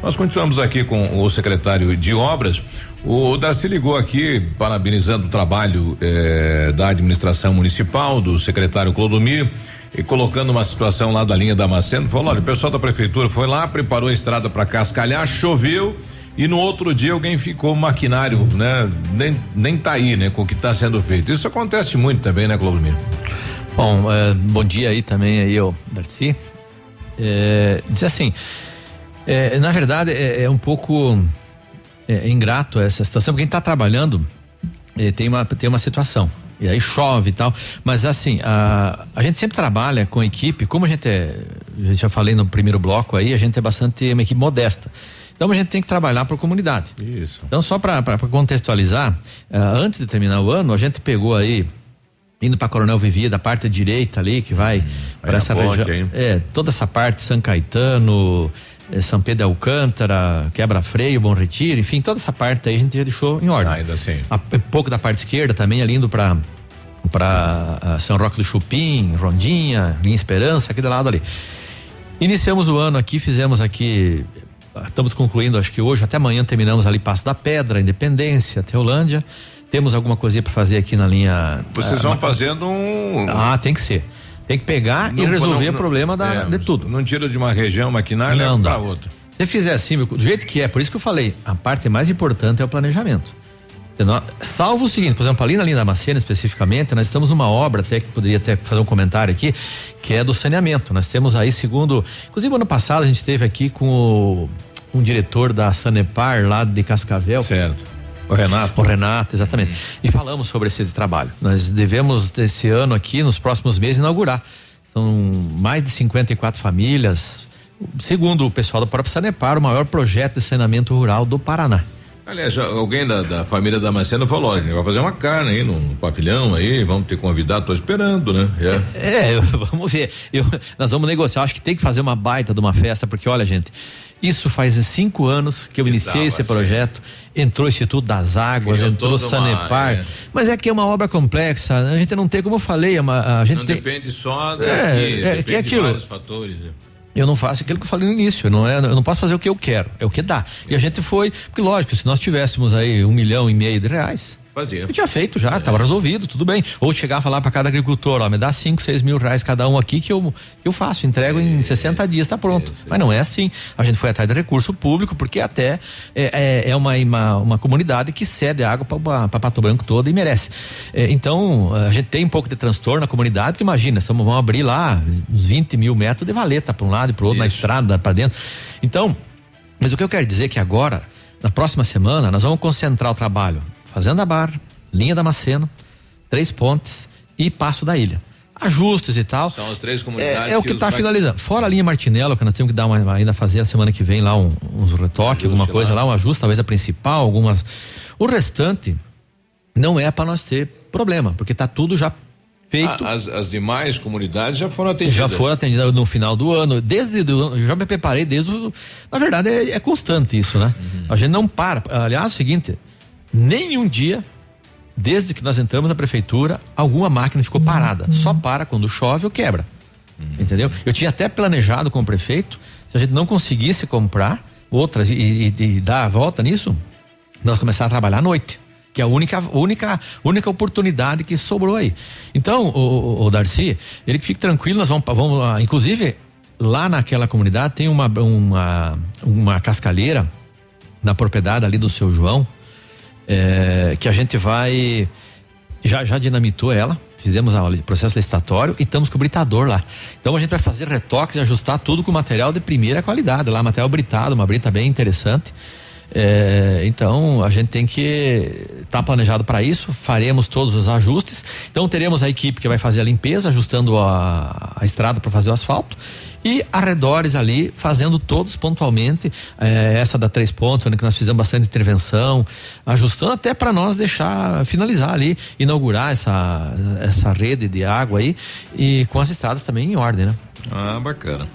Nós continuamos aqui com o secretário de obras. O Darcy ligou aqui parabenizando o trabalho eh, da administração municipal, do secretário Clodomir, e colocando uma situação lá da linha da Maceno, falou: olha, o pessoal da prefeitura foi lá, preparou a estrada para Cascalhar, choveu e no outro dia alguém ficou maquinário, né? Nem, nem tá aí, né? Com o que está sendo feito. Isso acontece muito também, né, Clodomir? Bom, eh, bom dia aí também aí, ô Darcy. É, diz assim, é, na verdade é, é um pouco é, ingrato essa situação, porque quem está trabalhando tem, uma, tem uma situação. E aí chove e tal. Mas assim, a, a gente sempre trabalha com equipe, como a gente é, eu já falei no primeiro bloco aí, a gente é bastante uma equipe modesta. Então a gente tem que trabalhar a comunidade. Isso. Então, só para contextualizar, ah, antes de terminar o ano, a gente pegou aí indo para Coronel Vivia da parte direita ali que vai para essa região. hein? É, toda essa parte São Caetano, eh, São Pedro de Alcântara, Quebra Freio, Bom Retiro, enfim, toda essa parte aí a gente já deixou em ordem. ainda assim. A- um pouco da parte esquerda também ali indo para para São Roque do Chupim, Rondinha, Linha Esperança, aquele lado ali. Iniciamos o ano aqui, fizemos aqui, ah, estamos concluindo, acho que hoje, até amanhã terminamos ali Passo da Pedra, Independência, Teolândia. Temos alguma coisinha para fazer aqui na linha. Vocês ah, vão fazendo um. Ah, tem que ser. Tem que pegar e Não- resolver não- o problema da, é, de tudo. Não tira de uma região dá. para outra. Se fizer assim, do jeito que é, por isso que eu falei, a parte mais importante é o planejamento. Eu não- Salvo o seguinte, por exemplo, ali na linha da Macena especificamente, nós estamos numa obra, até que poderia até fazer um comentário aqui, que é do saneamento. Nós temos aí, segundo. Inclusive, ano passado a gente esteve aqui com o, um diretor da Sanepar lá de Cascavel. Certo. O Renato. O Renato, exatamente. E falamos sobre esse trabalho. Nós devemos, esse ano aqui, nos próximos meses, inaugurar. São mais de 54 famílias. Segundo o pessoal da própria Sanepar, o maior projeto de saneamento rural do Paraná. Aliás, alguém da, da família Damasceno falou: olha, vai fazer uma carne aí num pavilhão aí, vamos ter convidado, tô esperando, né? É. É, vamos ver. Eu- nós vamos negociar. Acho que tem que fazer uma baita de uma festa, porque olha, gente, isso faz cinco anos que eu iniciei esse certo. projeto. Entrou o Instituto das Águas, Criou entrou o toda uma- Sanepar. é. Mas é que é uma obra complexa. A gente não tem, como eu falei, é uma- a gente Não tem. depende só daqui, É, é, depende é de aquilo. vários fatores. né? Eu não faço aquilo que eu falei no início, não é, eu não posso fazer o que eu quero, é o que dá. E a gente foi, porque lógico, se nós tivéssemos aí um milhão e meio de reais, Fazia. eu tinha feito já, estava resolvido, tudo bem. Ou chegar a falar para cada agricultor, ó, me dá cinco, seis mil reais cada um aqui que eu, eu faço, entrego em 60 dias, tá pronto. Mas não é assim. A gente foi atrás de recurso público, porque até é, é, é uma, uma, uma comunidade que cede água para Pato Branco toda e merece. É, então, a gente tem um pouco de transtorno na comunidade, porque imagina, estamos, vamos abrir lá uns 20 mil metros de valeta para um lado e para outro, na estrada, para dentro. Então, mas o que eu quero dizer é que agora, na próxima semana, nós vamos concentrar o trabalho Fazenda Bar, Linha Damasceno, Três Pontes e Passo da Ilha. Ajustes e tal. São as três comunidades. É, é o que está vai- finalizando. Fora a linha Martinello, que nós temos que dar uma, ainda fazer a semana que vem lá um- uns retoques, alguma coisa lá. um ajuste, talvez a principal, algumas. O restante não é para nós ter problema, porque está tudo já feito. As, as demais comunidades já foram atendidas. Já foram atendidas no final do ano. Desde do, já me preparei desde o. Na verdade, é, é constante isso, né? Uhum. A gente não para. Aliás, é o seguinte: nenhum dia, desde que nós entramos na prefeitura, alguma máquina ficou parada. Só para quando chove ou quebra. Uhum. Entendeu? Eu tinha até planejado com o prefeito, se a gente não conseguisse comprar outras e, e- e dar a volta nisso, nós começar a trabalhar à noite. Que é a única, única, única oportunidade que sobrou aí. Então, o, o- o Darcy, ele que fique tranquilo, nós vamos, vamos ah, inclusive, lá naquela comunidade tem uma, uma, uma cascalheira na propriedade ali do seu João, é, que a gente vai. Já, já dinamitou ela, fizemos o processo licitatório e estamos com o britador lá. Então a gente vai fazer retoques e ajustar tudo com material de primeira qualidade, lá material britado, uma brita bem interessante. É, então a gente tem que estar tá planejado para isso, faremos todos os ajustes. Então teremos a equipe que vai fazer a limpeza, ajustando a, a estrada para fazer o asfalto e arredores ali fazendo todos pontualmente. Eh, essa da três pontos onde que nós fizemos bastante intervenção ajustando até para nós deixar finalizar ali inaugurar essa essa rede de água aí e com as estradas também em ordem né? Ah bacana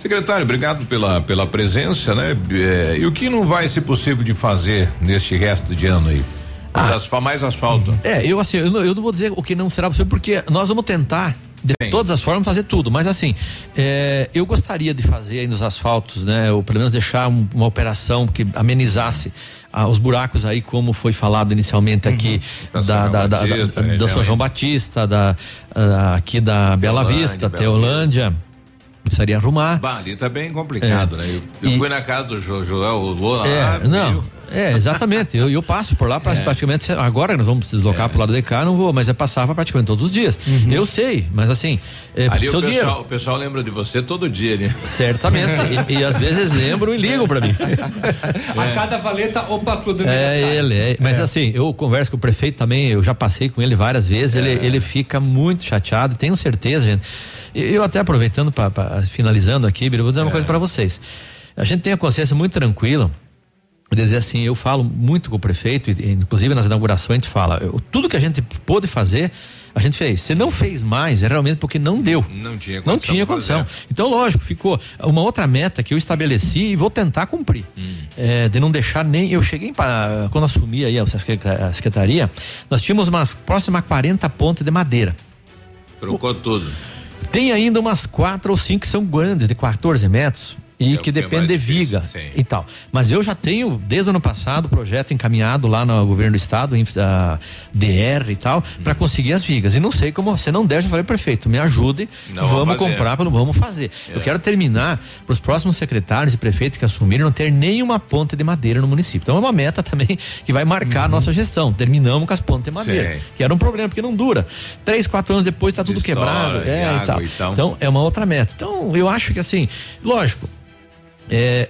Secretário, obrigado pela, pela presença, né? É, e o que não vai ser possível de fazer neste resto de ano aí? Ah, mais asfalto. É, eu assim, eu não, eu não vou dizer o que não será possível, porque nós vamos tentar de Sim. todas as formas fazer tudo, mas assim, é, eu gostaria de fazer aí nos asfaltos, né? Ou pelo menos deixar um, uma operação que amenizasse ah, os buracos aí, como foi falado inicialmente aqui uhum. da, da, da, Batista, da, da São João Batista, da, aqui da Bela Vista, Teolândia precisaria arrumar. Bah, ali tá bem complicado, é. né? Eu, eu e, fui na casa do jo, Joel, vou lá. É, não, é, exatamente. eu, eu passo por lá é. praticamente. Agora nós vamos deslocar é. pro lado de cá, não vou, mas eu passava praticamente todos os dias. Uhum. Eu sei, mas assim. É, Ali o pessoal, o pessoal lembra de você todo dia, né? Certamente. e, e, às vezes lembram e ligam para mim. A cada valeta, opa, tudo É ele, é. Mas é. assim, eu converso com o prefeito também, eu já passei com ele várias vezes, ele, é. ele fica muito chateado, tenho certeza, gente. Eu até aproveitando, pra, pra finalizando aqui, vou dizer uma coisa para vocês. A gente tem a consciência muito tranquila dizer assim, eu falo muito com o prefeito, e, inclusive nas inaugurações a gente fala, eu, tudo que a gente pôde fazer, a gente fez. Se não fez mais, é realmente porque não deu. Não tinha condição. Não tinha condição. Então, lógico, ficou uma outra meta que eu estabeleci e vou tentar cumprir. Hum. É, de não deixar nem. Eu cheguei para. Quando assumi aí a secretaria, nós tínhamos umas próximas 40 pontes de madeira. Trocou tudo. Tem ainda umas quatro ou cinco que são grandes, de 14 metros e é que depende de viga sim. e tal. Mas eu já tenho, desde o ano passado, projeto encaminhado lá no governo do estado, a DR e tal, hum. para conseguir as vigas. E não sei como você não der, já falei, prefeito, me ajude, não, vamos comprar, vamos fazer. É. Eu quero terminar para os próximos secretários e prefeitos que assumirem não ter nenhuma ponte de madeira no município. Então é uma meta também que vai marcar uhum. a nossa gestão. Terminamos com as pontes de madeira, sim. que era um problema, porque não dura. Três, quatro anos depois está tudo História, quebrado. É, e tal. e tal. Então é uma outra meta. Então eu acho que assim, lógico, é,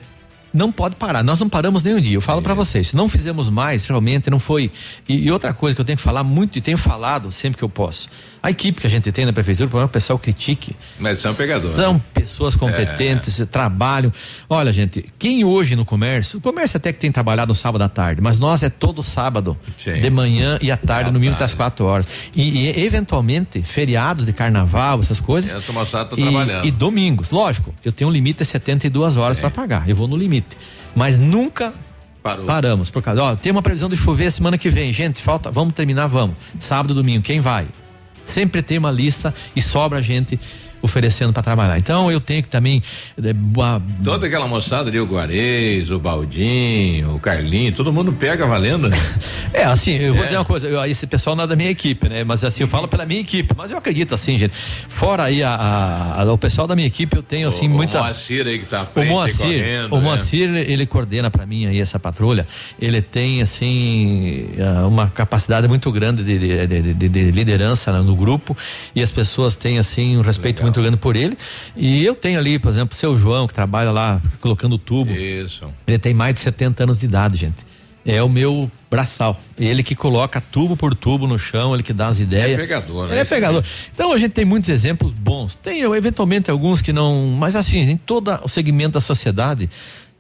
não pode parar. Nós não paramos nem um dia. Eu falo é. para vocês, se não fizemos mais, realmente não foi. E, e, outra coisa que eu tenho que falar muito e tenho falado sempre que eu posso. A equipe que a gente tem na prefeitura, por o pessoal critique. Mas são pegadores. São né? pessoas competentes, é. trabalham. Olha, gente, quem hoje no comércio, o comércio até que tem trabalhado no sábado à tarde, mas nós é todo sábado, Sim. de manhã e à tarde, no mínimo até às quatro horas. E, e, eventualmente, feriados de carnaval, essas coisas. Essa moçada tá e, trabalhando. E domingos. Lógico, eu tenho um limite de 72 horas para pagar. Eu vou no limite. Mas nunca Parou. Paramos por causa. Ó, tem uma previsão de chover semana que vem. Gente, falta. Vamos terminar, vamos. Sábado, domingo, quem vai? Sempre tem uma lista e sobra gente oferecendo para trabalhar. Então eu tenho que também. É, Toda aquela moçada ali, o Guarez, o Baldinho, o Carlinho, todo mundo pega valendo. é, assim, eu vou é. dizer uma coisa, eu, esse pessoal não é da minha equipe, né? Mas assim, eu falo pela minha equipe, mas eu acredito assim, gente. Fora aí a, a, a o pessoal da minha equipe, eu tenho assim o, muita. O Moacir aí que tá à frente, o Moacir, correndo, o Moacir, né? ele coordena para mim aí essa patrulha. Ele tem assim eh, uma capacidade muito grande de, de, de, de liderança no grupo e as pessoas têm assim um respeito Legal. Muito grande por ele. E eu tenho ali, por exemplo, o seu João, que trabalha lá colocando tubo. Isso. Ele tem mais de 70 anos de idade, gente. É o meu braçal. Ele que coloca tubo por tubo no chão, ele que dá as ideias. É pegador, né? Ele é pegador. Então a gente tem muitos exemplos bons. Tem eventualmente alguns que não. Mas assim, em todo o segmento da sociedade,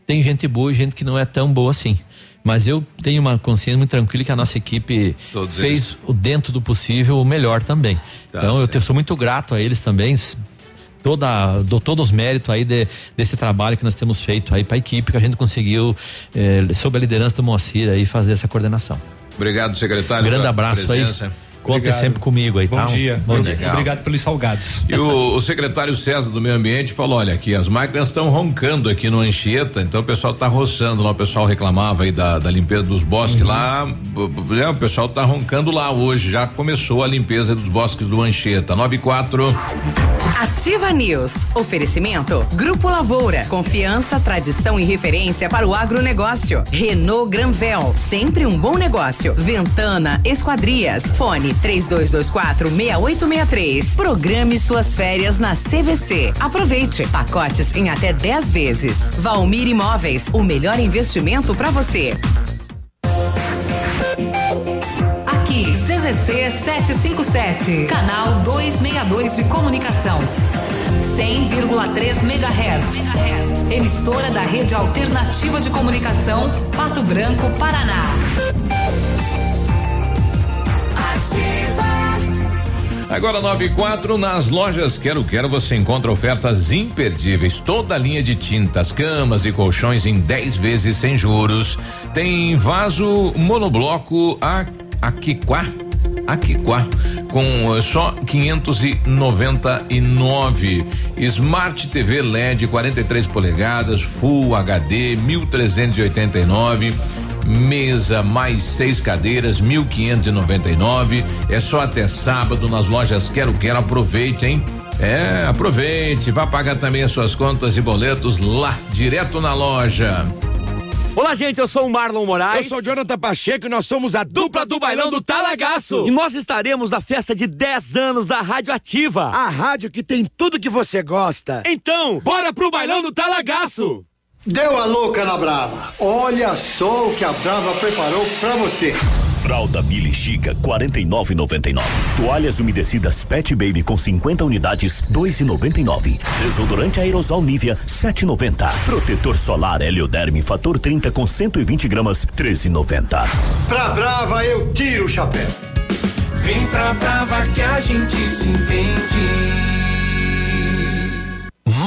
tem gente boa e gente que não é tão boa assim. Mas eu tenho uma consciência muito tranquila que a nossa equipe Todos fez eles. o dentro do possível o melhor também. Tá então certo. eu sou muito grato a eles também, toda, dou todos os méritos aí de, desse trabalho que nós temos feito aí para a equipe, que a gente conseguiu, eh, sob a liderança do Moacir aí, fazer essa coordenação. Obrigado, secretário. Grande abraço presença. aí. Conte Obrigado. sempre comigo aí, Bom tá? dia. Bom dia. Obrigado pelos salgados. E o, o secretário César do Meio Ambiente falou: olha, aqui as máquinas estão roncando aqui no Anchieta, então o pessoal tá roçando lá, o pessoal reclamava aí da, da limpeza dos bosques lá. b- b- é, o pessoal tá roncando lá hoje, já começou a limpeza dos bosques do Anchieta. 94. Ativa News. Oferecimento. Grupo Lavoura. Confiança, tradição e referência para o agronegócio. Renault Granvel. Sempre um bom negócio. Ventana Esquadrias. Fone 3224 6863. Programe suas férias na CVC. Aproveite. Pacotes em até 10 vezes. Valmir Imóveis. O melhor investimento para você. Aqui, CZC 757, canal 262 de comunicação. 100,3 MHz. Emissora da Rede Alternativa de Comunicação, Pato Branco, Paraná. Agora 94 nas lojas Quero Quero você encontra ofertas imperdíveis, toda a linha de tintas, camas e colchões em 10 vezes sem juros. Tem vaso monobloco a Aquiquá Aquiquá com eh, só 599. Smart TV LED 43 polegadas, Full HD 1389. Mesa mais seis cadeiras, 1.599. É só até sábado nas lojas Quero Quero. Aproveite, hein? É, aproveite. Vá pagar também as suas contas e boletos lá, direto na loja. Olá, gente, eu sou o Marlon Moraes. Eu sou o Jonathan Pacheco e nós somos a dupla do Bailão do Talagaço. E nós estaremos na festa de 10 anos da Rádio Ativa. A rádio que tem tudo que você gosta. Então, bora pro Bailão do Talagaço. Deu a louca na Brava. Olha só o que a Brava preparou pra você. Fralda Billy Chica 49,99. Toalhas umedecidas Pet Baby com 50 unidades 2,99. Desodorante aerosol Nivea 7,90. Protetor solar Helioderme fator 30 com 120 gramas 13,90. Pra Brava eu tiro o chapéu. Vem pra Brava que a gente se entende.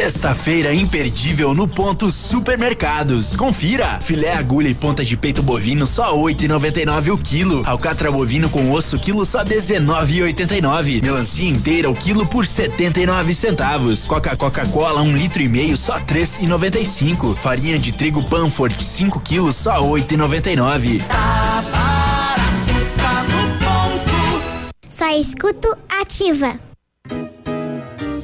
Sexta-feira imperdível no ponto Supermercados. Confira. Filé agulha e ponta de peito bovino só 8,99 o quilo. Alcatra bovino com osso quilo só 19,89. Melancia inteira o quilo por 79 centavos. Coca Coca-Cola um litro e meio só 3,95. Farinha de trigo Panford 5 quilos só 8,99. Só escuto ativa.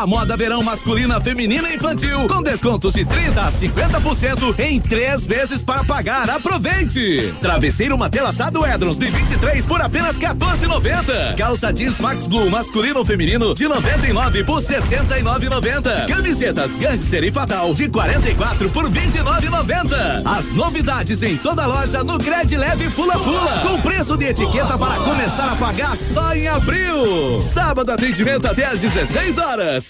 A moda verão masculina, feminina e infantil. Com descontos de 30 a 50% em três vezes para pagar. Aproveite! Travesseiro matelaçado Edrons de 23 por apenas 14,90. Calça jeans Max Blue masculino ou feminino de 99 por 69,90. Camisetas Gangster e Fatal de 44 por 29,90. As novidades em toda loja no Cred Leve Pula Pula. Com preço de etiqueta para começar a pagar só em abril. Sábado atendimento até às 16 horas.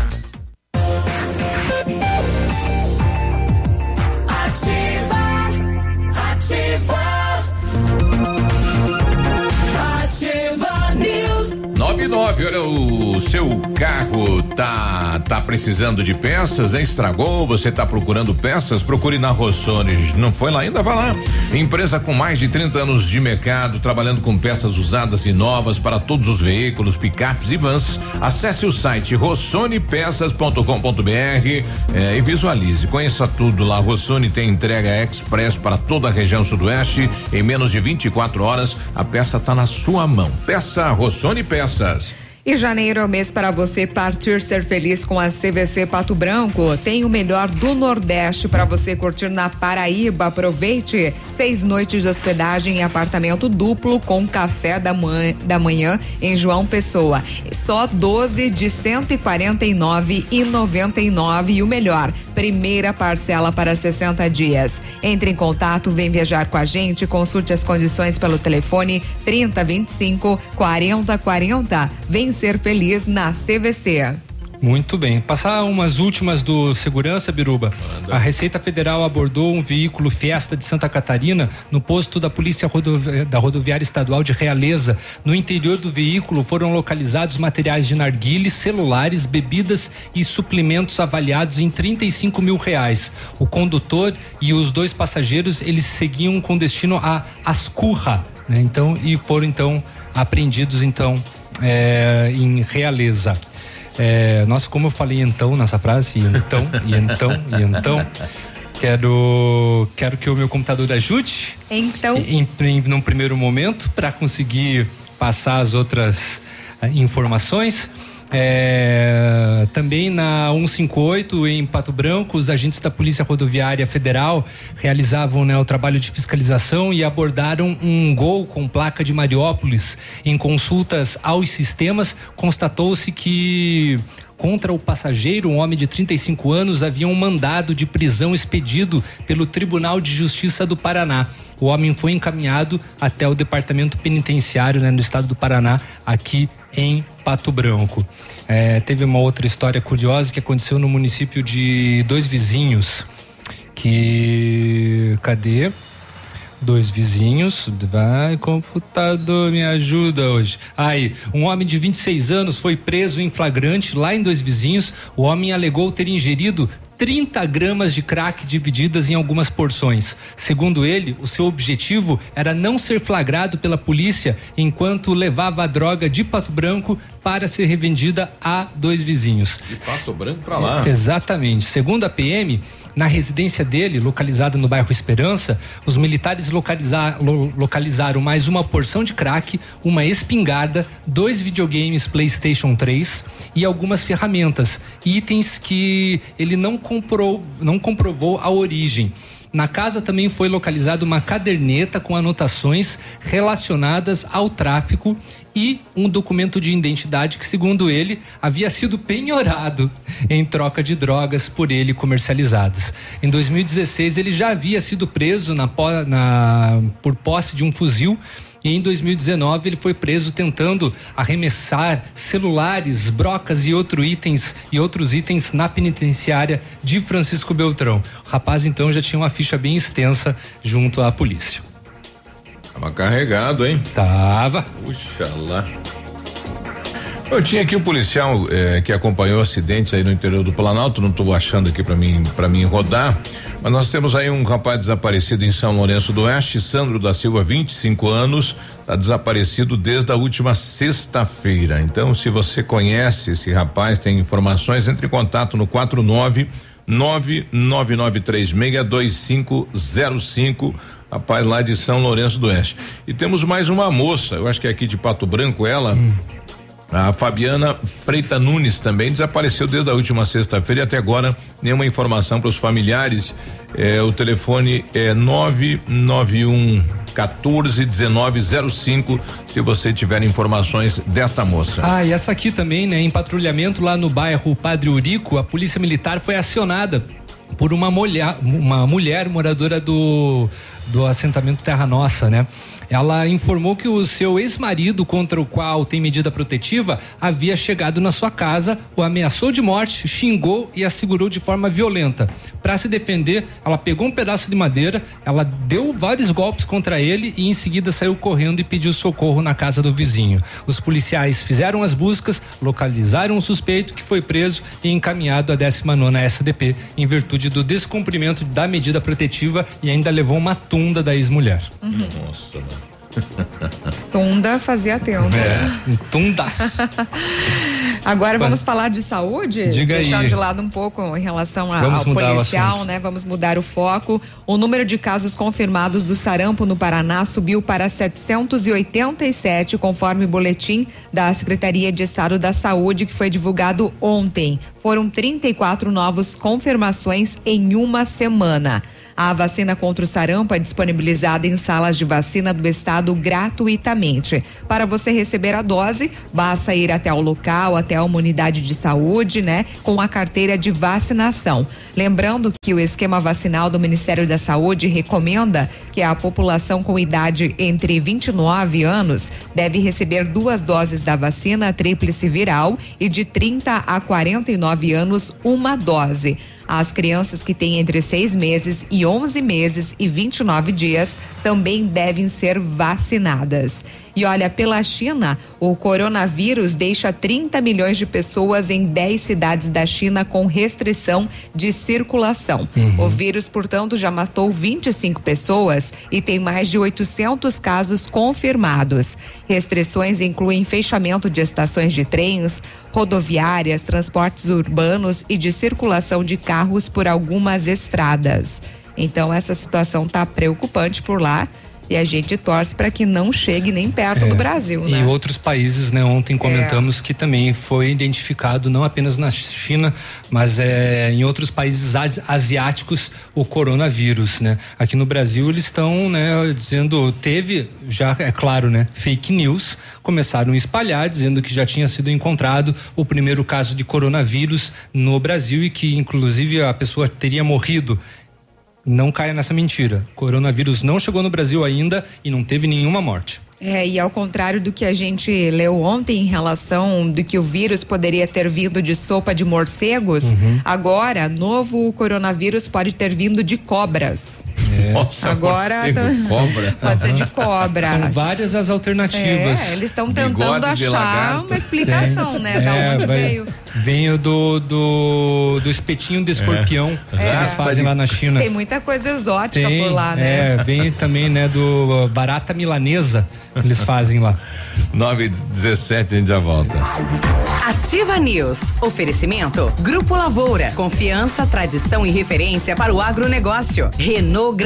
Ativa o seu carro tá tá precisando de peças, hein? estragou, você tá procurando peças, procure na Rossoni. Não foi lá ainda? Vá lá. Empresa com mais de 30 anos de mercado, trabalhando com peças usadas e novas para todos os veículos, picapes e vans. Acesse o site rossonepeças.com.br eh, e visualize. Conheça tudo lá. Rossoni tem entrega express para toda a região sudoeste em menos de 24 horas. A peça tá na sua mão. Peça Rossoni Peças. E janeiro é o mês para você partir ser feliz com a CVC Pato Branco. Tem o melhor do Nordeste para você curtir na Paraíba. Aproveite seis noites de hospedagem em apartamento duplo com café da, manhã, da manhã em João Pessoa. Só 12 de 149 e 99 e o melhor, primeira parcela para 60 dias. Entre em contato, vem viajar com a gente, consulte as condições pelo telefone 30 25 40 40. Vem ser feliz na CVC. Muito bem. Passar umas últimas do segurança, Biruba. A Receita Federal abordou um veículo Fiesta de Santa Catarina no posto da Polícia Rodovi da Rodoviária Estadual de Realeza. No interior do veículo foram localizados materiais de narguile, celulares, bebidas e suplementos avaliados em 35 mil reais. O condutor e os dois passageiros eles seguiam com destino a Ascurra, né? Então e foram então apreendidos então é, em Realeza. É, nossa, como eu falei então nessa frase, e então, e então, e então. Quero, quero que o meu computador ajude. Então. Em, em, num primeiro momento, para conseguir passar as outras eh, informações. É, também na 158 em Pato Branco, os agentes da Polícia Rodoviária Federal realizavam né, o trabalho de fiscalização e abordaram um gol com placa de Mariópolis. Em consultas aos sistemas, constatou-se que contra o passageiro, um homem de 35 anos, havia um mandado de prisão expedido pelo Tribunal de Justiça do Paraná. O homem foi encaminhado até o Departamento Penitenciário né, no estado do Paraná, aqui em Pato Branco. É, teve uma outra história curiosa que aconteceu no município de dois vizinhos. Que. Cadê? Dois vizinhos, vai computador, me ajuda hoje. Aí, um homem de 26 anos foi preso em flagrante lá em Dois Vizinhos. O homem alegou ter ingerido 30 gramas de crack divididas em algumas porções. Segundo ele, o seu objetivo era não ser flagrado pela polícia enquanto levava a droga de Pato Branco para ser revendida a dois vizinhos. De Pato Branco pra lá. Exatamente. Segundo a PM, na residência dele, localizada no bairro Esperança, os militares localiza lo localizaram mais uma porção de crack, uma espingarda, dois videogames PlayStation 3 e algumas ferramentas, itens que ele não comprou, não comprovou a origem. Na casa também foi localizada uma caderneta com anotações relacionadas ao tráfico e um documento de identidade que, segundo ele, havia sido penhorado em troca de drogas por ele comercializadas. Em 2016, ele já havia sido preso na, na, por posse de um fuzil. E em 2019 ele foi preso tentando arremessar celulares, brocas e outros itens e outros itens na penitenciária de Francisco Beltrão. O rapaz então já tinha uma ficha bem extensa junto à polícia. Tava carregado, hein? Tava. Puxa lá. Eu tinha aqui o um policial eh, que acompanhou o acidente aí no interior do Planalto, não estou achando aqui para mim para mim rodar, mas nós temos aí um rapaz desaparecido em São Lourenço do Oeste, Sandro da Silva, 25 anos, está desaparecido desde a última sexta-feira. Então, se você conhece esse rapaz, tem informações, entre em contato no 49 999362505 rapaz lá de São Lourenço do Oeste. E temos mais uma moça, eu acho que é aqui de Pato Branco, ela. Hum. A Fabiana Freita Nunes também desapareceu desde a última sexta-feira e até agora nenhuma informação para os familiares. É, o telefone é 991 14 1905 se você tiver informações desta moça. Ah, e essa aqui também, né? Em patrulhamento lá no bairro Padre Urico, a polícia militar foi acionada por uma mulher, uma mulher moradora do, do assentamento Terra Nossa, né? Ela informou que o seu ex-marido, contra o qual tem medida protetiva, havia chegado na sua casa, o ameaçou de morte, xingou e a segurou de forma violenta. Para se defender, ela pegou um pedaço de madeira, ela deu vários golpes contra ele e em seguida saiu correndo e pediu socorro na casa do vizinho. Os policiais fizeram as buscas, localizaram o suspeito que foi preso e encaminhado à 19 SDP em virtude do descumprimento da medida protetiva e ainda levou uma tunda da ex-mulher. Uhum. Nossa, mano. Tunda fazia tempo. É, um tundas. Agora vamos falar de saúde? Diga Deixar aí. de lado um pouco em relação a- ao policial, né? Vamos mudar o foco. O número de casos confirmados do sarampo no Paraná subiu para 787, conforme o boletim da Secretaria de Estado da Saúde, que foi divulgado ontem. Foram 34 novas confirmações em uma semana. A vacina contra o sarampo é disponibilizada em salas de vacina do estado gratuitamente. Para você receber a dose, basta ir até o local, até uma unidade de saúde, né, com a carteira de vacinação. Lembrando que o esquema vacinal do Ministério da Saúde recomenda que a população com idade entre 29 anos deve receber duas doses da vacina tríplice viral e de 30 a 49 anos uma dose. As crianças que têm entre seis meses e 11 meses e 29 dias também devem ser vacinadas. E olha, pela China, o coronavírus deixa 30 milhões de pessoas em 10 cidades da China com restrição de circulação. Uhum. O vírus, portanto, já matou 25 pessoas e tem mais de 800 casos confirmados. Restrições incluem fechamento de estações de trens, rodoviárias, transportes urbanos e de circulação de carros por algumas estradas. Então, essa situação está preocupante por lá. E a gente torce para que não chegue nem perto É, do Brasil, E né? outros países, né? Ontem comentamos que também foi identificado não apenas na China, mas é, em outros países asi- asiáticos o coronavírus, né? Aqui no Brasil eles estão, né, dizendo teve já é claro, né, fake news começaram a espalhar dizendo que já tinha sido encontrado o primeiro caso de coronavírus no Brasil e que inclusive a pessoa teria morrido não caia nessa mentira. Coronavírus não chegou no Brasil ainda e não teve nenhuma morte. É, e ao contrário do que a gente leu ontem em relação do que o vírus poderia ter vindo de sopa de morcegos, Uhum. agora novo coronavírus pode ter vindo de cobras. Nossa, Agora tá- cobra. Pode ser de cobra. São várias as alternativas. É, eles estão tentando achar uma explicação, né? Da É, onde vai- veio. Vem o do, do, do espetinho de escorpião que eles fazem lá na China. Tem muita coisa exótica Tem, por lá, né? É, vem também, né, do barata milanesa que eles fazem lá. 9 e 17 a gente já volta. Ativa News. Oferecimento Grupo Lavoura. Confiança, tradição e referência para o agronegócio. Renault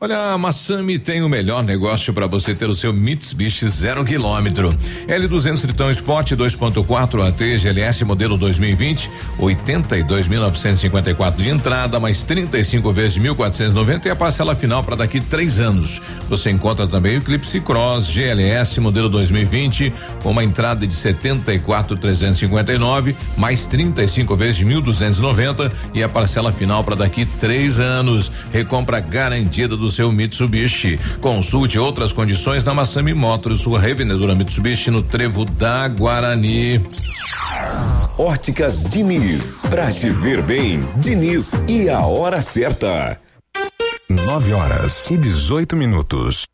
Olha, a Massami tem o melhor negócio para você ter o seu Mitsubishi zero quilômetro. L200 Tritão Sport 2.4 AT GLS modelo 2020, 82.954 de entrada, mais 35 vezes de 1.490 e a parcela final para daqui três anos. Você encontra também o Eclipse Cross GLS modelo 2020, com uma entrada de 74.359, mais 35 vezes de 1.290 e a parcela final para daqui três anos. Recompra garantida do seu Mitsubishi. Consulte outras condições na Massami Motors, sua revendedora Mitsubishi no Trevo da Guarani. Óticas Diniz. Pra te ver bem, Diniz e a hora certa. 9 horas e 18 minutos.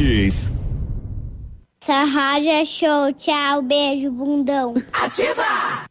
Essa rádio é show. Tchau, beijo, bundão. Ativa!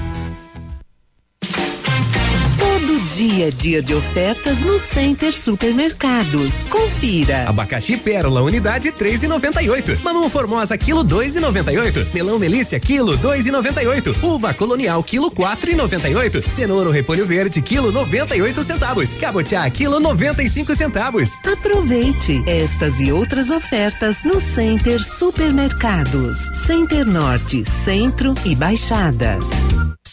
Dia a dia de ofertas no Center Supermercados. Confira. Abacaxi Pérola, unidade 3,98. Mamão Formosa, quilo 2,98. Melão Melícia, quilo 2,98. Uva Colonial, quilo 4,98. Cenoura ou Repolho Verde, quilo 98 centavos. Cabotiá, quilo 95 centavos. Aproveite estas e outras ofertas no Center Supermercados. Center Norte, Centro e Baixada.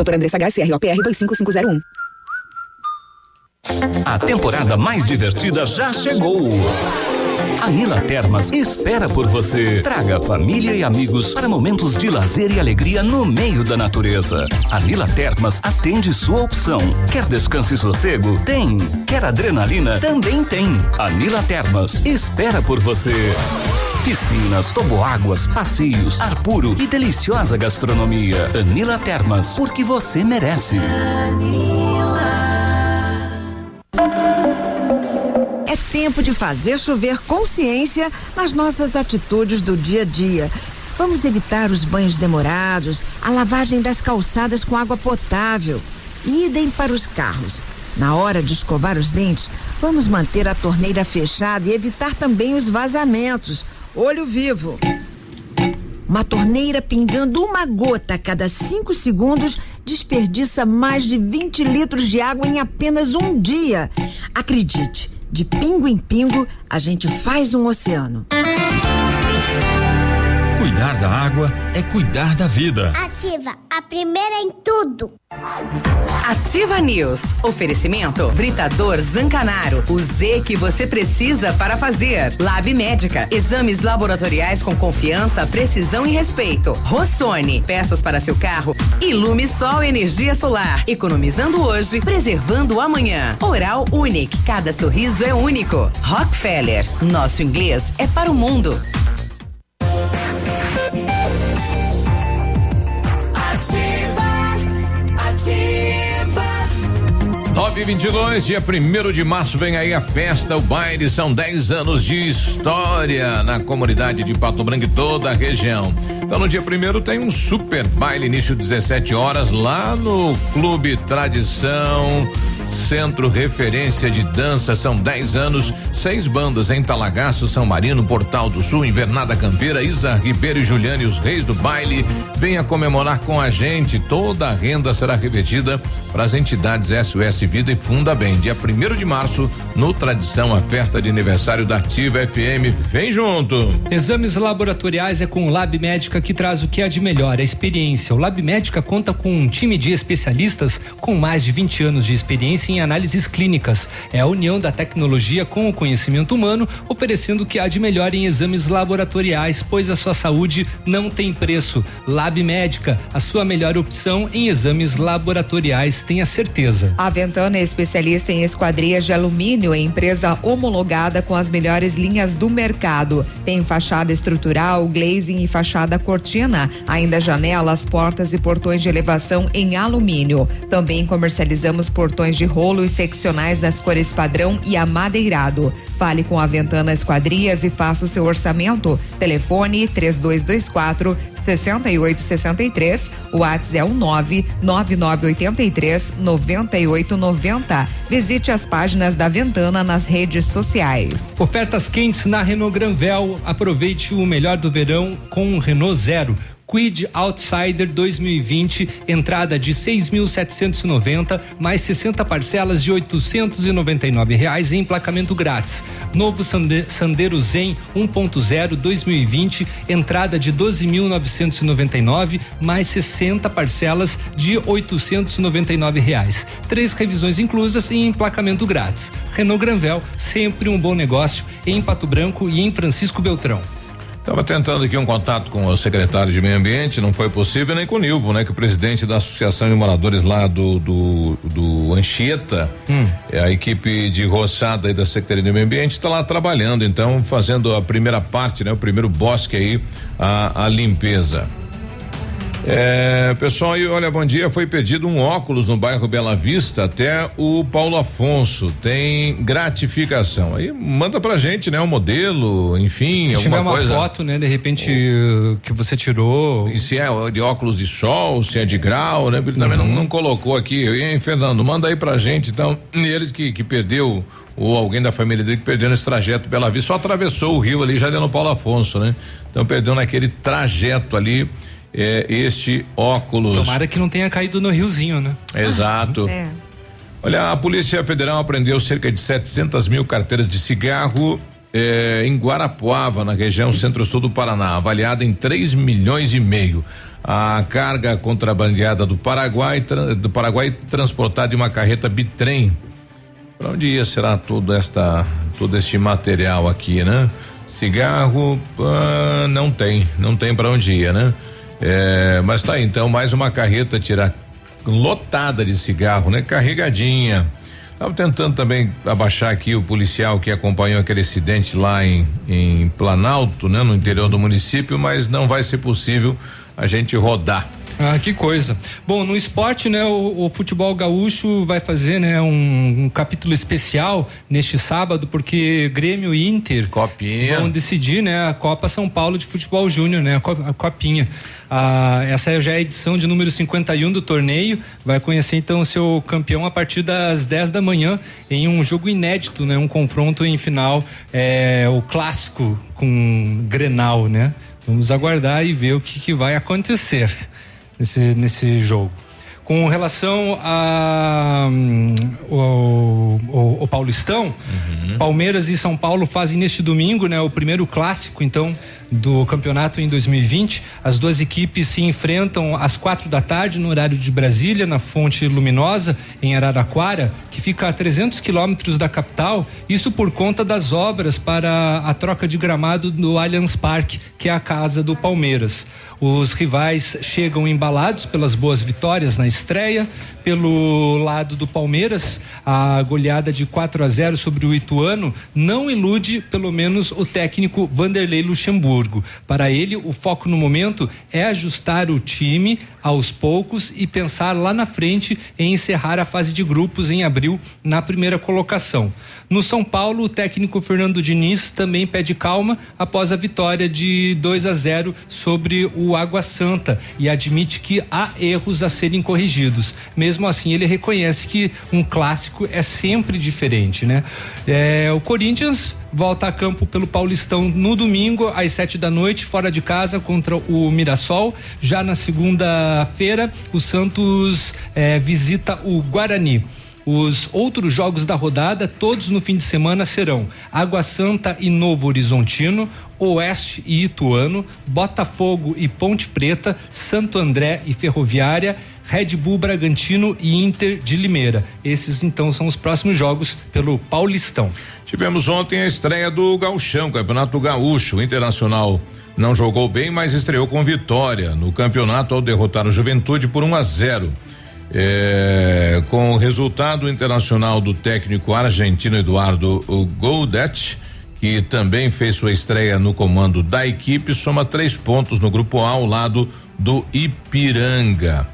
Doutora Andressa HSROPR 25501. A temporada mais divertida já chegou. A Nila Termas espera por você. Traga família e amigos para momentos de lazer e alegria no meio da natureza. A Nila Termas atende sua opção. Quer descanso e sossego? Tem. Quer adrenalina? Também tem. A Nila Termas espera por você. Piscinas, toboáguas, passeios, ar puro e deliciosa gastronomia. Anila Termas, porque você merece. É tempo de fazer chover consciência nas nossas atitudes do dia a dia. Vamos evitar os banhos demorados, a lavagem das calçadas com água potável. Idem para os carros. Na hora de escovar os dentes, vamos manter a torneira fechada e evitar também os vazamentos. Olho vivo. Uma torneira pingando uma gota a cada cinco segundos desperdiça mais de 20 litros de água em apenas um dia. Acredite, de pingo em pingo, a gente faz um oceano. Cuidar da água é cuidar da vida. Ativa, a primeira em tudo. Ativa News. Oferecimento Britador Zancanaro. O Z que você precisa para fazer. Lab Médica. Exames laboratoriais com confiança, precisão e respeito. Rossoni. Peças para seu carro. Ilume Sol Energia Solar. Economizando hoje, preservando amanhã. Oral Unique. Cada sorriso é único. Rockefeller. Nosso inglês é para o mundo. 9 e 22 dia 1 de março, vem aí a festa, o baile. São 10 anos de história na comunidade de Pato Branco e toda a região. Então, no dia 1 tem um super baile, início 17 horas, lá no Clube Tradição. Centro Referência de Dança, são 10 anos, seis bandas em Talagaço, São Marino, Portal do Sul, Invernada Campeira, Isa Ribeiro e Juliane, os reis do baile. Venha comemorar com a gente. Toda a renda será revertida para as entidades SOS Vida e Funda Bem. Dia 1 de março, no Tradição, a festa de aniversário da Ativa FM. Vem junto! Exames laboratoriais é com o Lab Médica que traz o que há de melhor, a experiência. O Lab Médica conta com um time de especialistas com mais de 20 anos de experiência em análises clínicas. É a união da tecnologia com o conhecimento humano, oferecendo o que há de melhor em exames laboratoriais, pois a sua saúde não tem preço. Lab Médica, a sua melhor opção em exames laboratoriais, tenha certeza. A Ventana é especialista em esquadrias de alumínio, é empresa homologada com as melhores linhas do mercado. Tem fachada estrutural, glazing e fachada cortina, ainda janelas, portas e portões de elevação em alumínio. Também comercializamos portões de rolo e seccionais nas cores padrão e amadeirado. Fale com a Ventana Esquadrias e faça o seu orçamento. Telefone 3224 6863. O WhatsApp é o 99983 9890. Visite as páginas da Ventana nas redes sociais. Ofertas quentes na Renault Granvel. Aproveite o melhor do verão com Renault Zero. Quid Outsider 2020, entrada de 6.790, mais 60 parcelas de 899 reais em emplacamento grátis. Novo Sande- Sandero Zen 1.0 2020, entrada de 12.999, mais 60 parcelas de 899 reais. Três revisões inclusas e emplacamento grátis. Renault Granvel, sempre um bom negócio em Pato Branco e em Francisco Beltrão. Estava tentando aqui um contato com o secretário de Meio Ambiente, não foi possível, nem com o Nilvo, né? Que o presidente da Associação de Moradores lá do, do, do Anchieta, é a equipe de roçada aí da Secretaria de Meio Ambiente, está lá trabalhando, então, fazendo a primeira parte, né? O primeiro bosque aí, a, a limpeza. É, pessoal, aí, olha, bom dia. Foi pedido um óculos no bairro Bela Vista até o Paulo Afonso. Tem gratificação. Aí manda pra gente, né? O modelo, enfim, Se alguma tiver uma coisa. foto, né, de repente uh, que você tirou. E se é de óculos de sol, se é de grau, né? Ele também não, não colocou aqui. Hein, Fernando, manda aí pra gente, então. Eles que, que perdeu, ou alguém da família dele que perdeu nesse trajeto Bela Vista, só atravessou o rio ali, já deu no Paulo Afonso, né? Então perdeu naquele trajeto ali, é, este óculos. Tomara que não tenha caído no riozinho, né? Exato. É. Olha, a Polícia Federal apreendeu cerca de 700 mil carteiras de cigarro eh, em Guarapuava, na região centro-sul do Paraná, avaliada em 3 milhões e meio. A carga contrabandeada do Paraguai, do Paraguai transportada em uma carreta bitrem. Para onde ia será todo esta todo este material aqui, né? Cigarro ah, não tem, não tem para onde ia, né? É, mas tá então mais uma carreta tirar lotada de cigarro, né? Carregadinha. Tava tentando também abaixar aqui o policial que acompanhou aquele acidente lá em, em Planalto, né? No interior do município, mas não vai ser possível a gente rodar. Ah, que coisa. Bom, no esporte, né, o, o futebol gaúcho vai fazer, né, um, um capítulo especial neste sábado, porque Grêmio e Inter Copinha. vão decidir, né, a Copa São Paulo de Futebol Júnior, né, a, co- a Copinha. Ah, essa já é a edição de número 51 do torneio. Vai conhecer então o seu campeão a partir das 10 da manhã em um jogo inédito, né, um confronto em final, é, o clássico com Grenal, né? Vamos aguardar e ver o que, que vai acontecer nesse, nesse jogo. Com relação a hum, o, o- o Paulistão, Palmeiras e São Paulo fazem neste domingo, né, o primeiro clássico, então, do campeonato em 2020. As duas equipes se enfrentam às quatro da tarde no horário de Brasília, na Fonte Luminosa, em Araraquara, que fica a 300 quilômetros da capital. Isso por conta das obras para a troca de gramado do Allianz Parque, que é a casa do Palmeiras. Os rivais chegam embalados pelas boas vitórias na estreia. Pelo lado do Palmeiras, a goleada de 4 a 0 sobre o Ituano não ilude, pelo menos, o técnico Vanderlei Luxemburgo. Para ele, o foco no momento é ajustar o time aos poucos e pensar lá na frente em encerrar a fase de grupos em abril na primeira colocação. No São Paulo, o técnico Fernando Diniz também pede calma após a vitória de 2 a 0 sobre o Água Santa e admite que há erros a serem corrigidos. Mesmo assim, ele reconhece que um clássico é sempre diferente, né? É, o Corinthians volta a campo pelo Paulistão no domingo às sete da noite fora de casa contra o Mirassol. Já na segunda-feira, o Santos eh, visita o Guarani. Os outros jogos da rodada, todos no fim de semana, serão Água Santa e Novo Horizontino, Oeste e Ituano, Botafogo e Ponte Preta, Santo André e Ferroviária, Red Bull Bragantino e Inter de Limeira. Esses então são os próximos jogos pelo Paulistão. Tivemos ontem a estreia do Gauchão, Campeonato Gaúcho. O Internacional não jogou bem, mas estreou com vitória no campeonato ao derrotar o Juventude por 1 a 0. É, com o resultado internacional do técnico argentino Eduardo Goldet, que também fez sua estreia no comando da equipe, soma três pontos no grupo A ao lado do Ipiranga.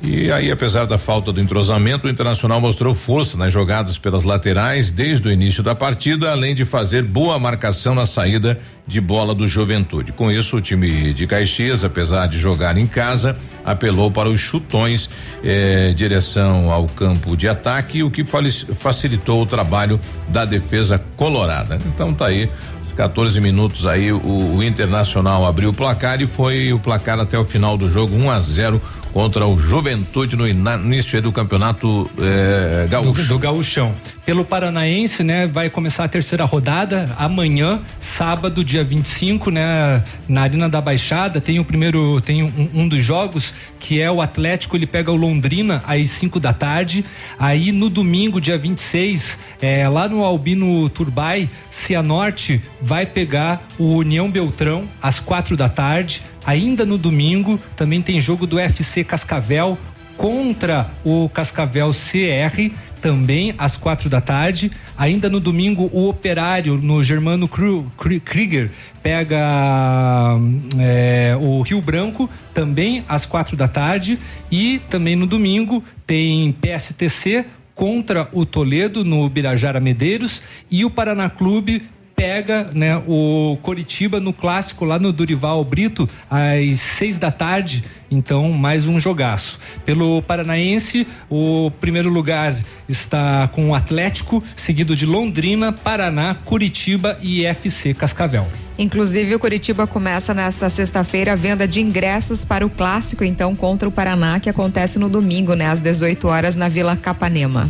E aí, apesar da falta do entrosamento, o Internacional mostrou força nas jogadas pelas laterais desde o início da partida, além de fazer boa marcação na saída de bola do Juventude. Com isso, o time de Caxias, apesar de jogar em casa, apelou para os chutões eh, direção ao campo de ataque, o que facilitou o trabalho da defesa colorada. Então tá aí 14 minutos aí o, o, Internacional abriu o placar e foi o placar até o final do jogo 1 um a 0 contra o Juventude no início do campeonato eh, gaúcho. Do, do gaúchão. Pelo Paranaense, né, vai começar a terceira rodada amanhã, sábado, dia 25, né, na Arena da Baixada, tem o primeiro, tem um, um dos jogos que é o Atlético, ele pega o Londrina às 5 da tarde. Aí no domingo, dia 26, é, lá no Albino Turbai, Cianorte vai pegar o União Beltrão às quatro da tarde. Ainda no domingo também tem jogo do FC Cascavel contra o Cascavel CR também às quatro da tarde. Ainda no domingo, o Operário no Germano Krieger pega é, o Rio Branco também às quatro da tarde. E também no domingo tem PSTC contra o Toledo no Birajara Medeiros e o Paraná Clube pega né, o Coritiba no clássico lá no Durival Brito às seis da tarde. Então, mais um jogaço. Pelo Paranaense, o primeiro lugar está com o Atlético, seguido de Londrina, Paraná, Curitiba e FC Cascavel. Inclusive, o Curitiba começa nesta sexta-feira a venda de ingressos para o clássico, então, contra o Paraná, que acontece no domingo, né, às 18 horas, na Vila Capanema.